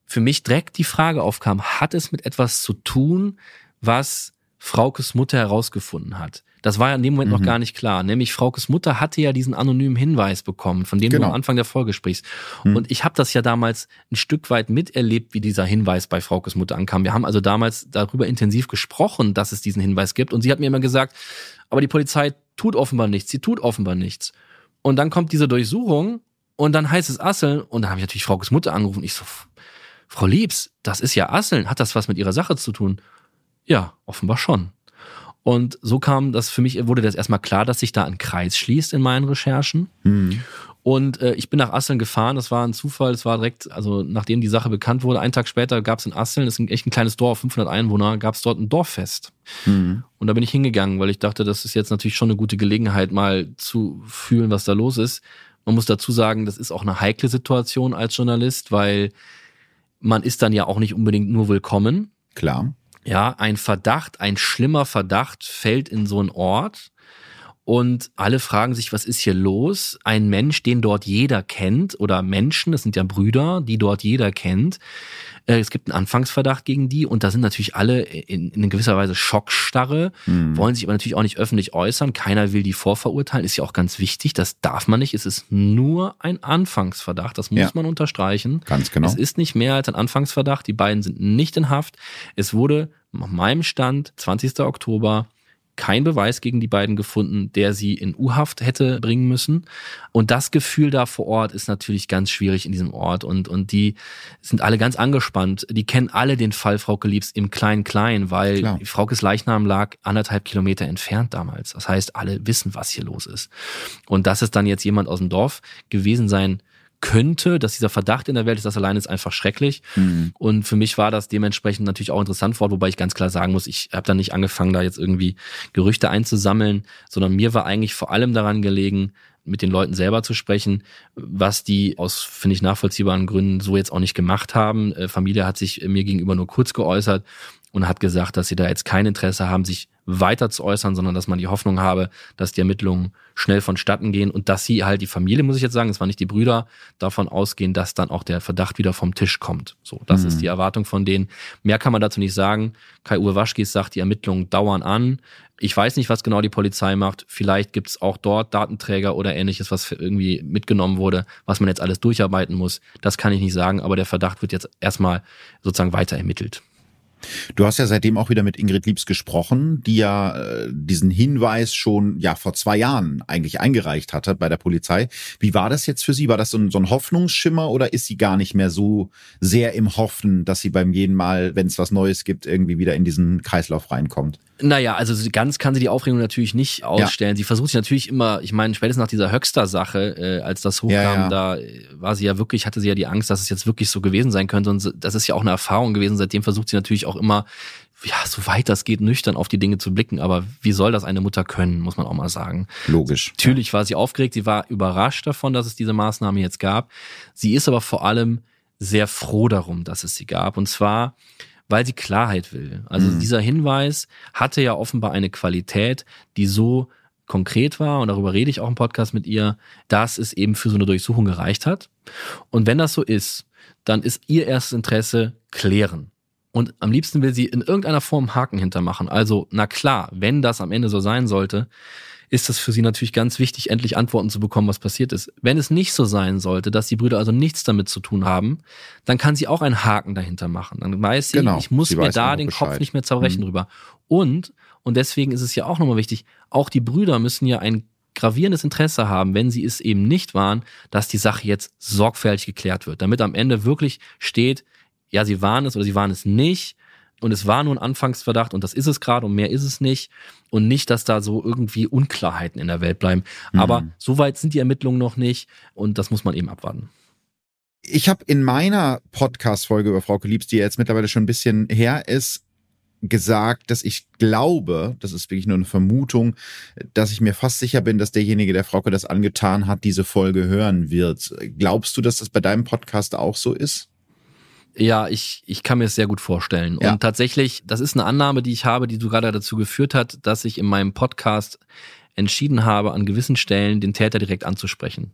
für mich direkt die Frage aufkam, hat es mit etwas zu tun, was Fraukes Mutter herausgefunden hat? Das war ja in dem Moment mhm. noch gar nicht klar. Nämlich Fraukes Mutter hatte ja diesen anonymen Hinweis bekommen, von dem genau. du am Anfang der Folge sprichst. Mhm. Und ich habe das ja damals ein Stück weit miterlebt, wie dieser Hinweis bei Fraukes Mutter ankam. Wir haben also damals darüber intensiv gesprochen, dass es diesen Hinweis gibt. Und sie hat mir immer gesagt, aber die Polizei tut offenbar nichts, sie tut offenbar nichts. Und dann kommt diese Durchsuchung und dann heißt es Asseln und dann habe ich natürlich Fraukes Mutter angerufen. Ich so, Frau Liebs, das ist ja Asseln. Hat das was mit Ihrer Sache zu tun? Ja, offenbar schon. Und so kam das für mich, wurde das erstmal klar, dass sich da ein Kreis schließt in meinen Recherchen. Mhm. Und äh, ich bin nach Asseln gefahren, das war ein Zufall, es war direkt, also nachdem die Sache bekannt wurde, einen Tag später gab es in Asseln, das ist echt ein kleines Dorf, 500 Einwohner, gab es dort ein Dorffest. Mhm. Und da bin ich hingegangen, weil ich dachte, das ist jetzt natürlich schon eine gute Gelegenheit, mal zu fühlen, was da los ist. Man muss dazu sagen, das ist auch eine heikle Situation als Journalist, weil man ist dann ja auch nicht unbedingt nur willkommen. Klar. Ja, ein Verdacht, ein schlimmer Verdacht fällt in so einen Ort und alle fragen sich, was ist hier los? Ein Mensch, den dort jeder kennt oder Menschen, das sind ja Brüder, die dort jeder kennt, äh, es gibt einen Anfangsverdacht gegen die und da sind natürlich alle in, in gewisser Weise Schockstarre, mhm. wollen sich aber natürlich auch nicht öffentlich äußern. Keiner will die vorverurteilen, ist ja auch ganz wichtig. Das darf man nicht. Es ist nur ein Anfangsverdacht. Das muss ja. man unterstreichen. Ganz genau. Es ist nicht mehr als ein Anfangsverdacht. Die beiden sind nicht in Haft. Es wurde nach meinem Stand 20. Oktober kein Beweis gegen die beiden gefunden, der sie in U-Haft hätte bringen müssen. Und das Gefühl da vor Ort ist natürlich ganz schwierig in diesem Ort. Und, und die sind alle ganz angespannt. Die kennen alle den Fall Frauke Liebs im Klein-Klein, weil Klar. Fraukes Leichnam lag anderthalb Kilometer entfernt damals. Das heißt, alle wissen, was hier los ist. Und dass es dann jetzt jemand aus dem Dorf gewesen sein könnte, dass dieser Verdacht in der Welt ist, das allein ist einfach schrecklich. Mhm. Und für mich war das dementsprechend natürlich auch interessant vor, wobei ich ganz klar sagen muss, ich habe da nicht angefangen, da jetzt irgendwie Gerüchte einzusammeln, sondern mir war eigentlich vor allem daran gelegen, mit den Leuten selber zu sprechen, was die aus, finde ich, nachvollziehbaren Gründen so jetzt auch nicht gemacht haben. Äh, Familie hat sich mir gegenüber nur kurz geäußert und hat gesagt, dass sie da jetzt kein Interesse haben, sich weiter zu äußern, sondern dass man die Hoffnung habe, dass die Ermittlungen schnell vonstatten gehen und dass sie halt die Familie, muss ich jetzt sagen, es waren nicht die Brüder, davon ausgehen, dass dann auch der Verdacht wieder vom Tisch kommt. So, das mhm. ist die Erwartung von denen. Mehr kann man dazu nicht sagen. Kai-Uwe Waschkis sagt, die Ermittlungen dauern an. Ich weiß nicht, was genau die Polizei macht. Vielleicht gibt es auch dort Datenträger oder ähnliches, was irgendwie mitgenommen wurde, was man jetzt alles durcharbeiten muss. Das kann ich nicht sagen, aber der Verdacht wird jetzt erstmal sozusagen weiter ermittelt. Du hast ja seitdem auch wieder mit Ingrid Liebs gesprochen, die ja äh, diesen Hinweis schon ja vor zwei Jahren eigentlich eingereicht hatte bei der Polizei. Wie war das jetzt für sie? War das so ein, so ein Hoffnungsschimmer oder ist sie gar nicht mehr so sehr im Hoffen, dass sie beim jeden Mal, wenn es was Neues gibt, irgendwie wieder in diesen Kreislauf reinkommt? Naja, also ganz kann sie die Aufregung natürlich nicht ausstellen. Ja. Sie versucht sich natürlich immer, ich meine, spätestens nach dieser Höxter-Sache, äh, als das hochkam, ja, ja. da war sie ja wirklich, hatte sie ja die Angst, dass es jetzt wirklich so gewesen sein könnte. Und das ist ja auch eine Erfahrung gewesen. Seitdem versucht sie natürlich auch immer, ja, so weit das geht, nüchtern auf die Dinge zu blicken. Aber wie soll das eine Mutter können, muss man auch mal sagen. Logisch. Natürlich war sie aufgeregt, sie war überrascht davon, dass es diese Maßnahme jetzt gab. Sie ist aber vor allem sehr froh darum, dass es sie gab. Und zwar, weil sie Klarheit will. Also mhm. dieser Hinweis hatte ja offenbar eine Qualität, die so konkret war, und darüber rede ich auch im Podcast mit ihr, dass es eben für so eine Durchsuchung gereicht hat. Und wenn das so ist, dann ist ihr erstes Interesse klären. Und am liebsten will sie in irgendeiner Form Haken hintermachen. Also, na klar, wenn das am Ende so sein sollte, ist es für sie natürlich ganz wichtig, endlich Antworten zu bekommen, was passiert ist. Wenn es nicht so sein sollte, dass die Brüder also nichts damit zu tun haben, dann kann sie auch einen Haken dahinter machen. Dann weiß sie, genau, ich muss mir da den Bescheid. Kopf nicht mehr zerbrechen mhm. drüber. Und, und deswegen ist es ja auch nochmal wichtig, auch die Brüder müssen ja ein gravierendes Interesse haben, wenn sie es eben nicht waren, dass die Sache jetzt sorgfältig geklärt wird, damit am Ende wirklich steht, ja, sie waren es oder sie waren es nicht und es war nur ein Anfangsverdacht und das ist es gerade und mehr ist es nicht und nicht, dass da so irgendwie Unklarheiten in der Welt bleiben. Mhm. Aber so weit sind die Ermittlungen noch nicht und das muss man eben abwarten. Ich habe in meiner Podcast-Folge über Frau Liebs, die jetzt mittlerweile schon ein bisschen her ist, gesagt, dass ich glaube, das ist wirklich nur eine Vermutung, dass ich mir fast sicher bin, dass derjenige, der Frauke das angetan hat, diese Folge hören wird. Glaubst du, dass das bei deinem Podcast auch so ist? Ja, ich, ich kann mir es sehr gut vorstellen. Ja. Und tatsächlich, das ist eine Annahme, die ich habe, die du gerade dazu geführt hat, dass ich in meinem Podcast entschieden habe, an gewissen Stellen den Täter direkt anzusprechen.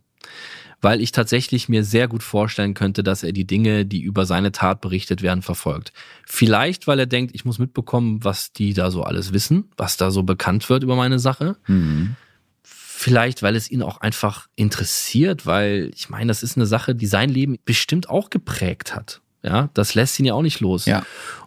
Weil ich tatsächlich mir sehr gut vorstellen könnte, dass er die Dinge, die über seine Tat berichtet werden, verfolgt. Vielleicht, weil er denkt, ich muss mitbekommen, was die da so alles wissen, was da so bekannt wird über meine Sache. Mhm. Vielleicht, weil es ihn auch einfach interessiert, weil ich meine, das ist eine Sache, die sein Leben bestimmt auch geprägt hat. Ja, das lässt ihn ja auch nicht los. Ja.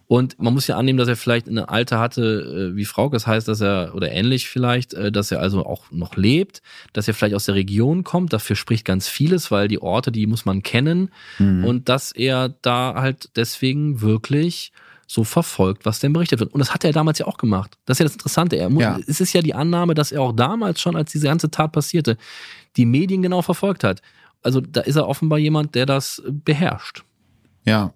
Und man muss ja annehmen, dass er vielleicht ein Alter hatte, äh, wie Frau, das heißt, dass er, oder ähnlich vielleicht, äh, dass er also auch noch lebt, dass er vielleicht aus der Region kommt. Dafür spricht ganz vieles, weil die Orte, die muss man kennen. Mhm. Und dass er da halt deswegen wirklich so verfolgt, was denn berichtet wird. Und das hat er damals ja auch gemacht. Das ist ja das Interessante. Er, ja. Es ist ja die Annahme, dass er auch damals schon, als diese ganze Tat passierte, die Medien genau verfolgt hat. Also da ist er offenbar jemand, der das beherrscht. Ja.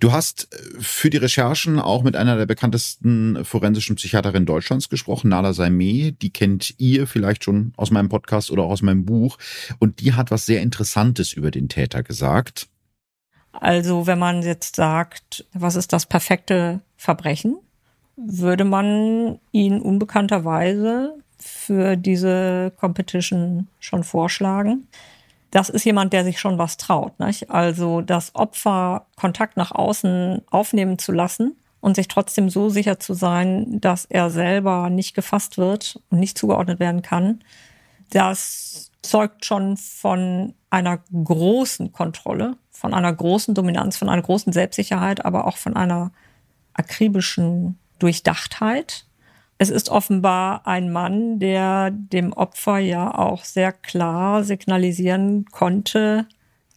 Du hast äh, für die Recherchen auch mit einer der bekanntesten forensischen Psychiaterinnen Deutschlands gesprochen, Nala Saimeh. Die kennt ihr vielleicht schon aus meinem Podcast oder auch aus meinem Buch. Und die hat was sehr Interessantes über den Täter gesagt. Also, wenn man jetzt sagt, was ist das perfekte Verbrechen, würde man ihn unbekannterweise für diese Competition schon vorschlagen das ist jemand, der sich schon was traut. Nicht? Also das Opfer Kontakt nach außen aufnehmen zu lassen und sich trotzdem so sicher zu sein, dass er selber nicht gefasst wird und nicht zugeordnet werden kann, das zeugt schon von einer großen Kontrolle, von einer großen Dominanz, von einer großen Selbstsicherheit, aber auch von einer akribischen Durchdachtheit es ist offenbar ein Mann, der dem Opfer ja auch sehr klar signalisieren konnte,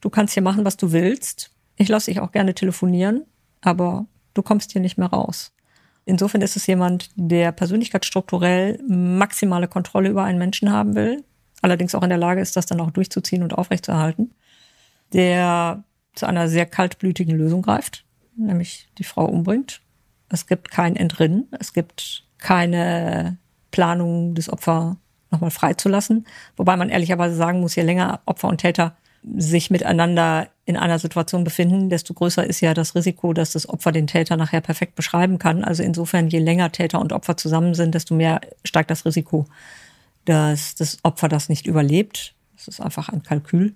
du kannst hier machen, was du willst. Ich lasse dich auch gerne telefonieren, aber du kommst hier nicht mehr raus. Insofern ist es jemand, der persönlichkeitsstrukturell maximale Kontrolle über einen Menschen haben will, allerdings auch in der Lage ist, das dann auch durchzuziehen und aufrechtzuerhalten. der zu einer sehr kaltblütigen Lösung greift, nämlich die Frau umbringt. Es gibt kein Entrinnen, es gibt keine Planung, das Opfer nochmal freizulassen. Wobei man ehrlicherweise sagen muss, je länger Opfer und Täter sich miteinander in einer Situation befinden, desto größer ist ja das Risiko, dass das Opfer den Täter nachher perfekt beschreiben kann. Also insofern, je länger Täter und Opfer zusammen sind, desto mehr steigt das Risiko, dass das Opfer das nicht überlebt. Das ist einfach ein Kalkül.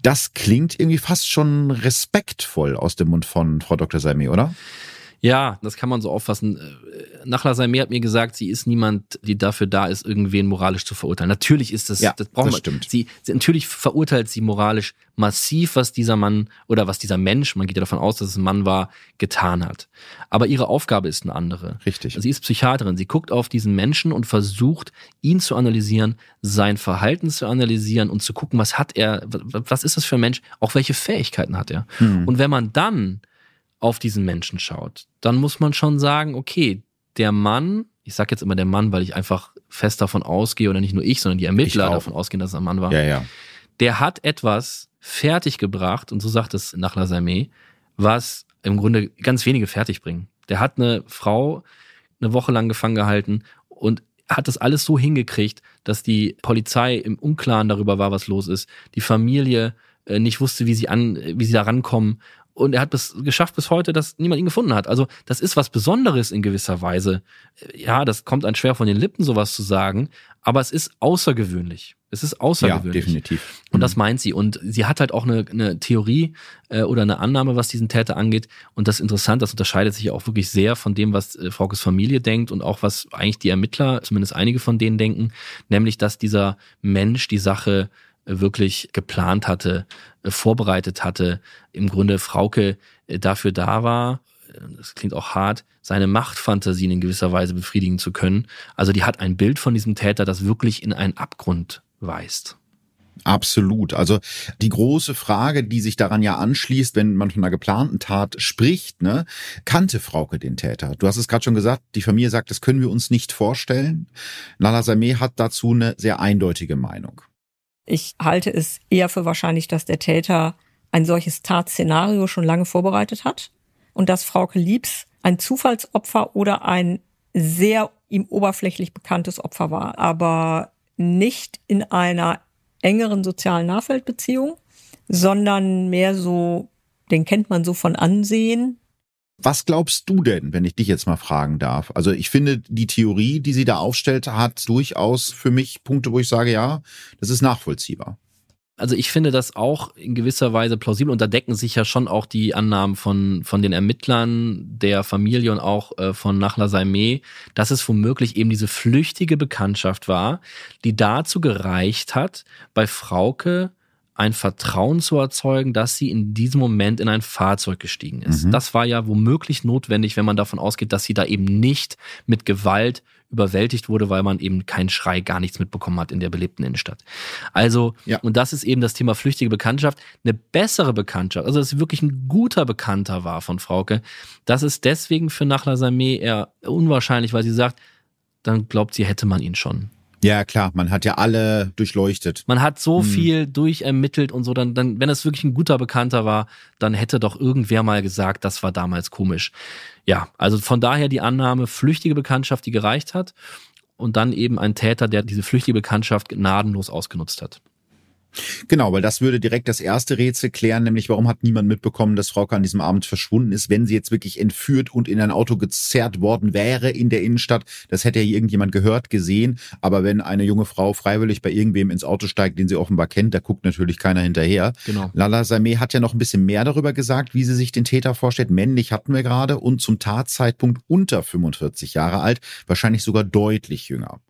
Das klingt irgendwie fast schon respektvoll aus dem Mund von Frau Dr. Salmi, oder? Ja, das kann man so auffassen. Äh, Nachla Salme hat mir gesagt, sie ist niemand, die dafür da ist, irgendwen moralisch zu verurteilen. Natürlich ist das, ja, das braucht das man. stimmt. Sie, sie, natürlich verurteilt sie moralisch massiv, was dieser Mann oder was dieser Mensch, man geht ja davon aus, dass es ein Mann war, getan hat. Aber ihre Aufgabe ist eine andere. Richtig. Sie ist Psychiaterin. Sie guckt auf diesen Menschen und versucht, ihn zu analysieren, sein Verhalten zu analysieren und zu gucken, was hat er, was ist das für ein Mensch, auch welche Fähigkeiten hat er. Hm. Und wenn man dann auf diesen Menschen schaut, dann muss man schon sagen, okay, der Mann, ich sage jetzt immer der Mann, weil ich einfach fest davon ausgehe, oder nicht nur ich, sondern die Ermittler davon ausgehen, dass es ein Mann war, Ja, ja. der hat etwas fertiggebracht, und so sagt es Nachla Salme, was im Grunde ganz wenige fertig bringen. Der hat eine Frau eine Woche lang gefangen gehalten und hat das alles so hingekriegt, dass die Polizei im Unklaren darüber war, was los ist, die Familie äh, nicht wusste, wie sie an, wie sie da rankommen. Und er hat es geschafft bis heute, dass niemand ihn gefunden hat. Also das ist was Besonderes in gewisser Weise. Ja, das kommt einem schwer von den Lippen, sowas zu sagen, aber es ist außergewöhnlich. Es ist Ja, außergewöhnlich. definitiv. Und das meint sie. Und sie hat halt auch eine, eine Theorie äh, oder eine Annahme, was diesen Täter angeht. Und das ist interessant, das unterscheidet sich auch wirklich sehr von dem, was äh, Fraukes Familie denkt und auch was eigentlich die Ermittler, zumindest einige von denen denken, nämlich, dass dieser Mensch die Sache wirklich geplant hatte, äh, vorbereitet hatte, im Grunde Frauke äh, dafür da war, äh, das klingt auch hart, seine Machtfantasien in gewisser Weise befriedigen zu können. Also die hat ein Bild von diesem Täter, das wirklich in einen Abgrund weist. Absolut. Also die große Frage, die sich daran ja anschließt, wenn man von einer geplanten Tat spricht, ne, kannte Frauke den Täter? Du hast es gerade schon gesagt, die Familie sagt, das können wir uns nicht vorstellen. Nala Sameh hat dazu eine sehr eindeutige Meinung. Ich halte es eher für wahrscheinlich, dass der Täter ein solches Tatszenario schon lange vorbereitet hat und dass Frauke Liebs ein Zufallsopfer oder ein sehr ihm oberflächlich bekanntes Opfer war, aber nicht in einer engeren sozialen Nachfeldbeziehung, sondern mehr so, den kennt man so von Ansehen. Was glaubst du denn, wenn ich dich jetzt mal fragen darf? Also ich finde, die Theorie, die sie da aufstellt, hat durchaus für mich Punkte, wo ich sage, ja, das ist nachvollziehbar. Also ich finde das auch in gewisser Weise plausibel und da decken sich ja schon auch die Annahmen von, von den Ermittlern, der Familie und auch äh, von Nachla Saimeh, dass es womöglich eben diese flüchtige Bekanntschaft war, die dazu gereicht hat, bei Frauke ein Vertrauen zu erzeugen, dass sie in diesem Moment in ein Fahrzeug gestiegen ist. Mhm. Das war ja womöglich notwendig, wenn man davon ausgeht, dass sie da eben nicht mit Gewalt überwältigt wurde, weil man eben keinen Schrei, gar nichts mitbekommen hat in der belebten Innenstadt. Also, Ja. und das ist eben das Thema flüchtige Bekanntschaft. Eine bessere Bekanntschaft, also dass sie wirklich ein guter Bekannter war von Frauke, das ist deswegen für Nachla Sameh eher unwahrscheinlich, weil sie sagt, dann glaubt sie, hätte man ihn schon. Ja, klar, man hat ja alle durchleuchtet. Man hat so Hm. viel durchermittelt und so, dann, dann, wenn es wirklich ein guter Bekannter war, dann hätte doch irgendwer mal gesagt, das war damals komisch. Ja, also von daher die Annahme, flüchtige Bekanntschaft, die gereicht hat und dann eben ein Täter, der diese flüchtige Bekanntschaft gnadenlos ausgenutzt hat. Genau, weil das würde direkt das erste Rätsel klären, nämlich warum hat niemand mitbekommen, dass Frauke an diesem Abend verschwunden ist, wenn sie jetzt wirklich entführt und in ein Auto gezerrt worden wäre in der Innenstadt. Das hätte ja irgendjemand gehört, gesehen. Aber wenn eine junge Frau freiwillig bei irgendwem ins Auto steigt, den sie offenbar kennt, da guckt natürlich keiner hinterher. Genau. Lala Sameh hat ja noch ein bisschen mehr darüber gesagt, wie sie sich den Täter vorstellt. Männlich hatten wir gerade und zum Tatzeitpunkt unter 45 Jahre alt, wahrscheinlich sogar deutlich jünger.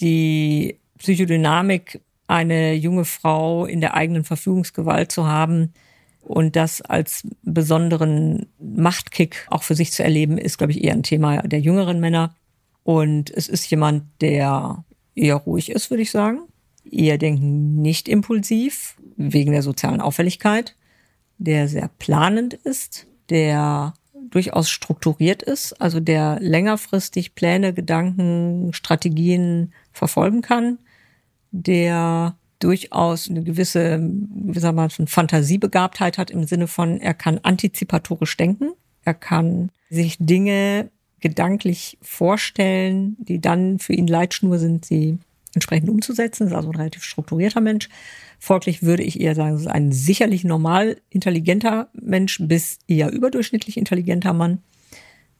Die Psychodynamik, eine junge Frau in der eigenen Verfügungsgewalt zu haben und das als besonderen Machtkick auch für sich zu erleben, ist, glaube ich, eher ein Thema der jüngeren Männer. Und es ist jemand, der eher ruhig ist, würde ich sagen. Eher denken nicht impulsiv, wegen der sozialen Auffälligkeit, der sehr planend ist, der durchaus strukturiert ist, also der längerfristig Pläne, Gedanken, Strategien verfolgen kann, der durchaus eine gewisse, gewissermaßen Fantasiebegabtheit hat im Sinne von, er kann antizipatorisch denken, er kann sich Dinge gedanklich vorstellen, die dann für ihn Leitschnur sind, sie entsprechend umzusetzen. Das ist also ein relativ strukturierter Mensch. Folglich würde ich eher sagen, es ist ein sicherlich normal intelligenter Mensch bis eher überdurchschnittlich intelligenter Mann.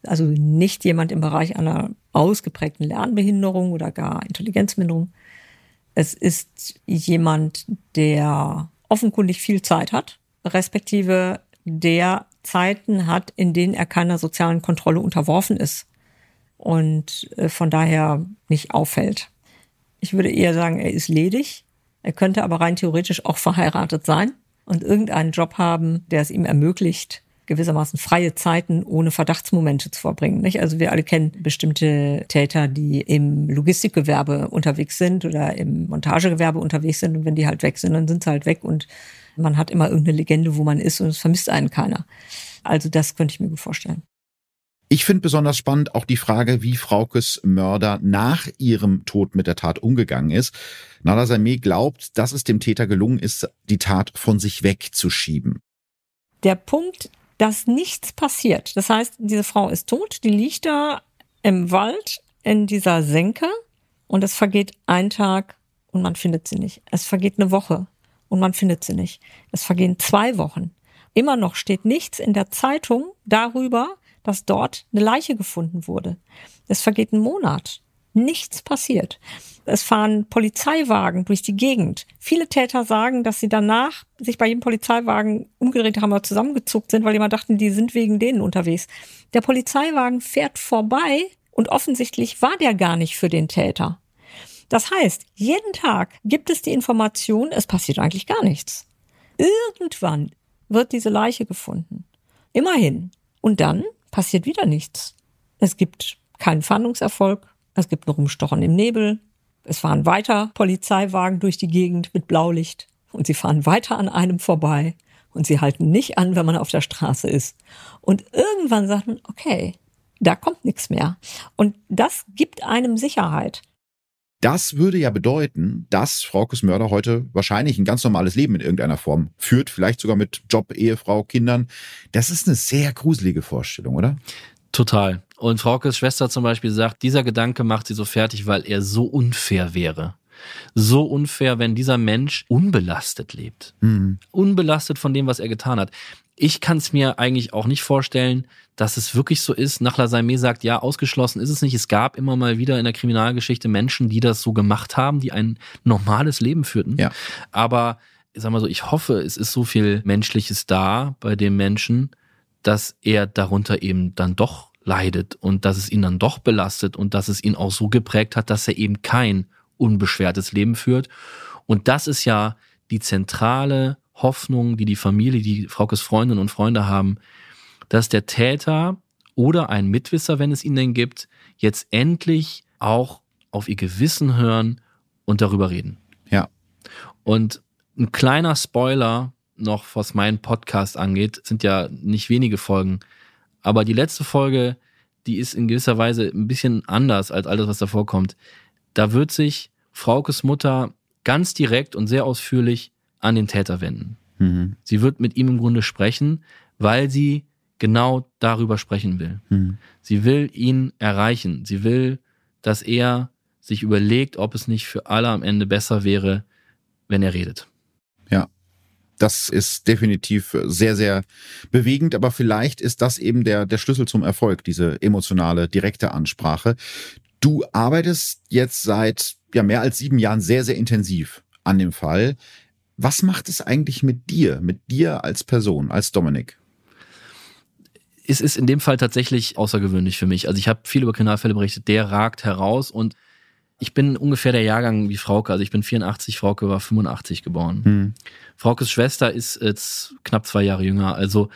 Also nicht jemand im Bereich einer ausgeprägten Lernbehinderung oder gar Intelligenzminderung. Es ist jemand, der offenkundig viel Zeit hat, respektive der Zeiten hat, in denen er keiner sozialen Kontrolle unterworfen ist und äh, von daher nicht auffällt. Ich würde eher sagen, er ist ledig. Er könnte aber rein theoretisch auch verheiratet sein und irgendeinen Job haben, der es ihm ermöglicht, gewissermaßen freie Zeiten ohne Verdachtsmomente zu verbringen. Nicht? Also wir alle kennen bestimmte Täter, die im Logistikgewerbe unterwegs sind oder im Montagegewerbe unterwegs sind und wenn die halt weg sind, dann sind sie halt weg und man hat immer irgendeine Legende, wo man ist und es vermisst einen keiner. Also das könnte ich mir gut vorstellen. Ich finde besonders spannend auch die Frage, wie Fraukes Mörder nach ihrem Tod mit der Tat umgegangen ist. Nala Sameh glaubt, dass es dem Täter gelungen ist, die Tat von sich wegzuschieben. Der Punkt, dass nichts passiert. Das heißt, diese Frau ist tot, die liegt da im Wald in dieser Senke und es vergeht ein Tag und man findet sie nicht. Es vergeht eine Woche und man findet sie nicht. Es vergehen zwei Wochen. Immer noch steht nichts in der Zeitung darüber, dass dort eine Leiche gefunden wurde. Es vergeht ein Monat. Nichts passiert. Es fahren Polizeiwagen durch die Gegend. Viele Täter sagen, dass sie danach sich bei jedem Polizeiwagen umgedreht haben oder zusammengezuckt sind, weil die immer dachten, die sind wegen denen unterwegs. Der Polizeiwagen fährt vorbei und offensichtlich war der gar nicht für den Täter. Das heißt, jeden Tag gibt es die Information, es passiert eigentlich gar nichts. Irgendwann wird diese Leiche gefunden. Immerhin. Und dann passiert wieder nichts. Es gibt keinen Fahndungserfolg, es gibt ein Rumstochen im Nebel, es fahren weiter Polizeiwagen durch die Gegend mit Blaulicht und sie fahren weiter an einem vorbei und sie halten nicht an, wenn man auf der Straße ist. Und irgendwann sagt man, okay, da kommt nichts mehr. Und das gibt einem Sicherheit. Das würde ja bedeuten, dass Fraukes Mörder heute wahrscheinlich ein ganz normales Leben in irgendeiner Form führt, vielleicht sogar mit Job, Ehefrau, Kindern. Das ist eine sehr gruselige Vorstellung, oder? Total. Und Fraukes Schwester zum Beispiel sagt, dieser Gedanke macht sie so fertig, weil er so unfair wäre. So unfair, wenn dieser Mensch unbelastet lebt. Mhm. Unbelastet von dem, was er getan hat. Ich kann es mir eigentlich auch nicht vorstellen, dass es wirklich so ist. Nach Lasaime sagt, ja, ausgeschlossen ist es nicht. Es gab immer mal wieder in der Kriminalgeschichte Menschen, die das so gemacht haben, die ein normales Leben führten. Ja. Aber ich sag mal so, ich hoffe, es ist so viel Menschliches da bei dem Menschen, dass er darunter eben dann doch leidet und dass es ihn dann doch belastet und dass es ihn auch so geprägt hat, dass er eben kein unbeschwertes Leben führt. Und das ist ja die zentrale Hoffnung, die die Familie, die Fraukes Freundinnen und Freunde haben, dass der Täter oder ein Mitwisser, wenn es ihn denn gibt, jetzt endlich auch auf ihr Gewissen hören und darüber reden. Ja. Und ein kleiner Spoiler noch, was meinen Podcast angeht, sind ja nicht wenige Folgen, aber die letzte Folge, die ist in gewisser Weise ein bisschen anders als alles, was davor kommt. Da wird sich Fraukes Mutter ganz direkt und sehr ausführlich an den Täter wenden. Mhm. Sie wird mit ihm im Grunde sprechen, weil sie genau darüber sprechen will. Mhm. Sie will ihn erreichen. Sie will, dass er sich überlegt, ob es nicht für alle am Ende besser wäre, wenn er redet. Das ist definitiv sehr, sehr bewegend, aber vielleicht ist das eben der, der Schlüssel zum Erfolg, diese emotionale, direkte Ansprache. Du arbeitest jetzt seit ja, mehr als sieben Jahren sehr, sehr intensiv an dem Fall. Was macht es eigentlich mit dir, mit dir als Person, als Dominik? Es ist in dem Fall tatsächlich außergewöhnlich für mich. Also ich habe viel über Kriminalfälle berichtet, der ragt heraus und ich bin ungefähr der Jahrgang wie Frauke. Also ich bin 84, Frauke war 85 geboren. Hm. Fraukes Schwester ist jetzt knapp zwei Jahre jünger. Also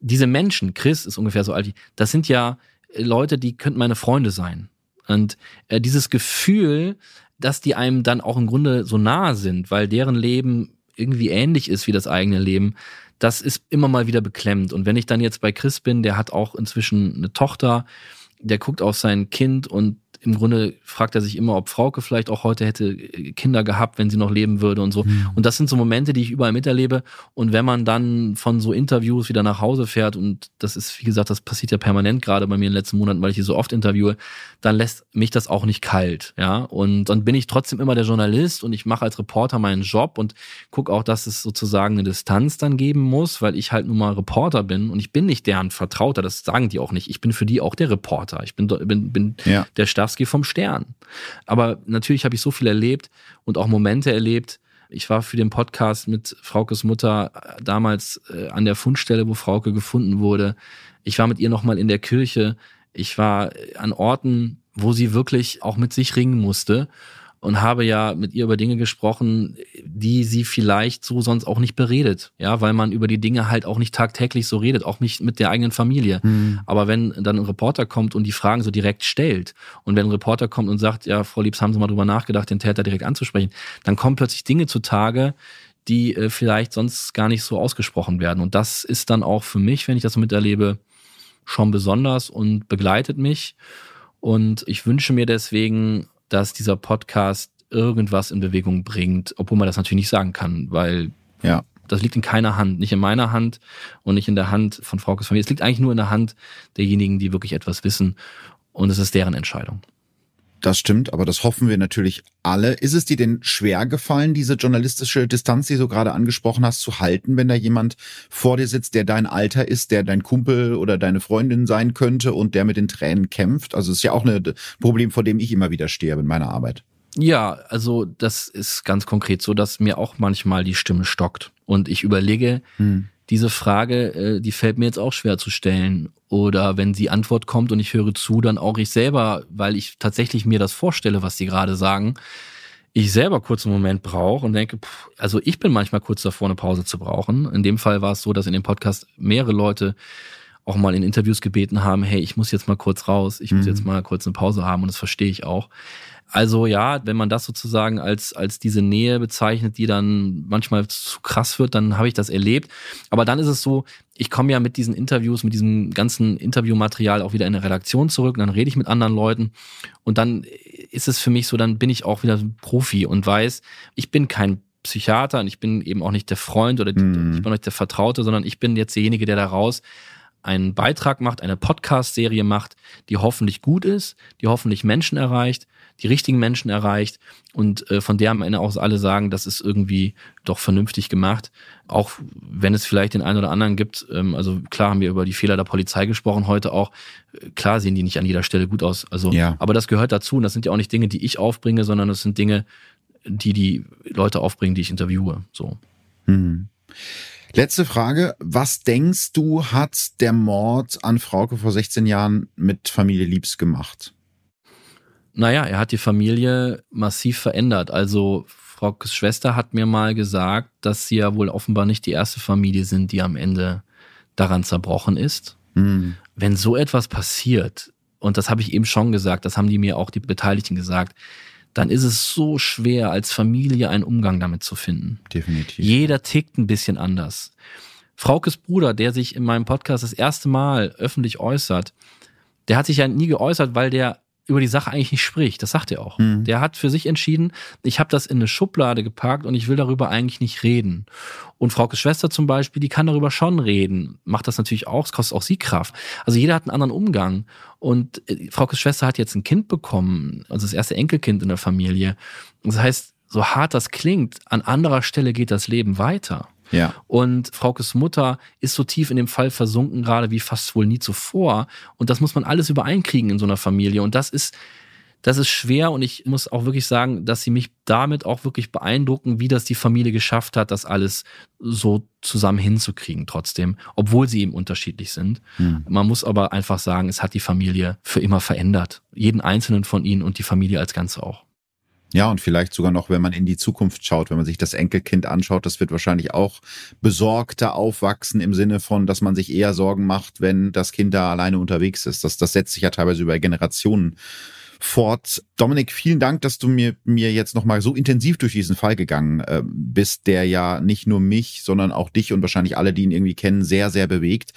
diese Menschen, Chris ist ungefähr so alt, das sind ja Leute, die könnten meine Freunde sein. Und äh, dieses Gefühl, dass die einem dann auch im Grunde so nahe sind, weil deren Leben irgendwie ähnlich ist wie das eigene Leben, das ist immer mal wieder beklemmt. Und wenn ich dann jetzt bei Chris bin, der hat auch inzwischen eine Tochter, der guckt auf sein Kind und im Grunde fragt er sich immer, ob Frauke vielleicht auch heute hätte äh, Kinder gehabt, wenn sie noch leben würde und so. Mhm. Und das sind so Momente, die ich überall miterlebe. Und wenn man dann von so Interviews wieder nach Hause fährt, und das ist, wie gesagt, das passiert ja permanent gerade bei mir in den letzten Monaten, weil ich hier so oft interviewe, dann lässt mich das auch nicht kalt. Ja. Und dann bin ich trotzdem immer der Journalist und ich mache als Reporter meinen Job und gucke auch, dass es sozusagen eine Distanz dann geben muss, weil ich halt nun mal Reporter bin und ich bin nicht deren Vertrauter, das sagen die auch nicht. Ich bin für die auch der Reporter. Ich bin, bin, bin ja. der Staffs Starsky vom Stern. Aber natürlich habe ich so viel erlebt und auch Momente erlebt. Ich war für den Podcast mit Fraukes Mutter äh, damals äh, an der Fundstelle, wo Frauke gefunden wurde. Ich war mit ihr nochmal in der Kirche. Ich war äh, an Orten, wo sie wirklich auch mit sich ringen musste und habe ja mit ihr über Dinge gesprochen, die sie vielleicht so sonst auch nicht beredet. Ja, weil man über die Dinge halt auch nicht tagtäglich so redet, auch nicht mit der eigenen Familie. Mhm. Aber wenn dann ein Reporter kommt und die Fragen so direkt stellt und wenn ein Reporter kommt und sagt, ja, Frau Liebs, haben Sie mal drüber nachgedacht, den Täter direkt anzusprechen, dann kommen plötzlich Dinge zutage, die äh, vielleicht sonst gar nicht so ausgesprochen werden. Und das ist dann auch für mich, wenn ich das so miterlebe, schon besonders und begleitet mich. Und ich wünsche mir deswegen dass dieser Podcast irgendwas in Bewegung bringt, obwohl man das natürlich nicht sagen kann, weil ja. das liegt in keiner Hand, nicht in meiner Hand und nicht in der Hand von Fraukes Familie. Es liegt eigentlich nur in der Hand derjenigen, die wirklich etwas wissen und es ist deren Entscheidung. Das stimmt, aber das hoffen wir natürlich alle. Ist es dir denn schwer gefallen, diese journalistische Distanz, die du gerade angesprochen hast, zu halten, wenn da jemand vor dir sitzt, der dein Alter ist, der dein Kumpel oder deine Freundin sein könnte und der mit den Tränen kämpft? Also es ist ja auch ein Problem, vor dem ich immer wieder stehe in meiner Arbeit. Ja, also das ist ganz konkret so, dass mir auch manchmal die Stimme stockt und ich überlege, hm diese Frage, äh, die fällt mir jetzt auch schwer zu stellen. Oder wenn die Antwort kommt und ich höre zu, dann auch ich selber, weil ich tatsächlich mir das vorstelle, was sie gerade sagen, ich selber kurz einen Moment brauche und denke, pff, also ich bin manchmal kurz davor, eine Pause zu brauchen. In dem Fall war es so, dass in dem Podcast mehrere Leute auch mal in Interviews gebeten haben, hey, ich muss jetzt mal kurz raus, ich muss mhm. jetzt mal kurz eine Pause haben und das verstehe ich auch. Also ja, wenn man das sozusagen als, als diese Nähe bezeichnet, die dann manchmal zu krass wird, dann habe ich das erlebt. Aber dann ist es so, ich komme ja mit diesen Interviews, mit diesem ganzen Interviewmaterial auch wieder in eine Redaktion zurück, dann rede ich mit anderen Leuten und dann ist es für mich so, dann bin ich auch wieder Profi und weiß, ich bin kein Psychiater und ich bin eben auch nicht der Freund oder mhm. ich bin auch nicht der Vertraute, sondern ich bin jetzt derjenige, der da raus einen Beitrag macht, eine Podcast-Serie macht, die hoffentlich gut ist, die hoffentlich Menschen erreicht, die richtigen Menschen erreicht und äh, von der am Ende auch alle sagen, das ist irgendwie doch vernünftig gemacht. Auch wenn es vielleicht den einen oder anderen gibt, ähm, also klar haben wir über die Fehler der Polizei gesprochen heute auch, äh, klar sehen die nicht an jeder Stelle gut aus. Also, ja. aber das gehört dazu und das sind ja auch nicht Dinge, die ich aufbringe, sondern das sind Dinge, die die Leute aufbringen, die ich interviewe. So. Mhm. Letzte Frage. Was denkst du, hat der Mord an Frauke vor 16 Jahren mit Familie Liebs gemacht? Naja, er hat die Familie massiv verändert. Also Fraukes Schwester hat mir mal gesagt, dass sie ja wohl offenbar nicht die erste Familie sind, die am Ende daran zerbrochen ist. Mhm. Wenn so etwas passiert, und das habe ich eben schon gesagt, das haben die mir auch die Beteiligten gesagt, dann ist es so schwer, als Familie einen Umgang damit zu finden. Definitiv. Jeder tickt ein bisschen anders. Fraukes Bruder, der sich in meinem Podcast das erste Mal öffentlich äußert, der hat sich ja nie geäußert, weil der über die Sache eigentlich nicht spricht. Das sagt er auch. Mhm. Der hat für sich entschieden, ich habe das in eine Schublade geparkt und ich will darüber eigentlich nicht reden. Und Fraukes Schwester zum Beispiel, die kann darüber schon reden. Macht das natürlich auch, es kostet auch sie Kraft. Also jeder hat einen anderen Umgang. Und äh, Fraukes Schwester hat jetzt ein Kind bekommen, also das erste Enkelkind in der Familie. Das heißt, so hart das klingt, an anderer Stelle geht das Leben weiter. Ja. Und Fraukes Mutter ist so tief in dem Fall versunken, gerade wie fast wohl nie zuvor. Und das muss man alles übereinkriegen in so einer Familie. Und das ist, das ist schwer und ich muss auch wirklich sagen, dass sie mich damit auch wirklich beeindrucken, wie das die Familie geschafft hat, das alles so zusammen hinzukriegen trotzdem, obwohl sie eben unterschiedlich sind. Hm. Man muss aber einfach sagen, es hat die Familie für immer verändert. Jeden einzelnen von ihnen und die Familie als Ganze auch. Ja, und vielleicht sogar noch, wenn man in die Zukunft schaut, wenn man sich das Enkelkind anschaut, das wird wahrscheinlich auch besorgter aufwachsen im Sinne von, dass man sich eher Sorgen macht, wenn das Kind da alleine unterwegs ist. Das, das setzt sich ja teilweise über Generationen fort. Dominik, vielen Dank, dass du mir, mir jetzt nochmal so intensiv durch diesen Fall gegangen äh, bist, der ja nicht nur mich, sondern auch dich und wahrscheinlich alle, die ihn irgendwie kennen, sehr, sehr bewegt.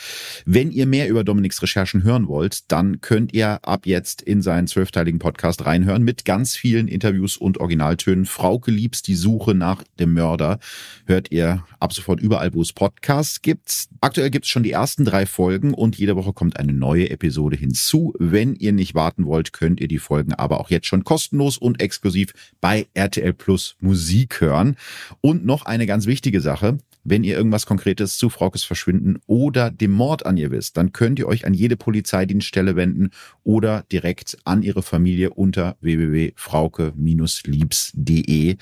Wenn ihr mehr über Dominiks Recherchen hören wollt, dann könnt ihr ab jetzt in seinen zwölfteiligen Podcast reinhören mit ganz vielen Interviews und Originaltönen. Frauke Liebs, die Suche nach dem Mörder, hört ihr ab sofort überall, wo es Podcasts gibt. Aktuell gibt es schon die ersten drei Folgen und jede Woche kommt eine neue Episode hinzu. Wenn ihr nicht warten wollt, könnt ihr die Folgen aber auch jetzt schon kostenlos und exklusiv bei RTL Plus Musik hören. Und noch eine ganz wichtige Sache. Wenn ihr irgendwas Konkretes zu Fraukes Verschwinden oder dem Mord an ihr wisst, dann könnt ihr euch an jede Polizeidienststelle wenden oder direkt an ihre Familie unter www.frauke-liebs.de.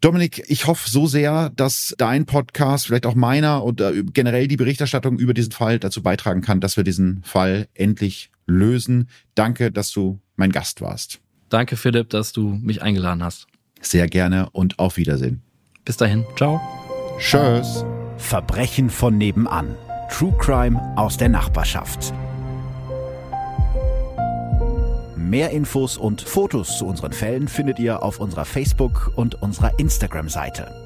Dominik, ich hoffe so sehr, dass dein Podcast, vielleicht auch meiner oder generell die Berichterstattung über diesen Fall dazu beitragen kann, dass wir diesen Fall endlich lösen. Danke, dass du mein Gast warst. Danke, Philipp, dass du mich eingeladen hast. Sehr gerne und auf Wiedersehen. Bis dahin. Ciao. Tschüss. Verbrechen von nebenan. True Crime aus der Nachbarschaft. Mehr Infos und Fotos zu unseren Fällen findet ihr auf unserer Facebook- und unserer Instagram-Seite.